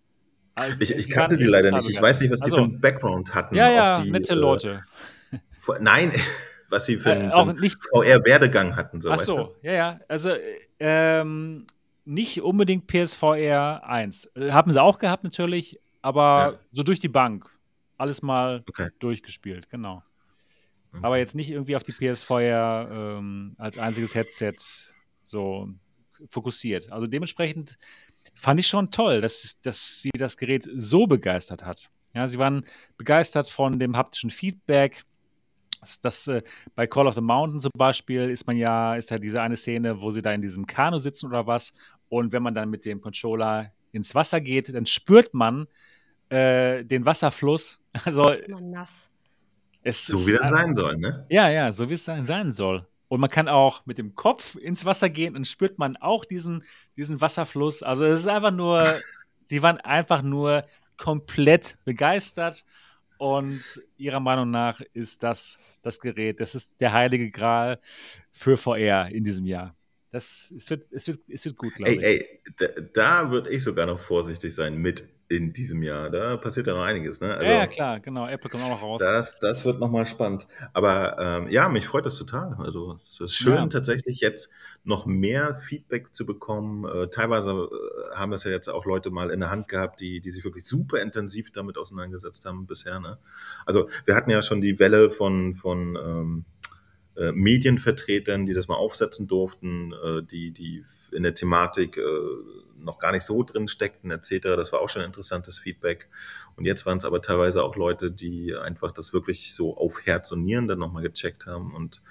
Also, ich, ich kannte die leider nicht. Ich weiß nicht, was die also, für einen Background hatten. Ja, ja, die, nette Leute. Äh, nein, was sie für einen, äh, VR-Werdegang hatten. So, Ach so, weißt du? ja, ja. Also ähm, nicht unbedingt PSVR 1. Äh, haben sie auch gehabt natürlich, aber ja. so durch die Bank. Alles mal okay. durchgespielt, genau. Mhm. Aber jetzt nicht irgendwie auf die PSVR ähm, als einziges Headset so fokussiert. Also dementsprechend fand ich schon toll, dass, dass sie das Gerät so begeistert hat. Ja, sie waren begeistert von dem haptischen Feedback, das, das äh, bei Call of the Mountain zum Beispiel ist man ja, ist ja diese eine Szene, wo sie da in diesem Kanu sitzen oder was. Und wenn man dann mit dem Controller ins Wasser geht, dann spürt man äh, den Wasserfluss. Also man nass. Es so wie das sein soll, ne? Ja, ja, so wie es sein soll. Und man kann auch mit dem Kopf ins Wasser gehen und spürt man auch diesen, diesen Wasserfluss. Also es ist einfach nur, sie waren einfach nur komplett begeistert und ihrer Meinung nach ist das das Gerät, das ist der heilige Gral für VR in diesem Jahr. Das, es, wird, es, wird, es wird gut, glaube ich. Ey, da, da würde ich sogar noch vorsichtig sein mit in diesem Jahr. Da passiert ja noch einiges. Ne? Also, ja, klar, genau. Apple kommt auch noch raus. Das, das wird nochmal spannend. Aber ähm, ja, mich freut das total. Also es ist schön, ja. tatsächlich jetzt noch mehr Feedback zu bekommen. Äh, teilweise äh, haben das ja jetzt auch Leute mal in der Hand gehabt, die, die sich wirklich super intensiv damit auseinandergesetzt haben bisher. Ne? Also wir hatten ja schon die Welle von, von ähm, äh, Medienvertretern, die das mal aufsetzen durften, äh, die, die in der Thematik äh, noch gar nicht so drin steckten, etc. Das war auch schon interessantes Feedback. Und jetzt waren es aber teilweise auch Leute, die einfach das wirklich so auf Herz und Nieren dann nochmal gecheckt haben. Und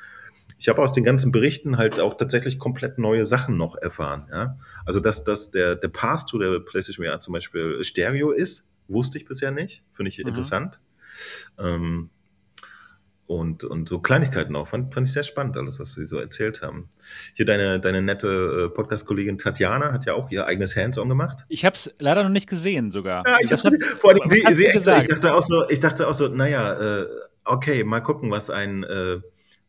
ich habe aus den ganzen Berichten halt auch tatsächlich komplett neue Sachen noch erfahren. Ja? Also, dass, dass der, der Pass to der PlayStation VR zum Beispiel Stereo ist, wusste ich bisher nicht. Finde ich mhm. interessant. Ähm, und, und so Kleinigkeiten auch. Fand, fand ich sehr spannend, alles, was sie so erzählt haben. Hier deine, deine nette äh, Podcast-Kollegin Tatjana hat ja auch ihr eigenes Hands-on gemacht. Ich habe es leider noch nicht gesehen sogar. Ja, ich habe sie, vor allem, sie, sie echt, ich dachte auch so, ich dachte auch so, naja, äh, okay, mal gucken, was ein äh,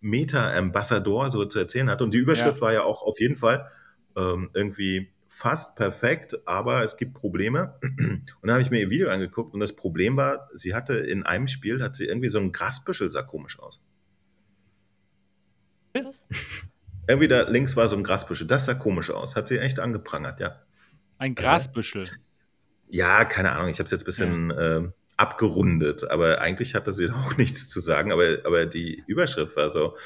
Meta-Ambassador so zu erzählen hat. Und die Überschrift ja. war ja auch auf jeden Fall ähm, irgendwie fast perfekt, aber es gibt Probleme. Und dann habe ich mir ihr Video angeguckt und das Problem war, sie hatte in einem Spiel, hat sie irgendwie so ein Grasbüschel, sah komisch aus. Was? irgendwie da links war so ein Grasbüschel, das sah komisch aus, hat sie echt angeprangert, ja. Ein Grasbüschel? Ja, keine Ahnung, ich habe es jetzt ein bisschen ja. äh, abgerundet, aber eigentlich hatte sie auch nichts zu sagen, aber, aber die Überschrift war so,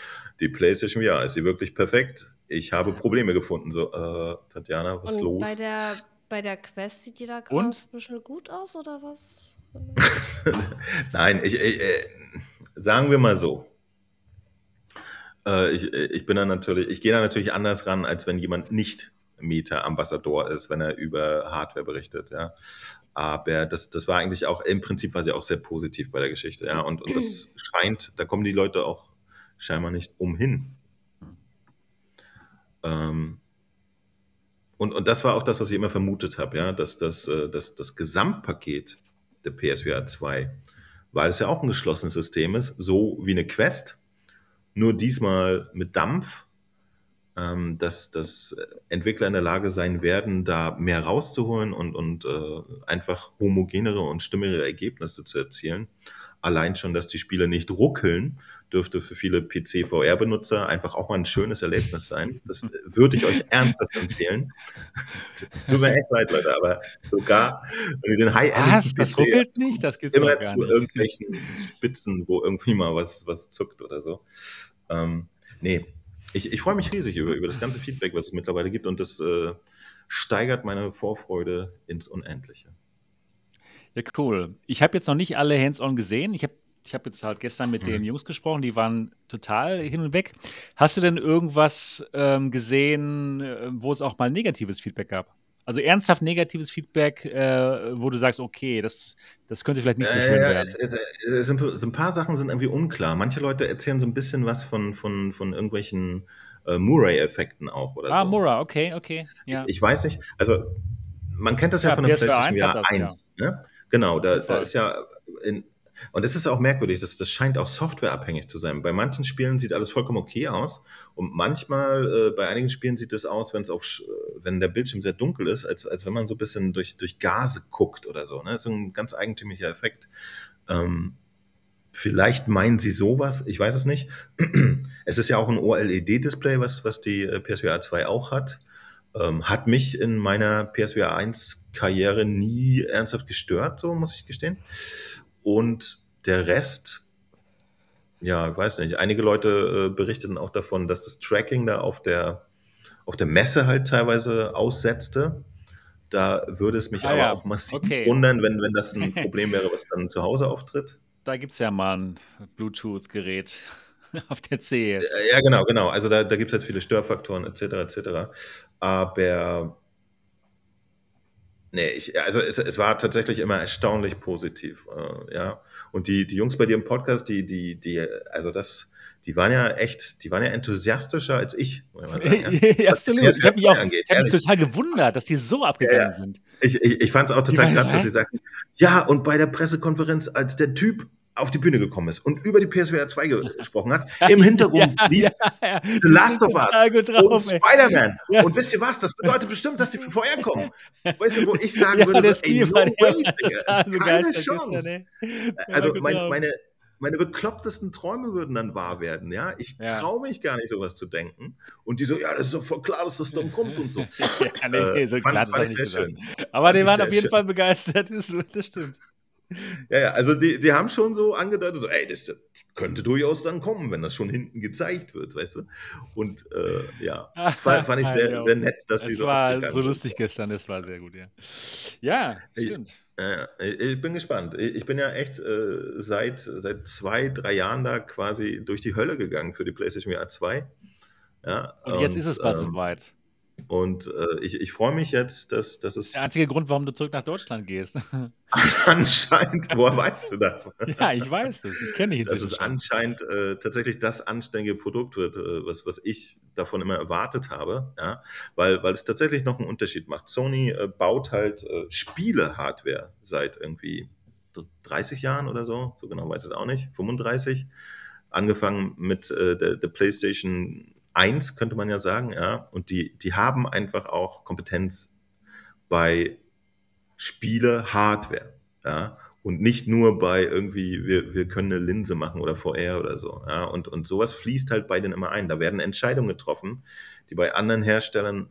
die PlayStation VR, ist sie wirklich perfekt? Ich habe Probleme gefunden. So, äh, Tatjana, was ist los? Bei der, bei der Quest sieht die da gerade ein bisschen gut aus, oder was? Nein, ich, ich, äh, sagen wir mal so. Äh, ich, ich bin da natürlich, ich gehe da natürlich anders ran, als wenn jemand nicht Meta-Ambassador ist, wenn er über Hardware berichtet, ja. Aber das, das war eigentlich auch, im Prinzip war sie auch sehr positiv bei der Geschichte, ja. Und, und das scheint, da kommen die Leute auch scheinbar nicht umhin. Ähm, und, und das war auch das, was ich immer vermutet habe, ja, dass das, äh, das, das Gesamtpaket der PSVR 2, weil es ja auch ein geschlossenes System ist, so wie eine Quest, nur diesmal mit Dampf, ähm, dass, dass Entwickler in der Lage sein werden, da mehr rauszuholen und, und äh, einfach homogenere und stimmigere Ergebnisse zu erzielen allein schon, dass die Spiele nicht ruckeln, dürfte für viele PC-VR-Benutzer einfach auch mal ein schönes Erlebnis sein. Das würde ich euch ernsthaft empfehlen. Es tut mir echt leid, Leute, aber sogar wenn ihr den High-End das ruckelt nicht, das gibt's immer zu nicht. irgendwelchen Spitzen, wo irgendwie mal was, was zuckt oder so. Ähm, nee, ich, ich freue mich riesig über, über das ganze Feedback, was es mittlerweile gibt und das äh, steigert meine Vorfreude ins Unendliche. Ja, cool. Ich habe jetzt noch nicht alle Hands-on gesehen. Ich habe ich hab jetzt halt gestern mit mhm. den Jungs gesprochen, die waren total hin und weg. Hast du denn irgendwas ähm, gesehen, äh, wo es auch mal negatives Feedback gab? Also ernsthaft negatives Feedback, äh, wo du sagst, okay, das, das könnte vielleicht nicht so schön werden. Es, es, es, sind, so ein paar Sachen sind irgendwie unklar. Manche Leute erzählen so ein bisschen was von, von, von irgendwelchen äh, Murray-Effekten auch oder ah, so. Ah, Murray, okay, okay. Ja. Ich, ich, weiß nicht, also man kennt das ja, ja von der PlayStation VR 1. Ja. Ne? Genau, da, da ist ja in, und es ist auch merkwürdig, das, das scheint auch softwareabhängig zu sein. Bei manchen Spielen sieht alles vollkommen okay aus und manchmal, äh, bei einigen Spielen sieht es aus, wenn es auf, wenn der Bildschirm sehr dunkel ist, als, als wenn man so ein bisschen durch, durch Gase guckt oder so. Ne? Das ist ein ganz eigentümlicher Effekt. Ähm, vielleicht meinen sie sowas, ich weiß es nicht. es ist ja auch ein OLED-Display, was, was die äh, PSVR 2 auch hat. Ähm, hat mich in meiner PSVR 1 Karriere nie ernsthaft gestört, so muss ich gestehen. Und der Rest, ja, ich weiß nicht. Einige Leute äh, berichteten auch davon, dass das Tracking da auf der, auf der Messe halt teilweise aussetzte. Da würde es mich ah, aber ja. auch massiv okay. wundern, wenn, wenn das ein Problem wäre, was dann zu Hause auftritt. Da gibt es ja mal ein Bluetooth-Gerät auf der CES. Ja, genau, genau. Also da, da gibt es halt viele Störfaktoren etc. etc. Aber nee, ich, also es, es war tatsächlich immer erstaunlich positiv. Äh, ja. Und die, die Jungs bei dir im Podcast, die, die, die, also das, die waren ja echt, die waren ja enthusiastischer als ich. Sagen, ja. absolut. Ich habe mich auch angeht, hab mich total gewundert, dass die so abgegangen ja. sind. Ich, ich, ich fand es auch total krass, dass sie sagten, ja, und bei der Pressekonferenz, als der Typ auf die Bühne gekommen ist und über die PSVR 2 gesprochen hat. Im Hintergrund ja, lief ja, ja. The Last of Us drauf, und Spider-Man. Und wisst ihr was? Das bedeutet bestimmt, dass die für vorher kommen. Weißt du, wo ich sagen würde, so, ey, no way, keine Chance. Gestern, also meine, meine, meine beklopptesten Träume würden dann wahr werden, ja. Ich traue mich gar nicht, sowas zu denken. Und die so, ja, das ist doch voll klar, dass das dann kommt und so. ja, nee, äh, so klar, fand, fand das nicht Aber fand die waren auf jeden schön. Fall begeistert, das stimmt. Ja, ja, also die, die haben schon so angedeutet, so, ey, das könnte durchaus dann kommen, wenn das schon hinten gezeigt wird, weißt du? Und äh, ja, fand, fand, ich sehr, sehr nett, dass die so. Es war so lustig gestern, das war sehr gut, ja. Ja, stimmt. Ich, ich bin gespannt. Ich bin ja echt äh, seit, seit zwei, drei Jahren da quasi durch die Hölle gegangen für die PlayStation VR 2. Ja, und, und jetzt ist es bald ähm, soweit. Und äh, ich, ich freue mich jetzt, dass, dass es. Der einzige Grund, warum du zurück nach Deutschland gehst. anscheinend, woher weißt du das? ja, ich weiß es. Ich kenne dich Dass es anscheinend äh, tatsächlich das anständige Produkt wird, äh, was, was ich davon immer erwartet habe. Ja? Weil, weil es tatsächlich noch einen Unterschied macht. Sony äh, baut halt äh, Spiele-Hardware seit irgendwie 30 Jahren oder so. So genau weiß ich es auch nicht. 35. Angefangen mit äh, der, der PlayStation eins, könnte man ja sagen, ja. Und die, die haben einfach auch Kompetenz bei Spiele-Hardware, ja. Und nicht nur bei irgendwie, wir, wir können eine Linse machen oder VR oder so. Ja. Und, und sowas fließt halt bei denen immer ein. Da werden Entscheidungen getroffen, die bei anderen Herstellern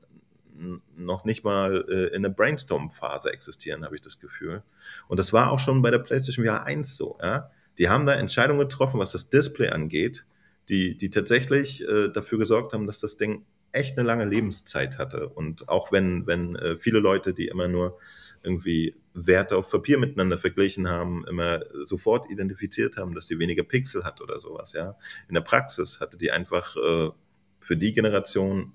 noch nicht mal äh, in der Brainstorm-Phase existieren, habe ich das Gefühl. Und das war auch schon bei der PlayStation VR 1 so. Ja? Die haben da Entscheidungen getroffen, was das Display angeht, die, die tatsächlich äh, dafür gesorgt haben, dass das Ding echt eine lange Lebenszeit hatte. Und auch wenn, wenn äh, viele Leute, die immer nur irgendwie Werte auf Papier miteinander verglichen haben, immer sofort identifiziert haben, dass die weniger Pixel hat oder sowas, ja. In der Praxis hatte die einfach äh, für die Generation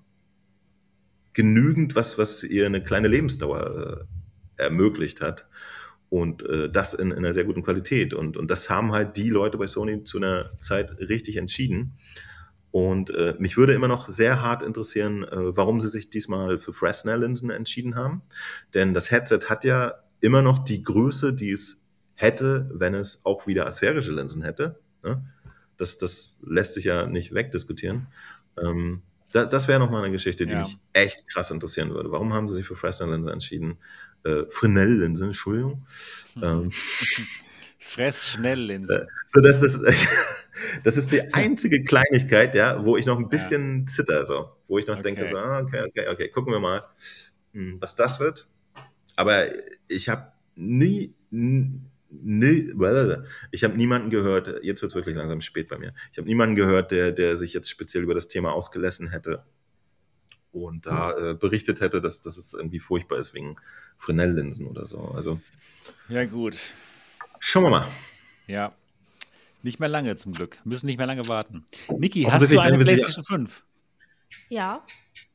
genügend, was, was ihr eine kleine Lebensdauer äh, ermöglicht hat. Und äh, das in, in, einer sehr guten Qualität. Und, und das haben halt die Leute bei Sony zu einer Zeit richtig entschieden. Und äh, mich würde immer noch sehr hart interessieren, äh, warum sie sich diesmal für Fresnel-Linsen entschieden haben. Denn das Headset hat ja immer noch die Größe, die es hätte, wenn es auch wieder asphärische Linsen hätte. Ne? Das, das lässt sich ja nicht wegdiskutieren. Ähm, da, das wäre nochmal eine Geschichte, die ja. mich echt krass interessieren würde. Warum haben sie sich für Fresnel-Linsen entschieden? Äh, Fresnel-Linse, Entschuldigung. Mhm. Ähm, Fressschnelllinse. Äh, so, das, das, das ist die einzige Kleinigkeit, ja, wo ich noch ein bisschen ja. zitter, so, wo ich noch okay. denke, so, ah, okay, okay, okay, gucken wir mal, hm, was das wird. Aber ich habe nie, nie, ich habe niemanden gehört, jetzt wird es wirklich langsam spät bei mir, ich habe niemanden gehört, der, der sich jetzt speziell über das Thema ausgelassen hätte und da äh, berichtet hätte, dass, dass es irgendwie furchtbar ist wegen Fresnel-Linsen oder so. Also, ja, gut. Schauen wir mal. Ja. Nicht mehr lange zum Glück. Müssen nicht mehr lange warten. Niki, hast du eine PlayStation 5? Ja.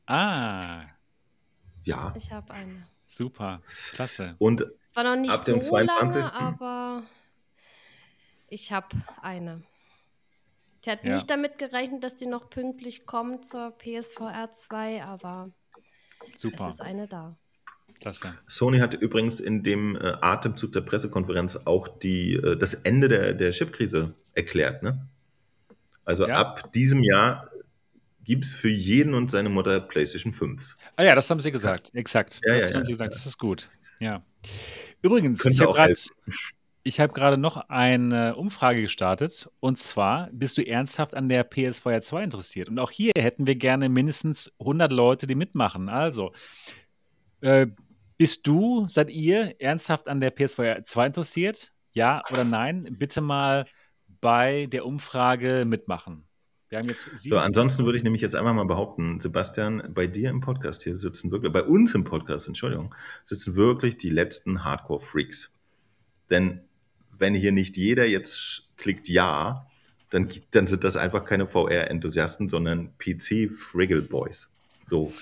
Ah. Ja. Ich habe eine. Super. Klasse. Und war noch nicht ab dem so 22. Lange, aber ich habe eine. Ich hatte Ja. nicht damit gerechnet, dass die noch pünktlich kommt zur PSVR 2, aber Super. es ist eine da. Klasse. Sony hat übrigens in dem äh, Atemzug der Pressekonferenz auch die, äh, das Ende der, der Chipkrise erklärt. Ne? Also Ja. ab diesem Jahr gibt es für jeden und seine Mutter PlayStation 5. Ah ja, das haben sie gesagt. Exakt. Ja, das ja, haben ja, sie gesagt. Das ist gut. Ja. Übrigens, Könnte ich habe gerade. Ich habe gerade noch eine Umfrage gestartet. Und zwar, bist du ernsthaft an der PSVR 2 interessiert? Und auch hier hätten wir gerne mindestens 100 Leute, die mitmachen. Also, äh, bist du, seid ihr ernsthaft an der PSVR 2 interessiert? Ja oder nein? Bitte mal bei der Umfrage mitmachen. Wir haben jetzt So, ansonsten würde ich nämlich jetzt einfach mal behaupten, Sebastian, bei dir im Podcast hier sitzen wirklich, bei uns im Podcast, Entschuldigung, sitzen wirklich die letzten Hardcore-Freaks. Denn wenn hier nicht jeder jetzt klickt Ja, dann, dann sind das einfach keine VR-Enthusiasten, sondern PC-Friggle-Boys. So.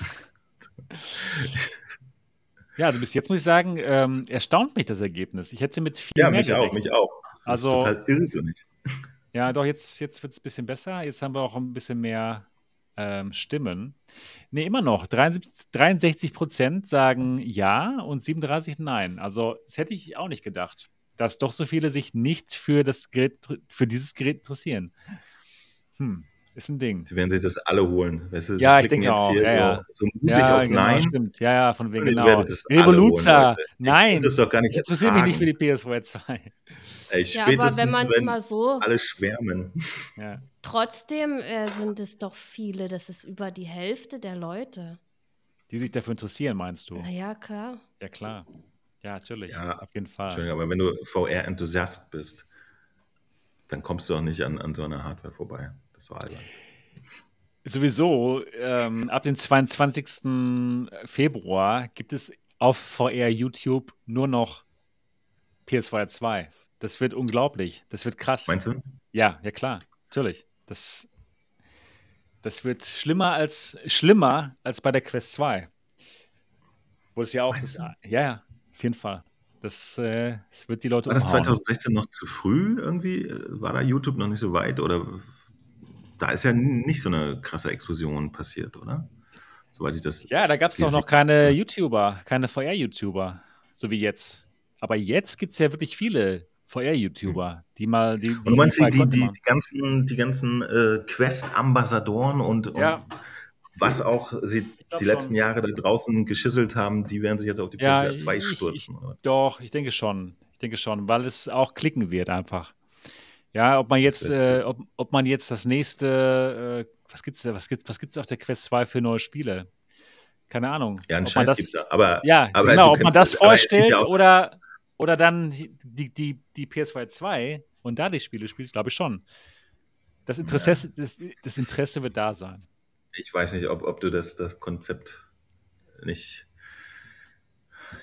Ja, also bis jetzt muss ich sagen, ähm, erstaunt mich das Ergebnis. Ich hätte mit viel Ja, mehr mich auch, gerechnet. mich auch. Das Also- ist total irrsinnig. Ja, doch, jetzt, jetzt wird es ein bisschen besser. Jetzt haben wir auch ein bisschen mehr ähm, Stimmen. Nee, immer noch. 73, 63 Prozent sagen ja und 37 nein. Also, das hätte ich auch nicht gedacht, dass doch so viele sich nicht für, das Gerät, für dieses Gerät interessieren. Hm, ist ein Ding. Sie werden sich das alle holen. Weißt du, sie Ja, ich denke jetzt auch. hier Ja, ja. so, so mutig Ja, auf genau, Nein. stimmt. Ja, ja, von wegen, genau. werdet es alle holen, Revoluzer, nein. es doch gar nicht Ich interessiere mich nicht für die PSVR 2. Ey, Ja, aber wenn man es mal so, alle schwärmen. Ja. trotzdem äh, sind es doch viele, das ist über die Hälfte der Leute. Die sich dafür interessieren, meinst du? Naja, klar. Ja, klar. Ja, natürlich. Ja, Auf jeden Fall. Entschuldigung, aber wenn du VR-Enthusiast bist, dann kommst du auch nicht an, an so einer Hardware vorbei. Das war albern. Sowieso, ähm, ab dem 22. Februar gibt es auf VR YouTube nur noch PS2 2. Das wird unglaublich. Das wird krass. Meinst du? Ja, ja klar, natürlich. Das, Das wird schlimmer als schlimmer als bei der Quest 2. Wo es ja auch das, ja, ja, auf jeden Fall. Das, äh, das wird die Leute War das umhauen. 2016 noch zu früh irgendwie? War da YouTube noch nicht so weit? Oder da ist ja nicht so eine krasse Explosion passiert, oder? Soweit ich das. Ja, da gab es doch noch keine YouTuber, keine VR-YouTuber, so wie jetzt. Aber jetzt gibt es ja wirklich viele VR-YouTuber, die mal die, die Und du meinst die, die, die ganzen, die ganzen äh, Quest-Ambassadoren und, und Ja. Was auch sie die letzten schon. Jahre da draußen geschisselt haben, die werden sich jetzt auf die Ja, PSVR 2 ich- ich- stürzen. oder? Doch, ich denke schon. Ich denke schon, weil es auch klicken wird einfach. Ja, ob man jetzt, äh, ob, ob man jetzt das nächste, äh, was gibt's da, was gibt, was gibt's auf der Quest 2 für neue Spiele? Keine Ahnung. Ja, einen Scheiß das, gibt's da. Aber, Ja, aber genau, ob man das vorstellt ja oder, oder dann die, die, die PS2 2 und da die Spiele spielt, glaube ich schon. Das Interesse, das, das Interesse wird da sein. Ich weiß nicht, ob, ob du das, das Konzept nicht.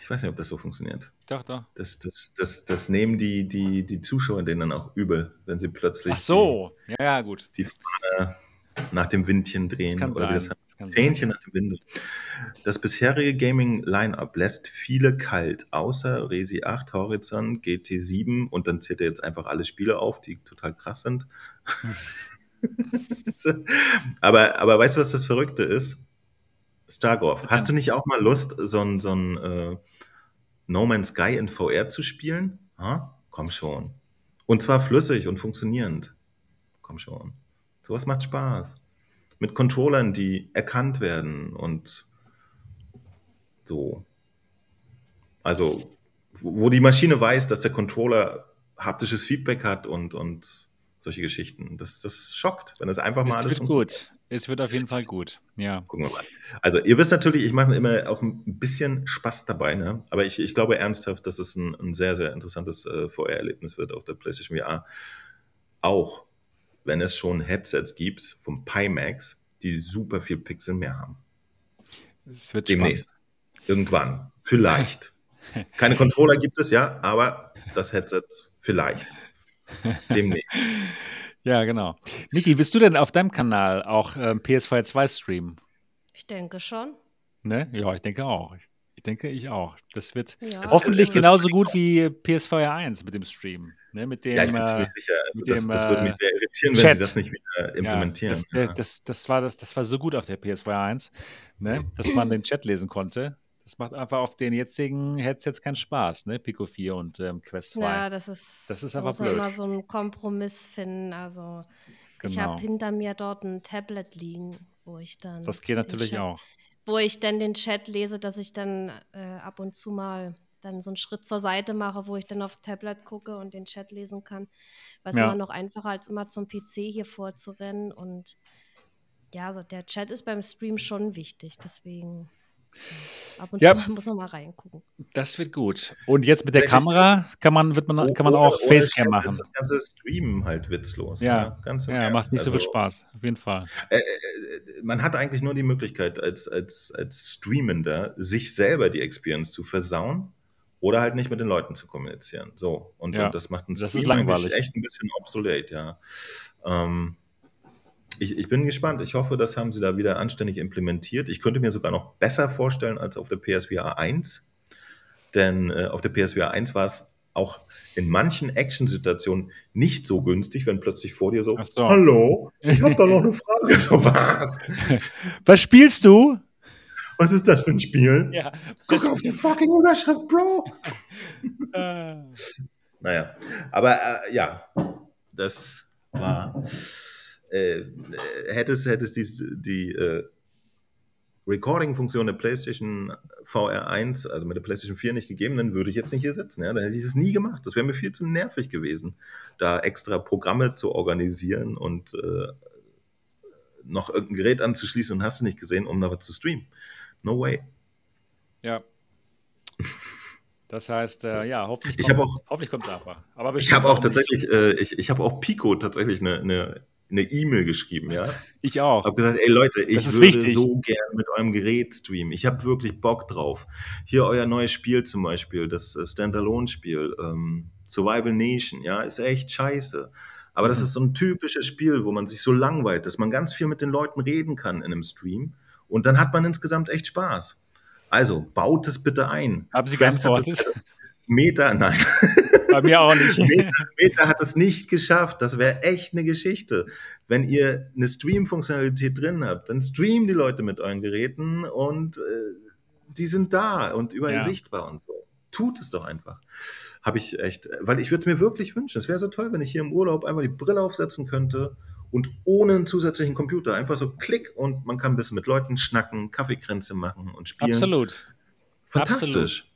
Ich weiß nicht, ob das so funktioniert. Doch, doch. Das, das, das, das nehmen die, die, die Zuschauer denen dann auch übel, wenn sie plötzlich Ach so, ja, ja, gut. die, die Fahne nach dem Windchen drehen. Oder das Fähnchen nach dem Winde. Das bisherige Gaming-Line-Up lässt viele kalt, außer Resi 8, Horizon, GT7 und dann zählt er jetzt einfach alle Spiele auf, die total krass sind. aber, aber weißt du, was das Verrückte ist? Stargorf, hast du nicht auch mal Lust, so ein, so ein äh, No Man's Sky in VR zu spielen? Ha? Komm schon. Und zwar flüssig und funktionierend. Komm schon. Sowas macht Spaß. Mit Controllern, die erkannt werden und so. Also, wo wo die Maschine weiß, dass der Controller haptisches Feedback hat und, und solche Geschichten. Das, das schockt, wenn das einfach mal Es alles wird funktioniert. gut. Es wird auf jeden Fall gut. Ja. Gucken wir mal. Also, ihr wisst natürlich, ich mache immer auch ein bisschen Spaß dabei, ne? aber ich, ich glaube ernsthaft, dass es ein, ein sehr, sehr interessantes äh, VR-Erlebnis wird auf der PlayStation VR. Auch wenn es schon Headsets gibt vom Pimax, die super viel Pixel mehr haben. Es wird Demnächst. Irgendwann. Vielleicht. Keine Controller gibt es, ja, aber das Headset vielleicht. Demnächst. Ja, genau. Niki, willst du denn auf deinem Kanal auch ähm, PS4 2 streamen? Ich denke schon. Ne? Ja, ich denke auch. Ich denke, ich auch. Das wird Ja, hoffentlich es wird- genauso gut wie PS4 1 mit dem Stream. Ne? Mit dem, Ja, ich bin äh, ziemlich sicher. Also das, dem, das würde mich äh, sehr irritieren, wenn Chat. sie das nicht wieder implementieren. Ja, das, äh, das, das, war das, das war so gut auf der PS4 1, ne? dass man den Chat lesen konnte. Das macht einfach auf den jetzigen Headsets keinen Spaß, ne? Pico 4 und ähm, Quest 2. Ja, das ist, Das ist aber muss man immer so einen Kompromiss finden. Also ich Genau. habe hinter mir dort ein Tablet liegen, wo ich dann das geht natürlich Chat, auch. wo ich dann den Chat lese, dass ich dann äh, ab und zu mal dann so einen Schritt zur Seite mache, wo ich dann aufs Tablet gucke und den Chat lesen kann. Was Ja. immer noch einfacher als immer zum PC hier vorzurennen. Und ja, also der Chat ist beim Stream schon wichtig. Deswegen ab und Ja. zu muss man mal reingucken. Das wird gut. Und jetzt mit der Kamera kann man, wird man, kann man Ohne- auch ohne Facecam machen. Ist das ganze Streamen halt witzlos. Ja, ganz im Ja, Ernst. macht nicht so viel Also, Spaß. Auf jeden Fall. Äh, äh, man hat eigentlich nur die Möglichkeit, als, als, als Streamender sich selber die Experience zu versauen oder halt nicht mit den Leuten zu kommunizieren. So. Und, Ja, und das macht einen das ist langweilig. echt ein bisschen obsolet, ja. Ähm, ich, ich bin gespannt. Ich hoffe, das haben sie da wieder anständig implementiert. Ich könnte mir sogar noch besser vorstellen als auf der PSVR 1. Denn äh, auf der PSVR 1 war es auch in manchen Action-Situationen nicht so günstig, wenn plötzlich vor dir so, so. hallo, ich habe da noch eine Frage. So was? Was spielst du? Was ist das für ein Spiel? Ja. Guck auf die fucking Überschrift, Bro. Äh, Naja, aber äh, ja, das war. Äh, äh, hätte es, hätte es dies, die äh, Recording-Funktion der PlayStation VR 1, also mit der PlayStation 4 nicht gegeben, dann würde ich jetzt nicht hier sitzen. Ja? Dann hätte ich es nie gemacht. Das wäre mir viel zu nervig gewesen, da extra Programme zu organisieren und äh, noch irgendein Gerät anzuschließen und hast du nicht gesehen, um da was zu streamen. No way. ja. Das heißt, äh, ja, hoffentlich Ich kommt, hab auch- hoffentlich kommt es einfach. Aber Ich habe auch tatsächlich, äh, ich, ich habe auch Pico tatsächlich eine eine- eine E-Mail geschrieben, ja. Ich auch. habe gesagt, ey Leute, ich würde wichtig. so gern mit eurem Gerät streamen. Ich habe wirklich Bock drauf. Hier euer neues Spiel zum Beispiel, das äh, Standalone-Spiel, ähm, Survival Nation, ja, ist echt scheiße. Aber das ist so ein typisches Spiel, wo man sich so langweilt, dass man ganz viel mit den Leuten reden kann in einem Stream. Und dann hat man insgesamt echt Spaß. Also baut es bitte ein. Haben Sie Quest hat geantwortet? Meta, nein. Bei mir auch nicht. Meta, Meta hat es nicht geschafft. Das wäre echt eine Geschichte. Wenn ihr eine Stream-Funktionalität drin habt, dann streamen die Leute mit euren Geräten und äh, die sind da und überall Ja. sichtbar und so. Tut es doch einfach. Habe ich echt, weil ich würde mir wirklich wünschen, es wäre so toll, wenn ich hier im Urlaub einfach die Brille aufsetzen könnte und ohne einen zusätzlichen Computer einfach so klick und man kann ein bisschen mit Leuten schnacken, Kaffeekränze machen und spielen. Absolut. Fantastisch.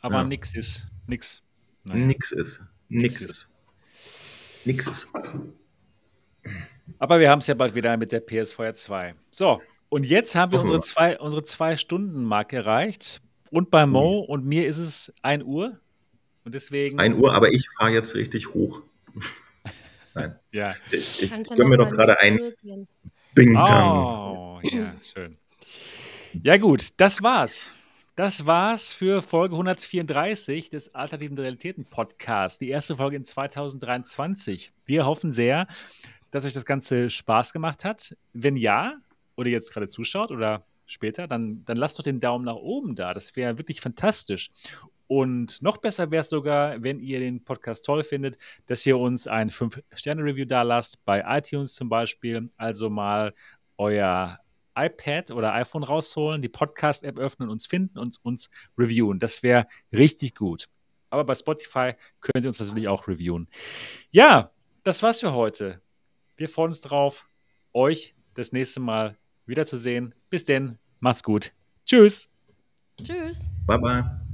Aber Ja. nix ist. Nix. Naja. Nix ist. Nix Nix ist. Nix ist. Aber wir haben es ja bald wieder mit der PS4 2. So, und jetzt haben wir unsere zwei, unsere zwei Stunden Marke erreicht. Und bei Mo und mir ist es 1 Uhr. Und deswegen. 1 Uhr, aber ich fahre jetzt richtig hoch. Nein. Ja. Ich, ich Kannst ja gönn mir noch doch gerade in ein gehen. Bing Tang. Oh, ja, schön. Ja, gut, das war's. Das war's für Folge 134 des Alternativen Realitäten Podcasts. Die erste Folge in 2023. Wir hoffen sehr, dass euch das Ganze Spaß gemacht hat. Wenn ja, oder jetzt gerade zuschaut oder später, dann, dann lasst doch den Daumen nach oben da. Das wäre wirklich fantastisch. Und noch besser wäre es sogar, wenn ihr den Podcast toll findet, dass ihr uns ein 5-Sterne-Review da lasst, bei iTunes zum Beispiel. Also mal euer iPad oder iPhone rausholen, die Podcast-App öffnen, uns finden und uns reviewen. Das wäre richtig gut. Aber bei Spotify könnt ihr uns natürlich auch reviewen. Ja, das war's für heute. Wir freuen uns drauf, euch das nächste Mal wiederzusehen. Bis denn, macht's gut. Tschüss. Tschüss. Bye bye.